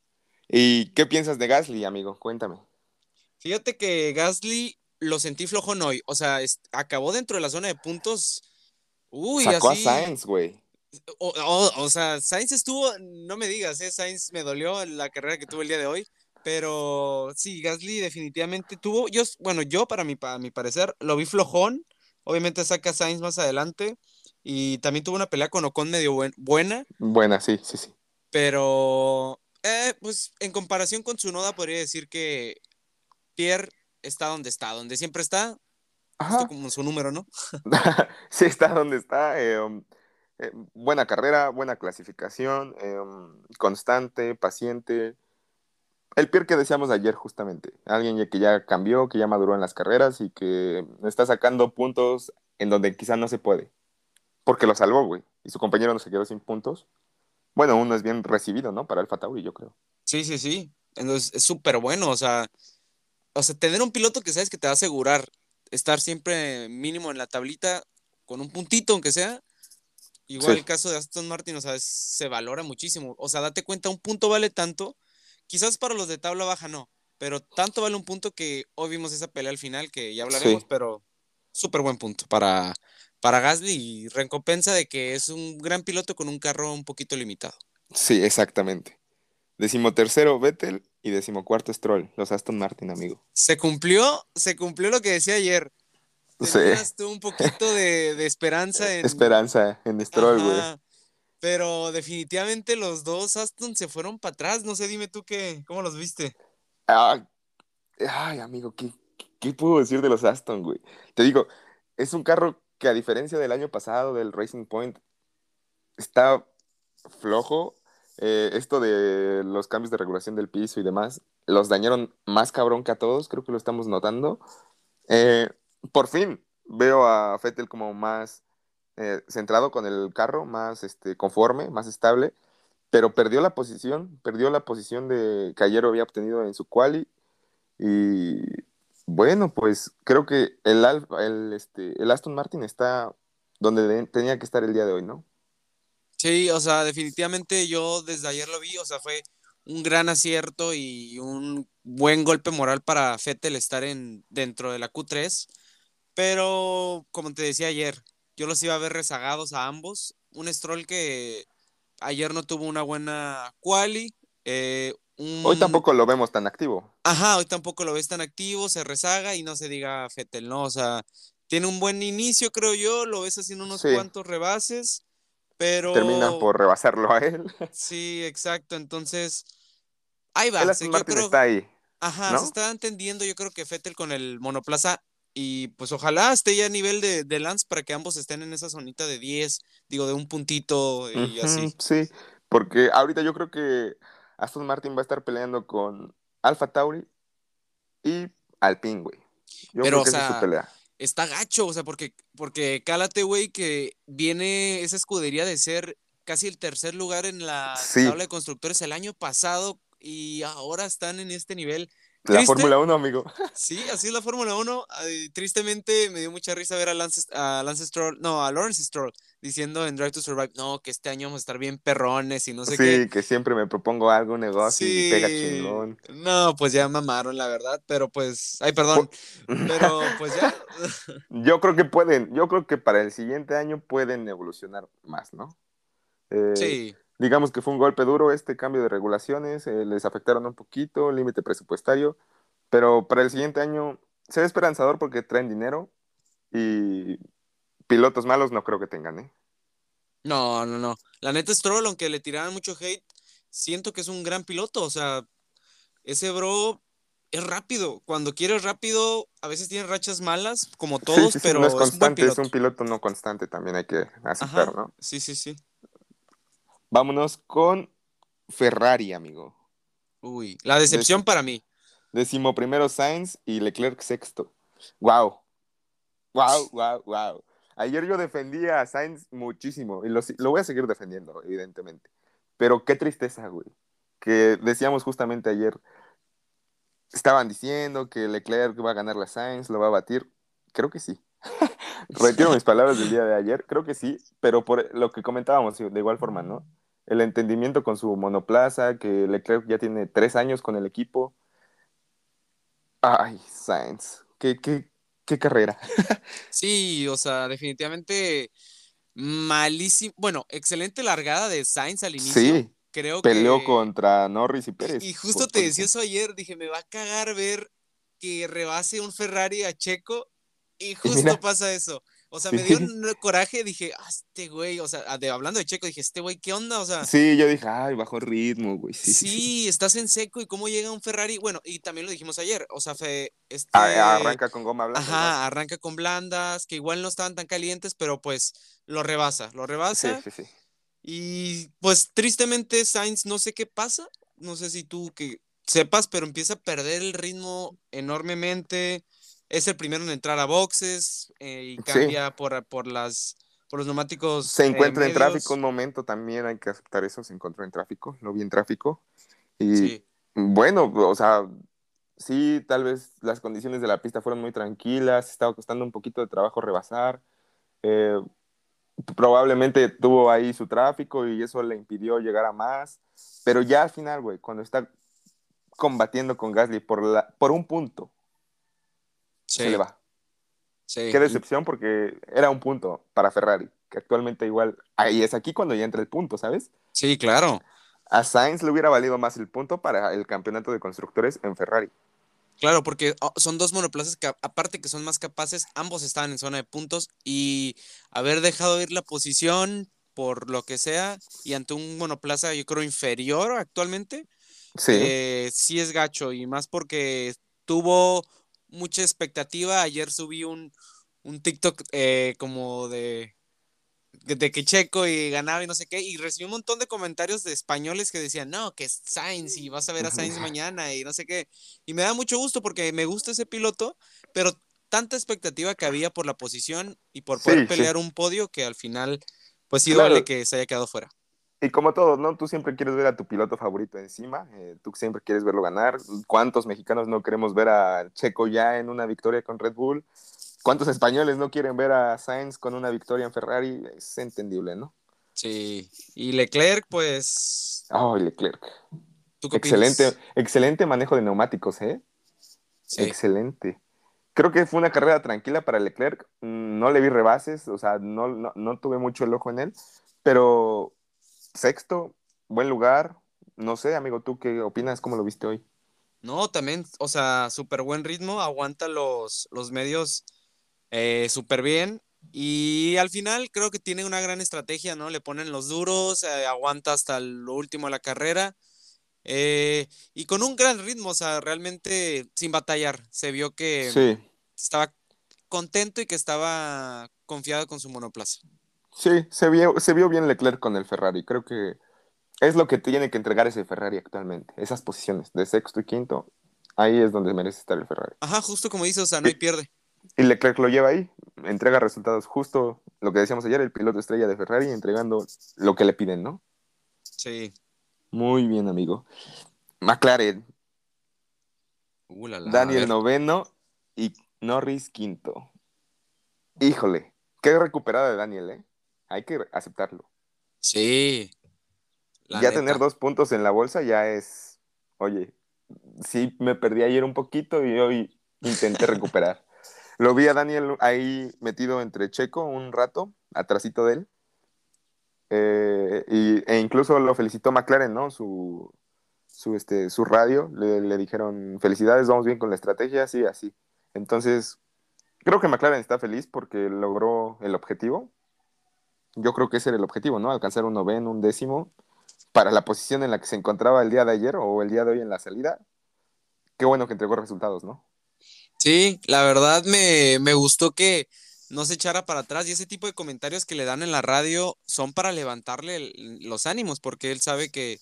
¿Y qué piensas de Gasly, amigo? Cuéntame. Fíjate que Gasly lo sentí flojón hoy. O sea, acabó dentro de la zona de puntos. Uy, Sacó a Sainz, güey. O, sea, Sainz estuvo, no me digas, ¿eh? Sainz me dolió la carrera que tuve el día de hoy. Pero sí, Gasly definitivamente tuvo. Yo, bueno, yo para mi, para mi parecer lo vi flojón. Obviamente saca a Sainz más adelante. Y también tuvo una pelea con Ocon medio buena. Buena, sí, sí, sí. Pero, eh, pues en comparación con su noda, podría decir que Pierre está donde está, donde siempre está. Ajá. como su número, ¿no? sí, está donde está. Eh, um, eh, buena carrera, buena clasificación, um, constante, paciente. El Pierre que decíamos ayer, justamente. Alguien que ya cambió, que ya maduró en las carreras y que está sacando puntos en donde quizá no se puede. Porque lo salvó, güey. Y su compañero no se quedó sin puntos. Bueno, uno es bien recibido, ¿no? Para el Tauri, yo creo. Sí, sí, sí. Entonces es súper bueno. O sea, o sea, tener un piloto que sabes que te va a asegurar estar siempre mínimo en la tablita con un puntito, aunque sea. Igual el caso de Aston Martin, o sea, se valora muchísimo. O sea, date cuenta, un punto vale tanto. Quizás para los de tabla baja no, pero tanto vale un punto que hoy vimos esa pelea al final, que ya hablaremos, pero súper buen punto para, para Gasly recompensa de que es un gran piloto con un carro un poquito limitado. Sí, exactamente. Decimotercero Vettel y decimocuarto Stroll, los Aston Martin, amigo. Se cumplió, se cumplió lo que decía ayer. Tenías tú un poquito de, esperanza en. Esperanza en Stroll, güey. Pero definitivamente los dos Aston se fueron para atrás. No sé, dime tú qué, cómo los viste. Ah, ay, amigo, ¿qué, ¿qué puedo decir de los Aston, güey? Te digo, es un carro que a diferencia del año pasado, del Racing Point, está flojo. Eh, esto de los cambios de regulación del piso y demás, los dañaron más cabrón que a todos, creo que lo estamos notando. Eh, por fin veo a Fettel como más eh, centrado con el carro, más este, conforme, más estable pero perdió la posición, perdió la posición de que ayer había obtenido en su quali y bueno, pues creo que el, el, este, el Aston Martin está donde tenía que estar el día de hoy, ¿no? Sí, o sea, definitivamente yo desde ayer lo vi, o sea, fue un gran acierto y un buen golpe moral para Fettel estar en, dentro de la Q3, pero como te decía ayer, yo los iba a ver rezagados a ambos, un Stroll que ayer no tuvo una buena quali. Eh, hoy tampoco lo vemos tan activo. Ajá, hoy tampoco lo ves tan activo, se rezaga y no se diga Fetel, ¿no? O sea, tiene un buen inicio, creo yo, lo ves haciendo unos cuantos rebases, pero... Terminan por rebasarlo a él. Sí, exacto, entonces... Ahí va. El está ahí. Ajá, se está entendiendo, yo creo que Fettel con el monoplaza y pues ojalá esté ya a nivel de, de, Lance para que ambos estén en esa zonita de 10, digo, de un puntito y así. Sí, porque ahorita yo creo que Aston Martin va a estar peleando con Alfa Tauri y Alpine, güey. Yo Pero, creo que o sea, es su pelea. está gacho, o sea, porque, porque cálate, güey, que viene esa escudería de ser casi el tercer lugar en la tabla de constructores el año pasado y ahora están en este nivel la Fórmula 1, amigo. Sí, así es la Fórmula 1. Tristemente me dio mucha risa ver a Lance, a Lance Stroll, no, a Lawrence Stroll, diciendo en Drive to Survive, no, que este año vamos a estar bien perrones y no sé qué. Sí, que siempre me propongo algo, un negocio y pega chingón. No, pues ya mamaron, la verdad, pero pues, ay, perdón, pero pues ya. yo creo que pueden, yo creo que para el siguiente año pueden evolucionar más, ¿no? Eh, sí digamos que fue un golpe duro este cambio de regulaciones, eh, les afectaron un poquito, límite presupuestario, pero para el siguiente año se ve esperanzador porque traen dinero y pilotos malos no creo que tengan, ¿eh? No, no, no. La neta Stroll, aunque le tiraban mucho hate, siento que es un gran piloto, o sea, ese bro es rápido. Cuando quiere rápido, a veces tiene rachas malas, como todos, pero no es constante, es un, piloto no constante, también hay que aceptar, ¿no? Sí, sí, sí. Vámonos con Ferrari, amigo. Uy, la decepción para mí. Decimo primero Sainz y Leclerc sexto. Wow. Wow, wow, wow. Ayer yo defendía a Sainz muchísimo y lo, voy a seguir defendiendo, evidentemente. Pero qué tristeza, güey. Que decíamos justamente ayer, estaban diciendo que Leclerc va a ganar la Sainz, lo va a batir. Creo que sí. Retiro mis palabras del día de ayer, creo que sí, pero por lo que comentábamos de igual forma, ¿no? El entendimiento con su monoplaza, que Leclerc ya tiene tres años con el equipo. Ay, Sainz, qué, qué, qué carrera. sí, o sea, definitivamente malísimo. Bueno, excelente largada de Sainz al inicio. Sí, creo peleó contra Norris y Pérez. Y justo te decía eso ayer, dije, me va a cagar ver que rebase un Ferrari a Checo y justo pasa eso. O sea, me dio un coraje, dije, ah, este güey, o sea, de, hablando de Checo, dije, este güey, ¿qué onda? O sea. Sí, yo dije, ay, bajo ritmo, güey. Sí, sí, estás en seco y cómo llega un Ferrari. Bueno, y también lo dijimos ayer, o sea, fe, este... arranca con goma blanda. Ajá, arranca con blandas, que igual no estaban tan calientes, pero pues lo rebasa, lo rebasa. Sí, sí, sí. Y pues tristemente Sainz, no sé qué pasa, no sé si tú que sepas, pero empieza a perder el ritmo enormemente es el primero en entrar a boxes eh, y cambia por, por, las, por los neumáticos. Se encuentra en tráfico un momento también, hay que aceptar eso, se encontró en tráfico, lo vi en tráfico. Y bueno, o sea, sí, tal vez las condiciones de la pista fueron muy tranquilas, estaba costando un poquito de trabajo rebasar. Eh, probablemente tuvo ahí su tráfico y eso le impidió llegar a más. Pero ya al final, güey, cuando está combatiendo con Gasly por, la, por un punto, se le va. Sí. Qué decepción porque era un punto para Ferrari, que actualmente igual, ahí es aquí cuando ya entra el punto, ¿sabes? Sí, claro. A Sainz le hubiera valido más el punto para el campeonato de constructores en Ferrari. Claro, porque oh, son dos monoplazas que aparte que son más capaces, ambos estaban en zona de puntos y haber dejado ir la posición por lo que sea y ante un monoplaza yo creo inferior actualmente, Sí, eh, sí es gacho y más porque tuvo mucha expectativa. Ayer subí un, un TikTok eh, como de, de que Checo y ganaba y no sé qué, y recibí un montón de comentarios de españoles que decían, no, que es Sainz y vas a ver a Sainz mañana y no sé qué. Y me da mucho gusto porque me gusta ese piloto, pero tanta expectativa que había por la posición y por poder Sí, sí. pelear un podio que al final, pues sí Claro. duele que se haya quedado fuera. Y como todo, ¿no? Tú siempre quieres ver a tu piloto favorito encima, eh, tú siempre quieres verlo ganar. ¿Cuántos mexicanos no queremos ver a Checo ya en una victoria con Red Bull? ¿Cuántos españoles no quieren ver a Sainz con una victoria en Ferrari? Es entendible, ¿no? Sí. Y Leclerc, pues, Oh, Leclerc. ¿tú qué opinas? Excelente, excelente manejo de neumáticos, ¿eh? Sí. Excelente. Creo que fue una carrera tranquila para Leclerc. Mm, No le vi rebases, o sea, no, no, no tuve mucho el ojo en él, pero sexto, buen lugar. No sé, amigo, ¿tú qué opinas? ¿Cómo lo viste hoy? No, también, o sea, súper buen ritmo, aguanta los, los medios eh, súper bien. Y al final creo que tiene una gran estrategia, ¿no? Le ponen los duros, eh, aguanta hasta lo último de la carrera. eh, y con un gran ritmo, o sea, realmente sin batallar. Se vio que Sí, estaba contento y que estaba confiado con su monoplaza. Sí, se vio, se vio bien Leclerc con el Ferrari. Creo que es lo que tiene que entregar ese Ferrari actualmente. Esas posiciones de sexto y quinto, ahí es donde merece estar el Ferrari. Ajá, justo como dice, o sea, no hay pierde. Y Leclerc lo lleva ahí, entrega resultados justo lo que decíamos ayer, el piloto estrella de Ferrari, entregando lo que le piden, ¿no? Sí. Muy bien, amigo. McLaren, Uh, la, la, a Daniel noveno y Norris quinto. Híjole, qué recuperada de Daniel, ¿eh? Hay que aceptarlo. Sí. la ya neta. tener dos puntos en la bolsa ya es, oye, sí me perdí ayer un poquito y hoy intenté recuperar. Lo vi a Daniel ahí metido entre Checo un rato, atrasito de él. Eh, y, e incluso lo felicitó McLaren, ¿no? Su, su, este, su radio. Le, le dijeron, felicidades, vamos bien con la estrategia, así, así. Entonces, creo que McLaren está feliz porque logró el objetivo. Yo creo que ese era el objetivo, ¿no? Alcanzar un noveno, un décimo, para la posición en la que se encontraba el día de ayer o el día de hoy en la salida. Qué bueno que entregó resultados, ¿no? Sí, la verdad me, me gustó que no se echara para atrás y ese tipo de comentarios que le dan en la radio son para levantarle los ánimos porque él sabe que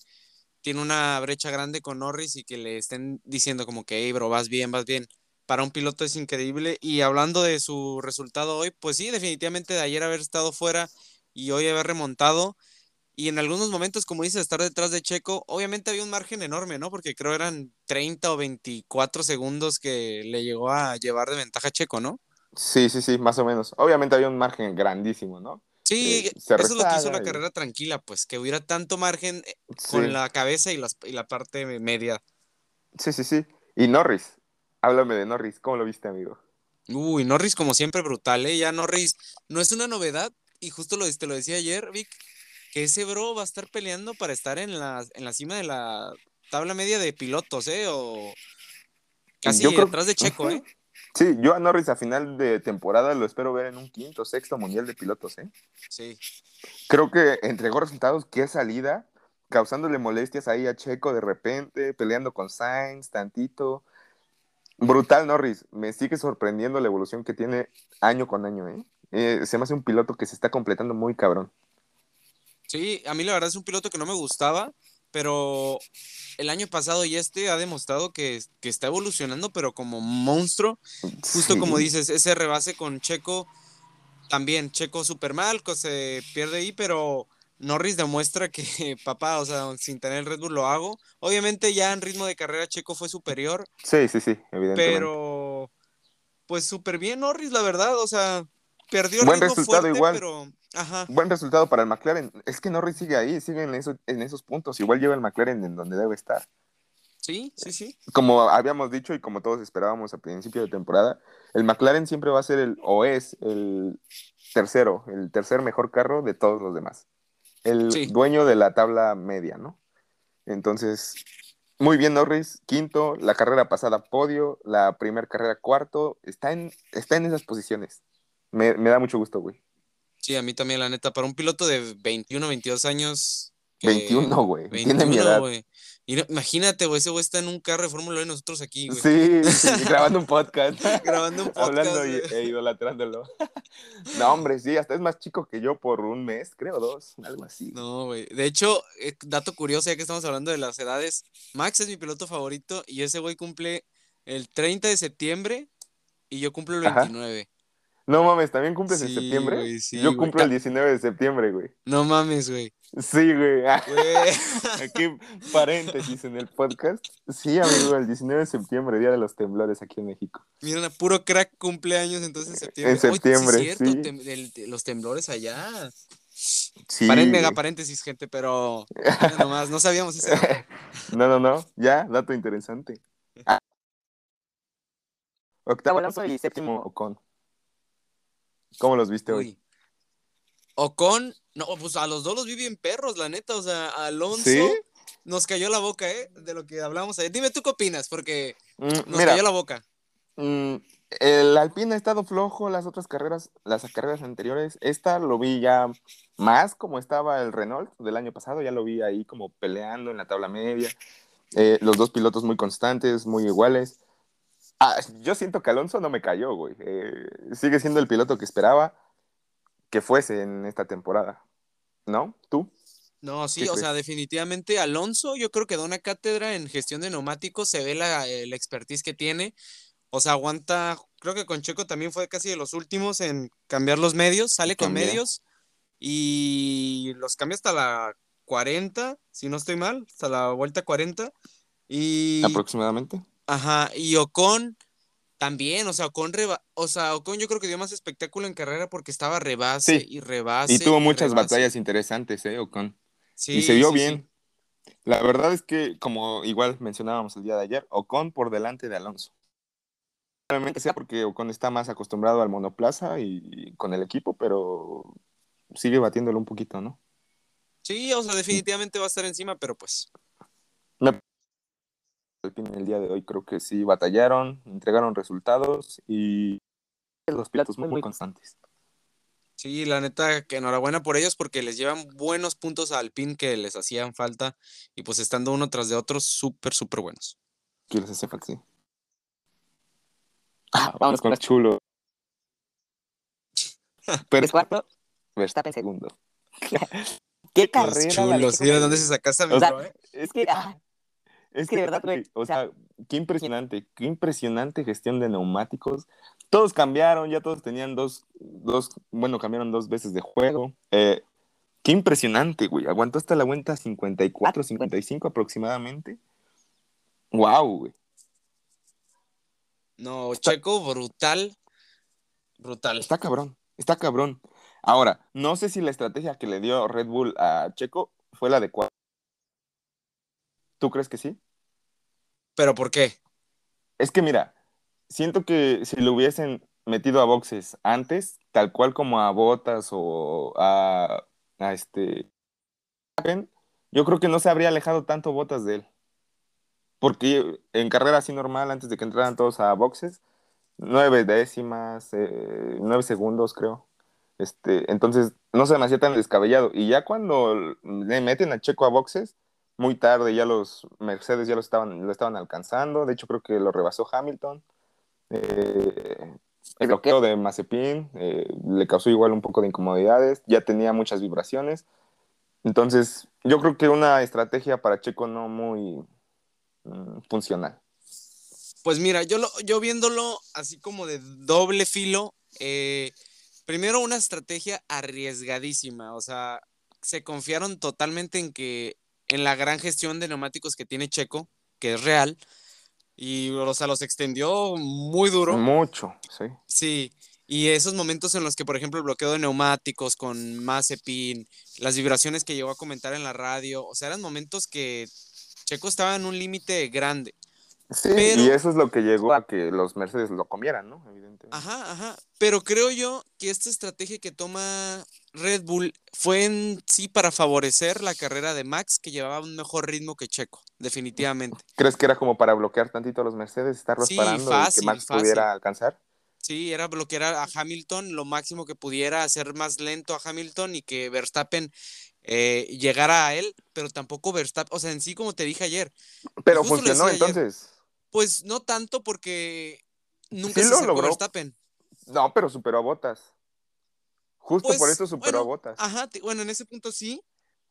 tiene una brecha grande con Norris y que le estén diciendo como que, hey, bro, vas bien, vas bien. Para un piloto es increíble y hablando de su resultado hoy, pues sí, definitivamente de ayer haber estado fuera y hoy haber remontado y en algunos momentos, como dices, estar detrás de Checo, obviamente había un margen enorme, ¿no? Porque creo eran 30 o 24 segundos que le llegó a llevar de ventaja a Checo, ¿no? Sí, sí, sí, más o menos. Obviamente había un margen grandísimo, ¿no? Sí, Eh, eso es lo que hizo la y- carrera tranquila, pues que hubiera tanto margen eh, Sí, con la cabeza y, las, y la parte media. sí, sí, sí. Y Norris, háblame de Norris, ¿cómo lo viste, amigo? Uy, Norris como siempre brutal, ¿eh? Ya Norris no es una novedad y justo lo, te lo decía ayer, Vic, que ese bro va a estar peleando para estar en la, en la cima de la tabla media de pilotos, ¿eh? O casi Yo creo- detrás de Checo, ¿eh? Sí, yo a Norris a final de temporada lo espero ver en un quinto, sexto mundial de pilotos, ¿eh? Sí. Creo que entregó resultados, qué salida, causándole molestias ahí a Checo de repente, peleando con Sainz tantito. Brutal Norris, me sigue sorprendiendo la evolución que tiene año con año, ¿eh? Eh, se me hace un piloto que se está completando muy cabrón. Sí, a mí la verdad es un piloto que no me gustaba, pero el año pasado y este ha demostrado que, que está evolucionando, pero como monstruo. Justo Sí. como dices, ese rebase con Checo, también Checo súper mal, que se pierde ahí, pero Norris demuestra que, papá, o sea, sin tener el Red Bull lo hago. Obviamente ya en ritmo de carrera Checo fue superior, Sí, sí, sí, evidentemente. pero pues súper bien Norris, la verdad, o sea, perdió el Buen resultado fuerte, igual. pero, ajá, Buen resultado para el McLaren. Es que Norris sigue ahí, sigue en, eso- en esos puntos. Igual lleva el McLaren en donde debe estar. Sí, sí, sí. Como habíamos dicho y como todos esperábamos a principio de temporada, el McLaren siempre va a ser el, o es el tercero, el tercer mejor carro de todos los demás. El Sí. dueño de la tabla media, ¿no? Entonces, muy bien Norris, quinto, la carrera pasada podio, la primera carrera cuarto, está en, está en esas posiciones. Me, me da mucho gusto, güey. Sí, a mí también, la neta. Para un piloto de 21, 22 años. que- 21, güey. Tiene mi 21, edad. imagínate, güey, ese güey está en un carro de Fórmula 1 y nosotros aquí, güey. Sí, sí, grabando un podcast. Grabando un podcast, Hablando y, e idolatrándolo. No, hombre, sí, hasta es más chico que yo por un mes, creo, dos, algo así. No, güey. De hecho, eh, dato curioso, ya que estamos hablando de las edades, Max es mi piloto favorito y ese güey cumple el 30 de septiembre y yo cumplo el Ajá. 29. No mames, ¿también cumples en septiembre? güey, sí, yo güey. cumplo el 19 de septiembre, güey. No mames, güey. Sí, güey. Aquí paréntesis en el podcast. Sí, amigo, el 19 de septiembre, Día de los Temblores aquí en México. Miren, a puro crack cumpleaños entonces en septiembre. En septiembre, Oye, sí. cierto, tem- los temblores allá. Sí. Mega paréntesis, gente, pero mira nomás, no sabíamos dato. No, no, no. Ya, dato interesante. Ah. Octavo Alonso y séptimo Ocon. ¿Cómo los viste hoy? Uy. Ocon, no, pues a los dos los vi bien perros, la neta. O sea, Alonso ¿Sí? nos cayó la boca, ¿eh? De lo que hablamos ayer. Dime tú qué opinas, porque Mm, nos mira, cayó la boca. mm, el Alpine ha estado flojo las otras carreras, las carreras anteriores. Esta lo vi ya más como estaba el Renault del año pasado. Ya lo vi ahí como peleando en la tabla media. Eh, los dos pilotos muy constantes, muy iguales. Ah, yo siento que Alonso no me cayó, güey. Eh, sigue siendo el piloto que esperaba que fuese en esta temporada. ¿No? ¿Tú? No, sí, ¿Qué o sea, definitivamente Alonso, yo creo que da una cátedra en gestión de neumáticos, se ve la, el expertise que tiene. O sea, aguanta, creo que con Checo también fue casi de los últimos en cambiar los medios, sale con medios y los cambia hasta la 40, si no estoy mal, hasta la vuelta 40. Y, Aproximadamente. Ajá, y Ocon también, o sea, Ocon, reba- o sea, Ocon yo creo que dio más espectáculo en carrera porque estaba rebase Sí. y rebase. Y tuvo muchas rebase. batallas interesantes, ¿eh? Ocon. Sí, y se vio sí, bien. La verdad es que, como igual mencionábamos el día de ayer, Ocon por delante de Alonso. Probablemente sea porque Ocon está más acostumbrado al monoplaza y, y con el equipo, pero sigue batiéndolo un poquito, ¿no? Sí, o sea, definitivamente va a estar encima, pero pues. Alpine el día de hoy creo que sí batallaron, entregaron resultados y los pilotos muy, muy constantes. Sí, la neta, que enhorabuena por ellos porque les llevan buenos puntos a Alpine que les hacían falta y pues estando uno tras de otro, súper, súper buenos. ¿Qué les hace falta? Sí. Ah, vamos con chulo. Pero es cuarto, Verstappen segundo. ¿Qué carrera? Checo sí, ¿de dónde se sacaste, O sea, eh? Es que, ah, es que de verdad, güey, o sea, qué impresionante, qué impresionante gestión de neumáticos. Todos cambiaron, ya todos tenían dos, dos, bueno, cambiaron dos veces de juego. Eh, qué impresionante, güey. Aguantó hasta la vuelta 54, 55 aproximadamente. Wow, güey. No, Checo, brutal. Brutal. Está cabrón, está cabrón. Ahora, no sé si la estrategia que le dio Red Bull a Checo fue la adecuada. ¿Tú crees que sí? ¿Pero por qué? Es que mira, siento que si lo hubiesen metido a boxes antes, tal cual como a Botas o a, a este yo creo que no se habría alejado tanto Botas de él. Porque en carrera así normal, antes de que entraran todos a boxes, nueve décimas, eh, nueve segundos, creo. Este, entonces, no se me hacía tan descabellado. Y ya cuando le meten a Checo a boxes, muy tarde ya los Mercedes ya lo estaban, lo estaban alcanzando. De hecho, creo que lo rebasó Hamilton. Eh, el bloqueo de Mazepin eh, le causó igual un poco de incomodidades. Ya tenía muchas vibraciones. Entonces, yo creo que una estrategia para Checo no muy mm, funcional. Pues mira, yo, lo, yo viéndolo así como de doble filo, eh, primero una estrategia arriesgadísima, o sea, se confiaron totalmente en que en la gran gestión de neumáticos que tiene Checo, que es real, y o sea, los extendió muy duro. Mucho, sí. Sí, y esos momentos en los que, por ejemplo, el bloqueo de neumáticos con Mazepin, las vibraciones que llegó a comentar en la radio, o sea, eran momentos que Checo estaba en un límite grande. Sí, y eso es lo que llegó a que los Mercedes lo comieran, ¿no? Evidentemente. Ajá, ajá. Pero creo yo que esta estrategia que toma Red Bull fue en sí para favorecer la carrera de Max, que llevaba un mejor ritmo que Checo, definitivamente. ¿Crees que era como para bloquear tantito a los Mercedes, estarlos parando y que Max pudiera alcanzar? Sí, era bloquear a Hamilton lo máximo que pudiera, hacer más lento a Hamilton y que Verstappen eh, llegara a él, pero tampoco Verstappen, o sea, en sí, como te dije ayer. Pero funcionó entonces. Pues no tanto porque nunca se lo logró. Verstappen. No, pero superó a Botas. Justo por pues, eso superó a Botas. Ajá, bueno, en ese punto sí,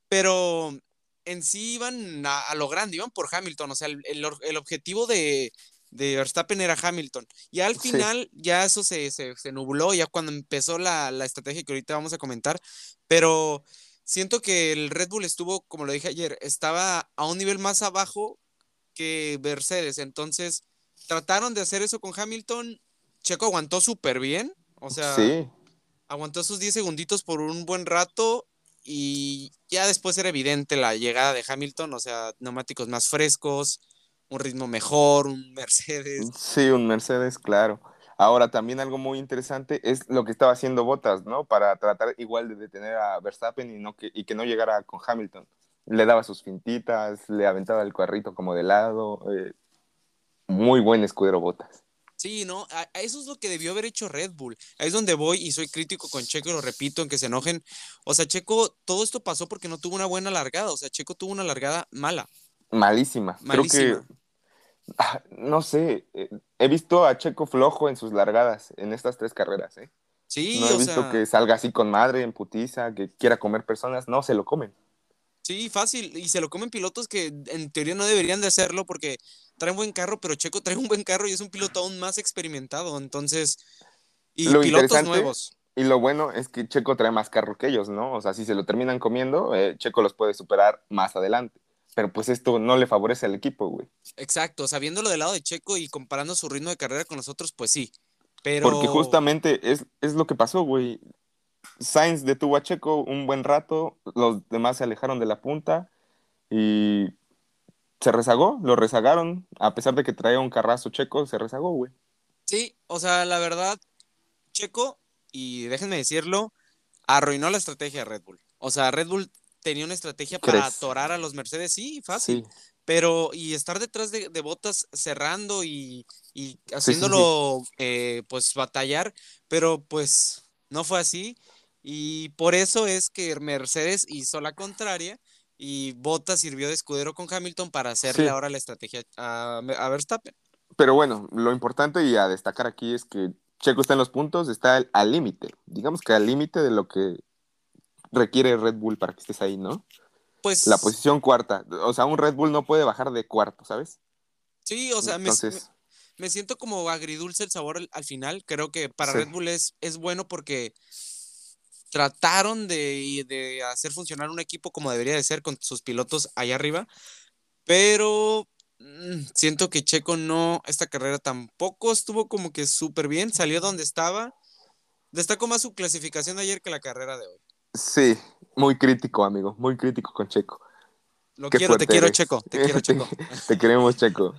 pero en sí iban a, lo grande, iban por Hamilton, o sea, el objetivo de, de Verstappen era Hamilton. Y al final ya eso se, se, nubló, ya cuando empezó la, estrategia que ahorita vamos a comentar, pero siento que el Red Bull estuvo, como lo dije ayer, estaba a un nivel más abajo que Mercedes, entonces trataron de hacer eso con Hamilton, Checo aguantó súper bien, o sea, aguantó esos 10 segunditos por un buen rato y ya después era evidente la llegada de Hamilton, o sea, neumáticos más frescos, un ritmo mejor, un Mercedes. Sí, un Mercedes, claro. Ahora, también algo muy interesante es lo que estaba haciendo Bottas, ¿no? Para tratar igual de detener a Verstappen y, no que, y que no llegara con Hamilton. Le daba sus fintitas, le aventaba el carrito como de lado. Eh, muy buen escudero Bottas. Sí, ¿no? eso es lo que debió haber hecho Red Bull. Ahí es donde voy y soy crítico con Checo, lo repito, en que se enojen. O sea, Checo, todo esto pasó porque no tuvo una buena largada. O sea, Checo tuvo una largada mala. Malísima. Malísima. Creo que Ah, no sé, eh, he visto a Checo flojo en sus largadas, en estas tres carreras, ¿eh? Sí, no he visto que salga así con madre, en putiza, que quiera comer personas, no, se lo comen. Sí, fácil, y se lo comen pilotos que en teoría no deberían de hacerlo porque traen buen carro, pero Checo trae un buen carro y es un piloto aún más experimentado, entonces, y pilotos nuevos. Y lo bueno es que Checo trae más carro que ellos, ¿no? O sea, si se lo terminan comiendo, eh, Checo los puede superar más adelante. Pero pues esto no le favorece al equipo, güey. Exacto, sabiéndolo del lado de Checo y comparando su ritmo de carrera con los otros, pues sí. Pero... Porque justamente es, es lo que pasó, güey. Sainz detuvo a Checo un buen rato, los demás se alejaron de la punta y se rezagó, lo rezagaron, a pesar de que traía un carrazo Checo, se rezagó, güey. Sí, o sea, la verdad, Checo, y déjenme decirlo, arruinó la estrategia de Red Bull. O sea, Red Bull tenía una estrategia para atorar a los Mercedes, sí, fácil. Pero, y estar detrás de, botas cerrando y, haciéndolo, eh, pues, batallar, pero pues no fue así. Y por eso es que Mercedes hizo la contraria y Bottas sirvió de escudero con Hamilton para hacerle ahora la estrategia a, a, Verstappen. Pero bueno, lo importante y a destacar aquí es que Checo está en los puntos, está al límite, digamos que al límite de lo que requiere Red Bull para que estés ahí, ¿no? Pues. La posición cuarta. O sea, un Red Bull no puede bajar de cuarto, ¿sabes? Sí, o sea, me, me, siento como agridulce el sabor al, final. Creo que para Red Bull es, es bueno porque trataron de, de, hacer funcionar un equipo como debería de ser con sus pilotos allá arriba, pero mm, siento que Checo no, esta carrera tampoco estuvo como que súper bien, salió donde estaba. Destacó más su clasificación de ayer que la carrera de hoy. Sí, muy crítico, amigo, muy crítico con Checo. Lo quiero, te quiero, Checo, te quiero, Checo. te, queremos, Checo.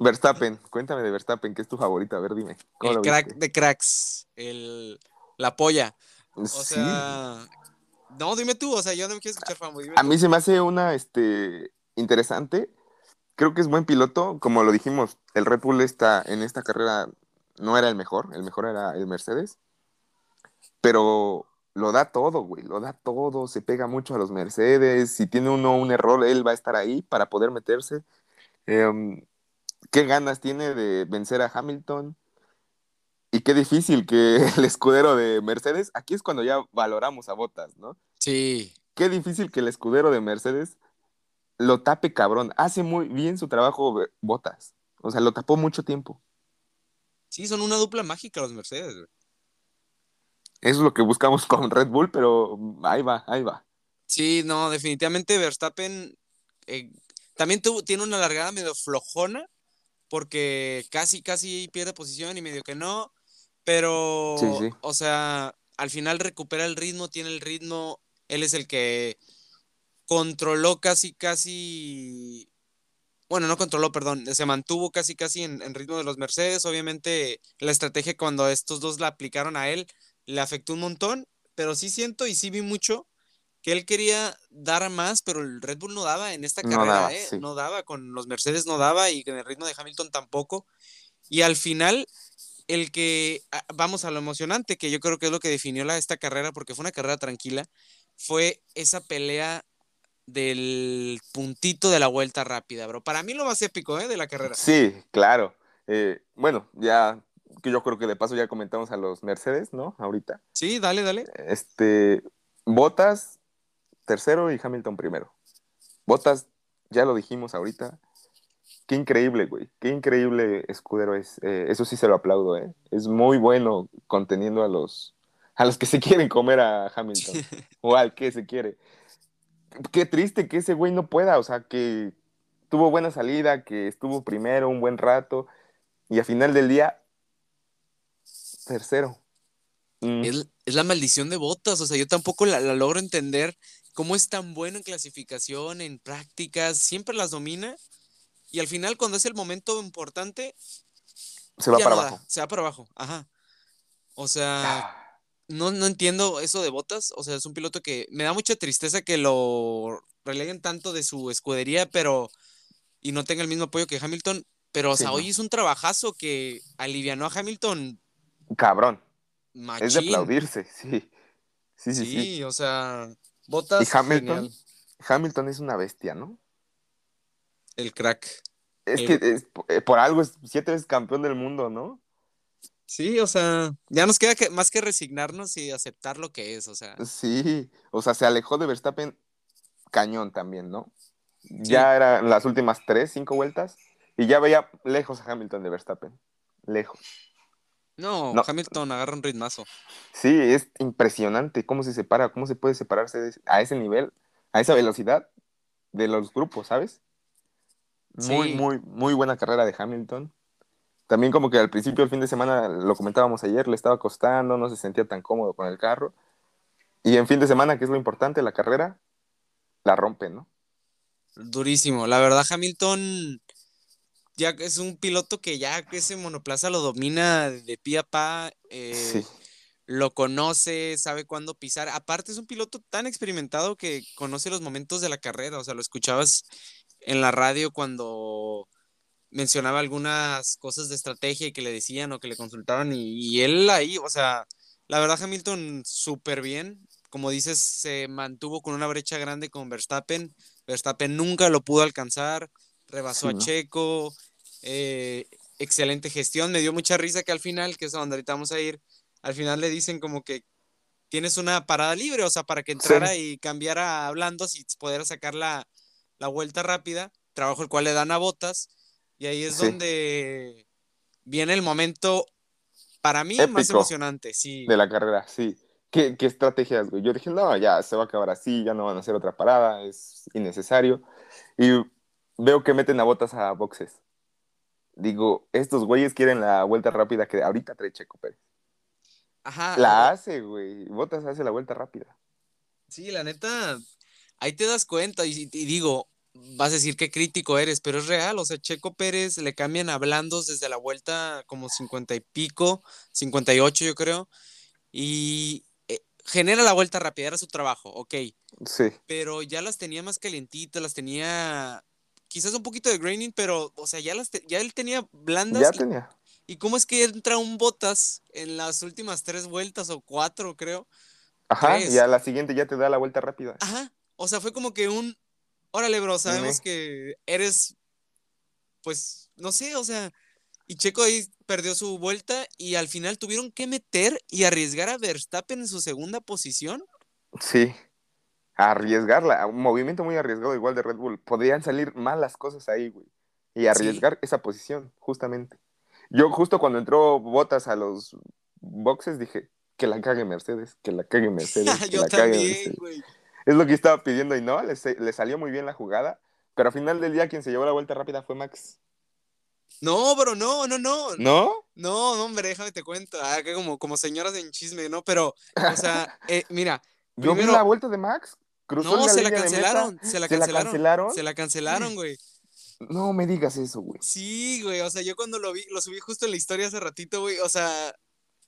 Verstappen, cuéntame de Verstappen, ¿qué es tu favorito? A ver, dime. el crack de cracks, el, la polla. O sea, no, dime tú, o sea, yo no me quiero escuchar. A mí se me hace una, este, interesante. Creo que es buen piloto, como lo dijimos, el Red Bull está en esta carrera no era el mejor, el mejor era el Mercedes, pero lo da todo, güey, lo da todo, se pega mucho a los Mercedes, si tiene uno un error, él va a estar ahí para poder meterse. Em, ¿Qué ganas tiene de vencer a Hamilton? Y qué difícil que el escudero de Mercedes, aquí es cuando ya valoramos a Botas, ¿no? Sí. Qué difícil que el escudero de Mercedes lo tape cabrón. Hace muy bien su trabajo Botas. O sea, lo tapó mucho tiempo. Sí, son una dupla mágica los Mercedes, güey. Eso es lo que buscamos con Red Bull, pero ahí va, ahí va. Sí, no, definitivamente Verstappen eh, también tiene una largada medio flojona, porque casi, casi pierde posición y medio que no, pero, o sea, al final recupera el ritmo, tiene el ritmo, él es el que controló casi, casi bueno, no controló, perdón, se mantuvo casi casi en, en, ritmo de los Mercedes. Obviamente la estrategia cuando estos dos la aplicaron a él le afectó un montón, pero sí siento y sí vi mucho que él quería dar más, pero el Red Bull no daba en esta carrera, no daba, ¿eh? no daba con los Mercedes no daba y con el ritmo de Hamilton tampoco. Y al final, el que, ah, vamos a lo emocionante, que yo creo que es lo que definió la, esta carrera, porque fue una carrera tranquila, fue esa pelea del puntito de la vuelta rápida, bro. Para mí lo más épico, ¿eh? De la carrera. Sí, claro. Eh, bueno, ya que yo creo que de paso ya comentamos a los Mercedes, ¿no? Ahorita. Sí, dale, dale. Este, Botas tercero y Hamilton primero. Botas, ya lo dijimos ahorita. Qué increíble, güey. Qué increíble escudero es. Eh, eso sí se lo aplaudo, ¿eh? Es muy bueno conteniendo a los, a los que se quieren comer a Hamilton. o al que se quiere. Qué triste que ese güey no pueda. O sea, que tuvo buena salida, que estuvo primero un buen rato. Y a final del día, tercero. Mm. Es, la maldición de botas. O sea, yo tampoco la logro entender cómo es tan bueno en clasificación, en prácticas, siempre las domina. Y al final, cuando es el momento importante, se va para abajo. se va para abajo, ajá. O sea, ah. no, no entiendo eso de botas. O sea, es un piloto que me da mucha tristeza que lo releguen tanto de su escudería, pero. y no tenga el mismo apoyo que Hamilton. Pero, o sea, hoy es un trabajazo que alivianó a Hamilton. Cabrón. Es de aplaudirse, sí. Sí, sí, sí. sí. o sea, Botas. Y Hamilton. Hamilton es una bestia, ¿no? El crack. Es que eh, por algo es siete veces campeón del mundo, ¿no? Sí, o sea, ya nos queda que, más que resignarnos y aceptar lo que es, o sea. Sí, o sea, se alejó de Verstappen cañón también, ¿no? Ya eran las últimas tres, cinco vueltas y ya veía lejos a Hamilton de Verstappen. Lejos. No, Hamilton agarra un ritmazo. Sí, es impresionante cómo se separa, cómo se puede separarse a ese nivel, a esa velocidad de los grupos, ¿sabes? Muy, muy, muy buena carrera de Hamilton. También como que al principio del fin de semana, lo comentábamos ayer, le estaba costando, no se sentía tan cómodo con el carro. Y en fin de semana, que es lo importante, la carrera, la rompe, ¿no? Durísimo. La verdad, Hamilton ya es un piloto que ya ese monoplaza lo domina de pie a pa, eh, lo conoce, sabe cuándo pisar. Aparte es un piloto tan experimentado que conoce los momentos de la carrera, o sea, lo escuchabas en la radio cuando mencionaba algunas cosas de estrategia y que le decían o que le consultaban y, él ahí, o sea, la verdad Hamilton súper bien, como dices, se mantuvo con una brecha grande con Verstappen, Verstappen nunca lo pudo alcanzar, rebasó a Checo, eh, excelente gestión. Me dio mucha risa que al final, que es donde ahorita vamos a ir, al final le dicen como que tienes una parada libre, o sea, para que entrara y cambiara hablando, si pudiera sacar la, vuelta rápida, trabajo el cual le dan a botas, y ahí es donde viene el momento, para mí, más emocionante, sí. De la carrera, sí. ¿Qué, ¿Qué, estrategias, güey? Yo dije, no, ya se va a acabar así, ya no van a hacer otra parada, es innecesario. Y veo que meten a botas a boxes digo, estos güeyes quieren la vuelta rápida que ahorita trae Checo Pérez. Ajá. La hace, güey. Botas hace la vuelta rápida. Sí, la neta, ahí te das cuenta y, digo, vas a decir qué crítico eres, pero es real, o sea, Checo Pérez le cambian a blandos desde la vuelta como 50 y pico, 58 yo creo, y eh, genera la vuelta rápida, era su trabajo, ok. Sí. Pero ya las tenía más calientitas, las tenía quizás un poquito de graining, pero, o sea, ya, las ya él tenía blandas. Ya tenía. ¿Y cómo es que entra un Botas en las últimas tres vueltas o cuatro, creo? Ajá, y a la siguiente ya te da la vuelta rápida. Ajá, o sea, fue como que un, órale, bro, sabemos que eres, pues, no sé, o sea, y Checo ahí perdió su vuelta y al final tuvieron que meter y arriesgar a Verstappen en su segunda posición. Sí arriesgarla, un movimiento muy arriesgado igual de Red Bull. Podrían salir malas cosas ahí, güey. Y arriesgar esa posición, justamente. Yo justo cuando entró Botas a los boxes dije, que la cague Mercedes, que la cague Mercedes. Que Yo la también, güey. Es lo que estaba pidiendo y no, le, le, salió muy bien la jugada, pero al final del día quien se llevó la vuelta rápida fue Max. No, bro, no, no, no. ¿No? No, hombre, déjame te cuento. Ah, como, como señoras en chisme, ¿no? Pero, o sea, eh, mira. Yo vi la vuelta de Max no, se la cancelaron, se la cancelaron. Se la cancelaron, güey. No me digas eso, güey. Sí, güey, o sea, yo cuando lo vi, lo subí justo en la historia hace ratito, güey, o sea,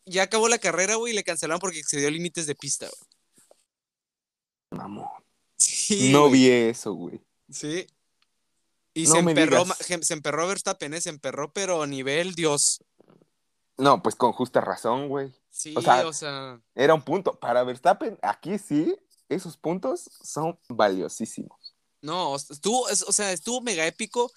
ya acabó la carrera, güey, y le cancelaron porque excedió límites de pista, güey. Mamón. Sí, no güey. vi eso, güey. Sí. Y No se emperró, se emperró Verstappen, ¿eh? se emperró, pero nivel Dios. No, pues con justa razón, güey. Sí, O o sea- sea, Era un punto. Para Verstappen, aquí sí, esos puntos son valiosísimos. no, estuvo, es- o sea, estuvo mega épico.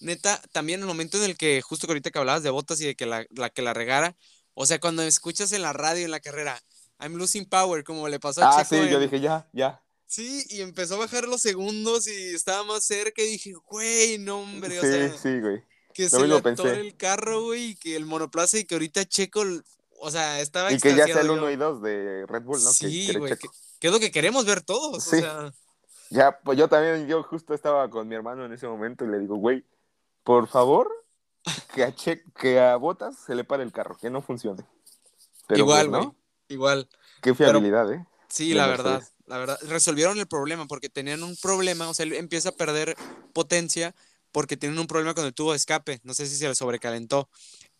Neta, también el momento en el que, justo que ahorita que hablabas de botas y de que la, la que la regara, o sea, cuando escuchas en la radio, en la carrera, I'm losing power, como le pasó a Ah, Checo sí, yo en- dije, ya, ya. Sí, y empezó a bajar los segundos y estaba más cerca y dije, güey, no, hombre, o sí, sea, sí, güey. que lo se le pensé. el carro, güey, y que el monoplaza y que ahorita Checo, o sea, estaba Y que ya sea el extasiado 1 yo. y 2 de Red Bull, ¿no? Que Sí, quiere güey, Checo. que es lo que queremos ver todos, Sí. o sea, Ya, pues yo también, yo justo estaba con mi hermano en ese momento y le digo, güey, por favor, que a, che que a Botas se le pare el carro, que no funcione. Pero igual, pues, ¿no? Igual. Qué fiabilidad, ¿eh? Sí, la Mercedes. verdad, la verdad, resolvieron el problema porque tenían un problema, o sea, él empieza a perder potencia porque tienen un problema con el tubo de escape, no sé si se le sobrecalentó.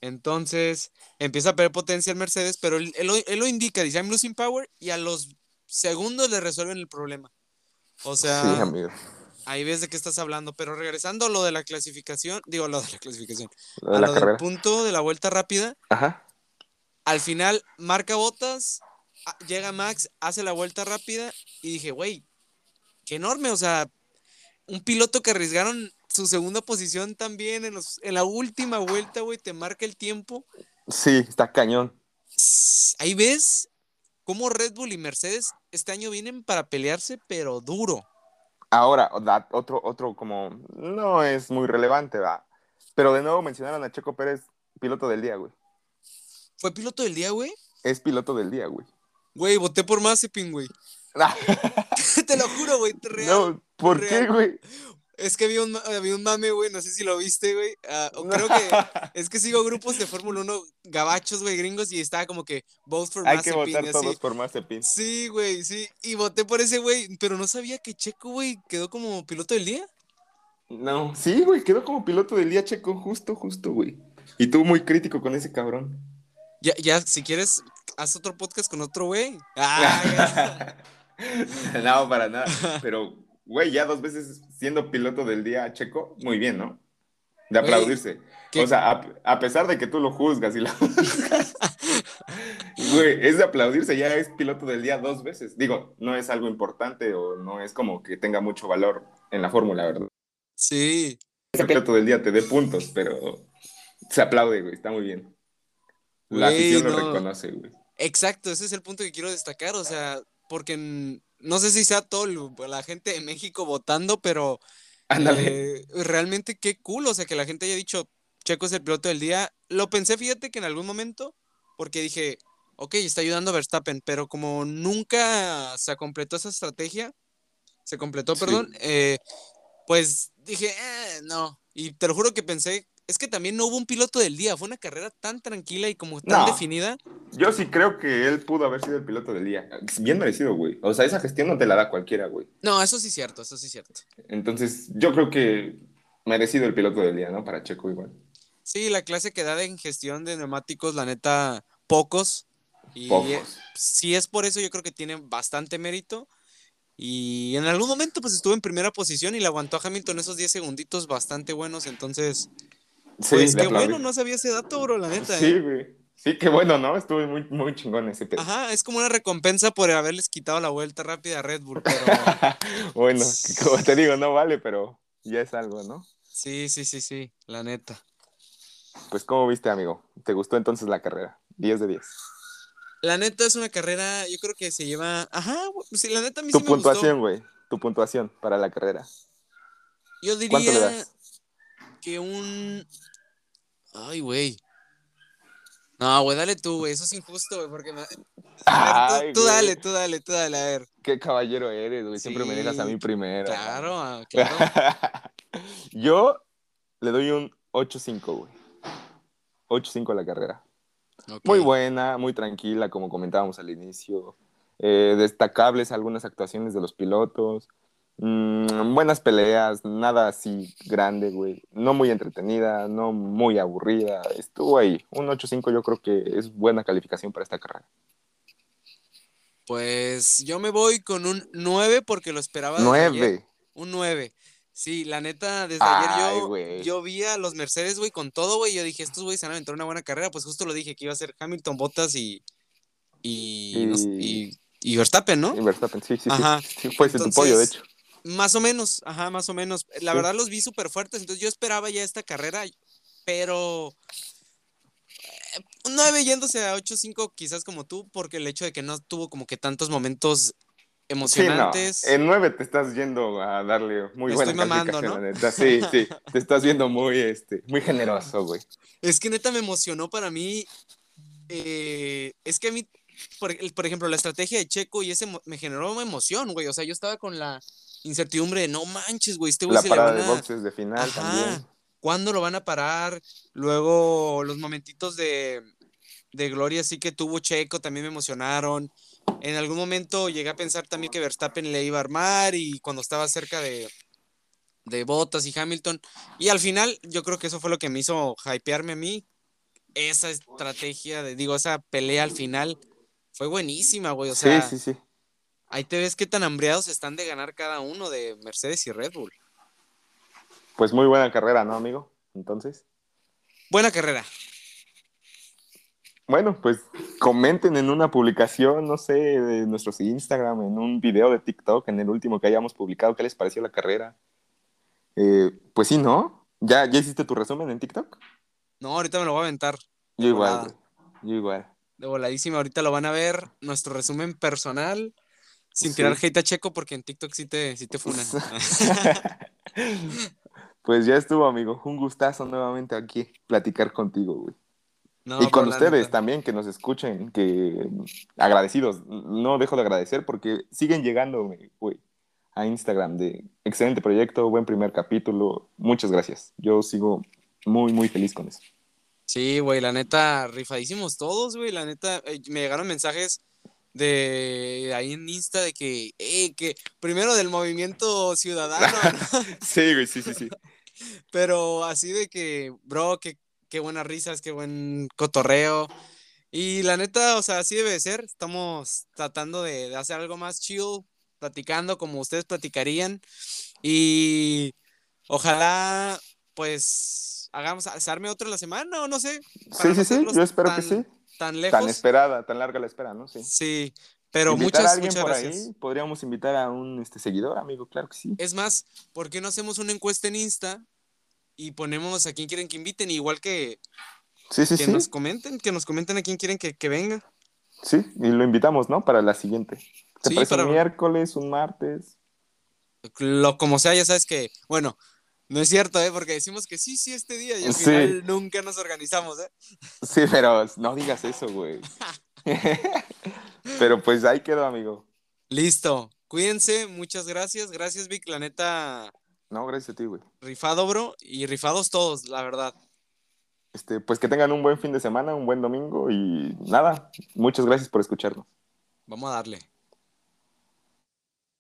Entonces, empieza a perder potencia el Mercedes, pero él, él lo- él lo indica, dice, I'm losing power, y a los segundos le resuelven el problema. O sea, Sí, amigo. ahí ves de qué estás hablando, pero regresando a lo de la clasificación, digo, lo de la clasificación, Lo de a la lo del punto de la vuelta rápida, Ajá. Al final marca botas, llega Max, hace la vuelta rápida y dije, güey, qué enorme, o sea, un piloto que arriesgaron su segunda posición también en, los, en la última vuelta, güey, te marca el tiempo. Sí, está cañón. Ahí ves cómo Red Bull y Mercedes este año vienen para pelearse, pero duro. Ahora, otro, otro como, no es muy relevante, va. Pero de nuevo mencionaron a Checo Pérez, piloto del día, güey. ¿Fue piloto del día, güey? Es piloto del día, güey. Güey, voté por Mazepin, güey. te lo juro, güey, real. no, ¿por real. qué, güey? Es que había un, había un mame, güey, no sé si lo viste, güey. ah, creo que es que sigo grupos de Fórmula 1 gabachos, güey, gringos, y estaba como que vote for Hay que Mazepin, votar y así. todos por Mazepin. Sí, güey, sí. Y voté por ese güey, pero no sabía que Checo, güey, quedó como piloto del día. No, sí, güey, quedó como piloto del día Checo, justo, justo, güey. Y tú muy crítico con ese cabrón. Ya, ya, si quieres, haz otro podcast con otro güey. Ah, no, para nada. Pero, güey, ya dos veces siendo piloto del día Checo, muy bien, ¿no? De aplaudirse. ¿qué- O sea, a, a pesar de que tú lo juzgas y lo juzgas, güey, es de aplaudirse, ya es piloto del día dos veces. Digo, no es algo importante o no es como que tenga mucho valor en la fórmula, ¿verdad? Sí. Ese piloto del día te dé puntos, pero se aplaude, güey, está muy bien. La afición lo no. reconoce, güey. Exacto, ese es el punto que quiero destacar, o sea, porque no sé si sea todo la gente de México votando, pero Ándale. eh, realmente qué cool, o sea, que la gente haya dicho, Checo es el piloto del día. Lo pensé, fíjate que en algún momento, porque dije, ok, está ayudando a Verstappen, pero como nunca se completó esa estrategia, se completó, Sí. perdón, eh, pues dije, "Eh, no, y te lo juro que pensé, es que también no hubo un piloto del día, fue una carrera tan tranquila y como tan No. definida. Yo sí creo que él pudo haber sido el piloto del día. Bien merecido, güey. O sea, esa gestión no te la da cualquiera, güey. No, eso sí es cierto, eso sí es cierto. Entonces, yo creo que merecido el piloto del día, ¿no? Para Checo igual. Sí, la clase que da en gestión de neumáticos, la neta, pocos. Y Pocos. si es por eso, yo creo que tiene bastante mérito. Y en algún momento, pues estuvo en primera posición y le aguantó a Hamilton esos 10 segunditos bastante buenos. Entonces, Sí, pues qué aplaudí. bueno, no sabía ese dato, bro, la neta. Sí, ¿eh? güey. Sí, qué bueno, ¿no? Estuvo muy, muy chingón ese pedo. Ajá, es como una recompensa por haberles quitado la vuelta rápida a Red Bull. Pero bueno, como te digo, no vale, pero ya es algo, ¿no? sí, sí, sí, sí, la neta. Pues, ¿cómo viste, amigo? ¿Te gustó entonces la carrera? 10 de 10. La neta es una carrera, yo creo que se lleva. Ajá, sí, la neta a mí Tu sí me puntuación, güey. Tu puntuación para la carrera. Yo ¿Cuánto le diría das? Que un. Ay, güey. No, güey, dale tú, güey. Eso es injusto, güey, porque. me- ver, tú, dale, tú dale, tú dale, a ver. Qué caballero eres, güey. Siempre me dejas a mí primero. Claro, ah, claro. Yo le doy un 8-5, güey. 8-5 a la carrera. Muy buena, muy tranquila, como comentábamos al inicio. Eh, destacables algunas actuaciones de los pilotos. Mm, buenas peleas, nada así grande, güey. No muy entretenida, no muy aburrida. Estuvo ahí. Un 8-5 yo creo que es buena calificación para esta carrera. Pues yo me voy con un 9 porque lo esperaba. desde 9. ayer. Un 9. Sí, la neta, desde Ay, ayer yo, yo vi a los Mercedes, güey, con todo, güey. Yo dije, estos güeyes se van a aventar una buena carrera. Pues justo lo dije, que iba a ser Hamilton, Bottas y. Y. Verstappen, ¿no? Y Verstappen, sí, sí, sí. Ajá. Sí, fue ese tu pollo, de hecho. Más o menos, ajá, más o menos. La Sí. verdad los vi súper fuertes, entonces yo esperaba ya esta carrera, pero eh, 9 yéndose a 8-5 quizás como tú, porque el hecho de que no tuvo como que tantos momentos Sí, no. emocionantes. En 9 te estás yendo a darle muy Me buena estoy mamando, calificación, ¿no? la neta. Sí, sí. Te estás viendo muy, este, muy generoso, güey. Es que neta me emocionó para mí. eh, es que a mí, por, por ejemplo, la estrategia de Checo y ese me generó una emoción, güey. O sea, yo estaba con la incertidumbre de no manches, güey, este güey La se le parada de boxes de final Ajá. también. ¿Cuándo lo van a parar? Luego los momentitos de, de gloria sí que tuvo Checo también me emocionaron. En algún momento llegué a pensar también que Verstappen le iba a armar y cuando estaba cerca de, de Bottas y Hamilton. Y al final yo creo que eso fue lo que me hizo hypearme a mí. Esa estrategia, de, digo, esa pelea al final fue buenísima, güey. O sea, sí, sí, sí. Ahí te ves qué tan hambriados están de ganar cada uno de Mercedes y Red Bull. Pues muy buena carrera, ¿no, amigo? Entonces. Buena carrera. Bueno, pues comenten en una publicación, no sé, de nuestros Instagram, en un video de TikTok, en el último que hayamos publicado, ¿qué les pareció la carrera? Eh, pues sí, ¿no? ¿Ya, ¿Ya hiciste tu resumen en TikTok? No, ahorita me lo voy a aventar. Yo igual. Yo igual. De voladísima, ahorita lo van a ver, nuestro resumen personal, sin Sí. tirar hate a Checo, porque en TikTok sí te, sí te funan. pues ya estuvo, amigo. Un gustazo nuevamente aquí platicar contigo, güey. No, y con ustedes también que nos escuchen, que agradecidos. No dejo de agradecer porque siguen llegando, güey, a Instagram de excelente proyecto, buen primer capítulo. Muchas gracias. Yo sigo muy, muy feliz con eso. Sí, güey, la neta, rifadísimos todos, güey, la neta, eh, me llegaron mensajes de ahí en Insta de que, eh, que primero del movimiento ciudadano, ¿no? Sí, güey, sí, sí, sí. pero así de que, bro, que, qué buenas risas, qué buen cotorreo. Y la neta, o sea, así debe de ser. Estamos tratando de, de hacer algo más chill, platicando como ustedes platicarían. Y ojalá, pues, hagamos, arme otro la semana o no sé. Sí, sí, sí. Yo espero que sí. Tan lejos. Tan esperada, tan larga la espera, ¿no? Sí. Sí, pero a muchas, alguien muchas por gracias. ahí, podríamos invitar a un este, seguidor, amigo, claro que sí. Es más, ¿por qué no hacemos una encuesta en Insta y ponemos a quién quieren que inviten? Igual que, Sí, sí, que sí. nos comenten, que nos comenten a quién quieren que, que venga. Sí, y lo invitamos, ¿no? Para la siguiente. ¿Te Sí, parece para- un miércoles, un martes? Lo como sea, ya sabes que, bueno, no es cierto, ¿eh? Porque decimos que sí, sí, este día y al Sí. final nunca nos organizamos, ¿eh? Sí, pero no digas eso, güey. pero pues ahí quedó, amigo. Listo. Cuídense, muchas gracias. Gracias, Vic. La neta, No, gracias a ti, güey. rifado, bro. Y rifados todos, la verdad. Este, pues que tengan un buen fin de semana, un buen domingo y nada, muchas gracias por escucharnos. Vamos a darle.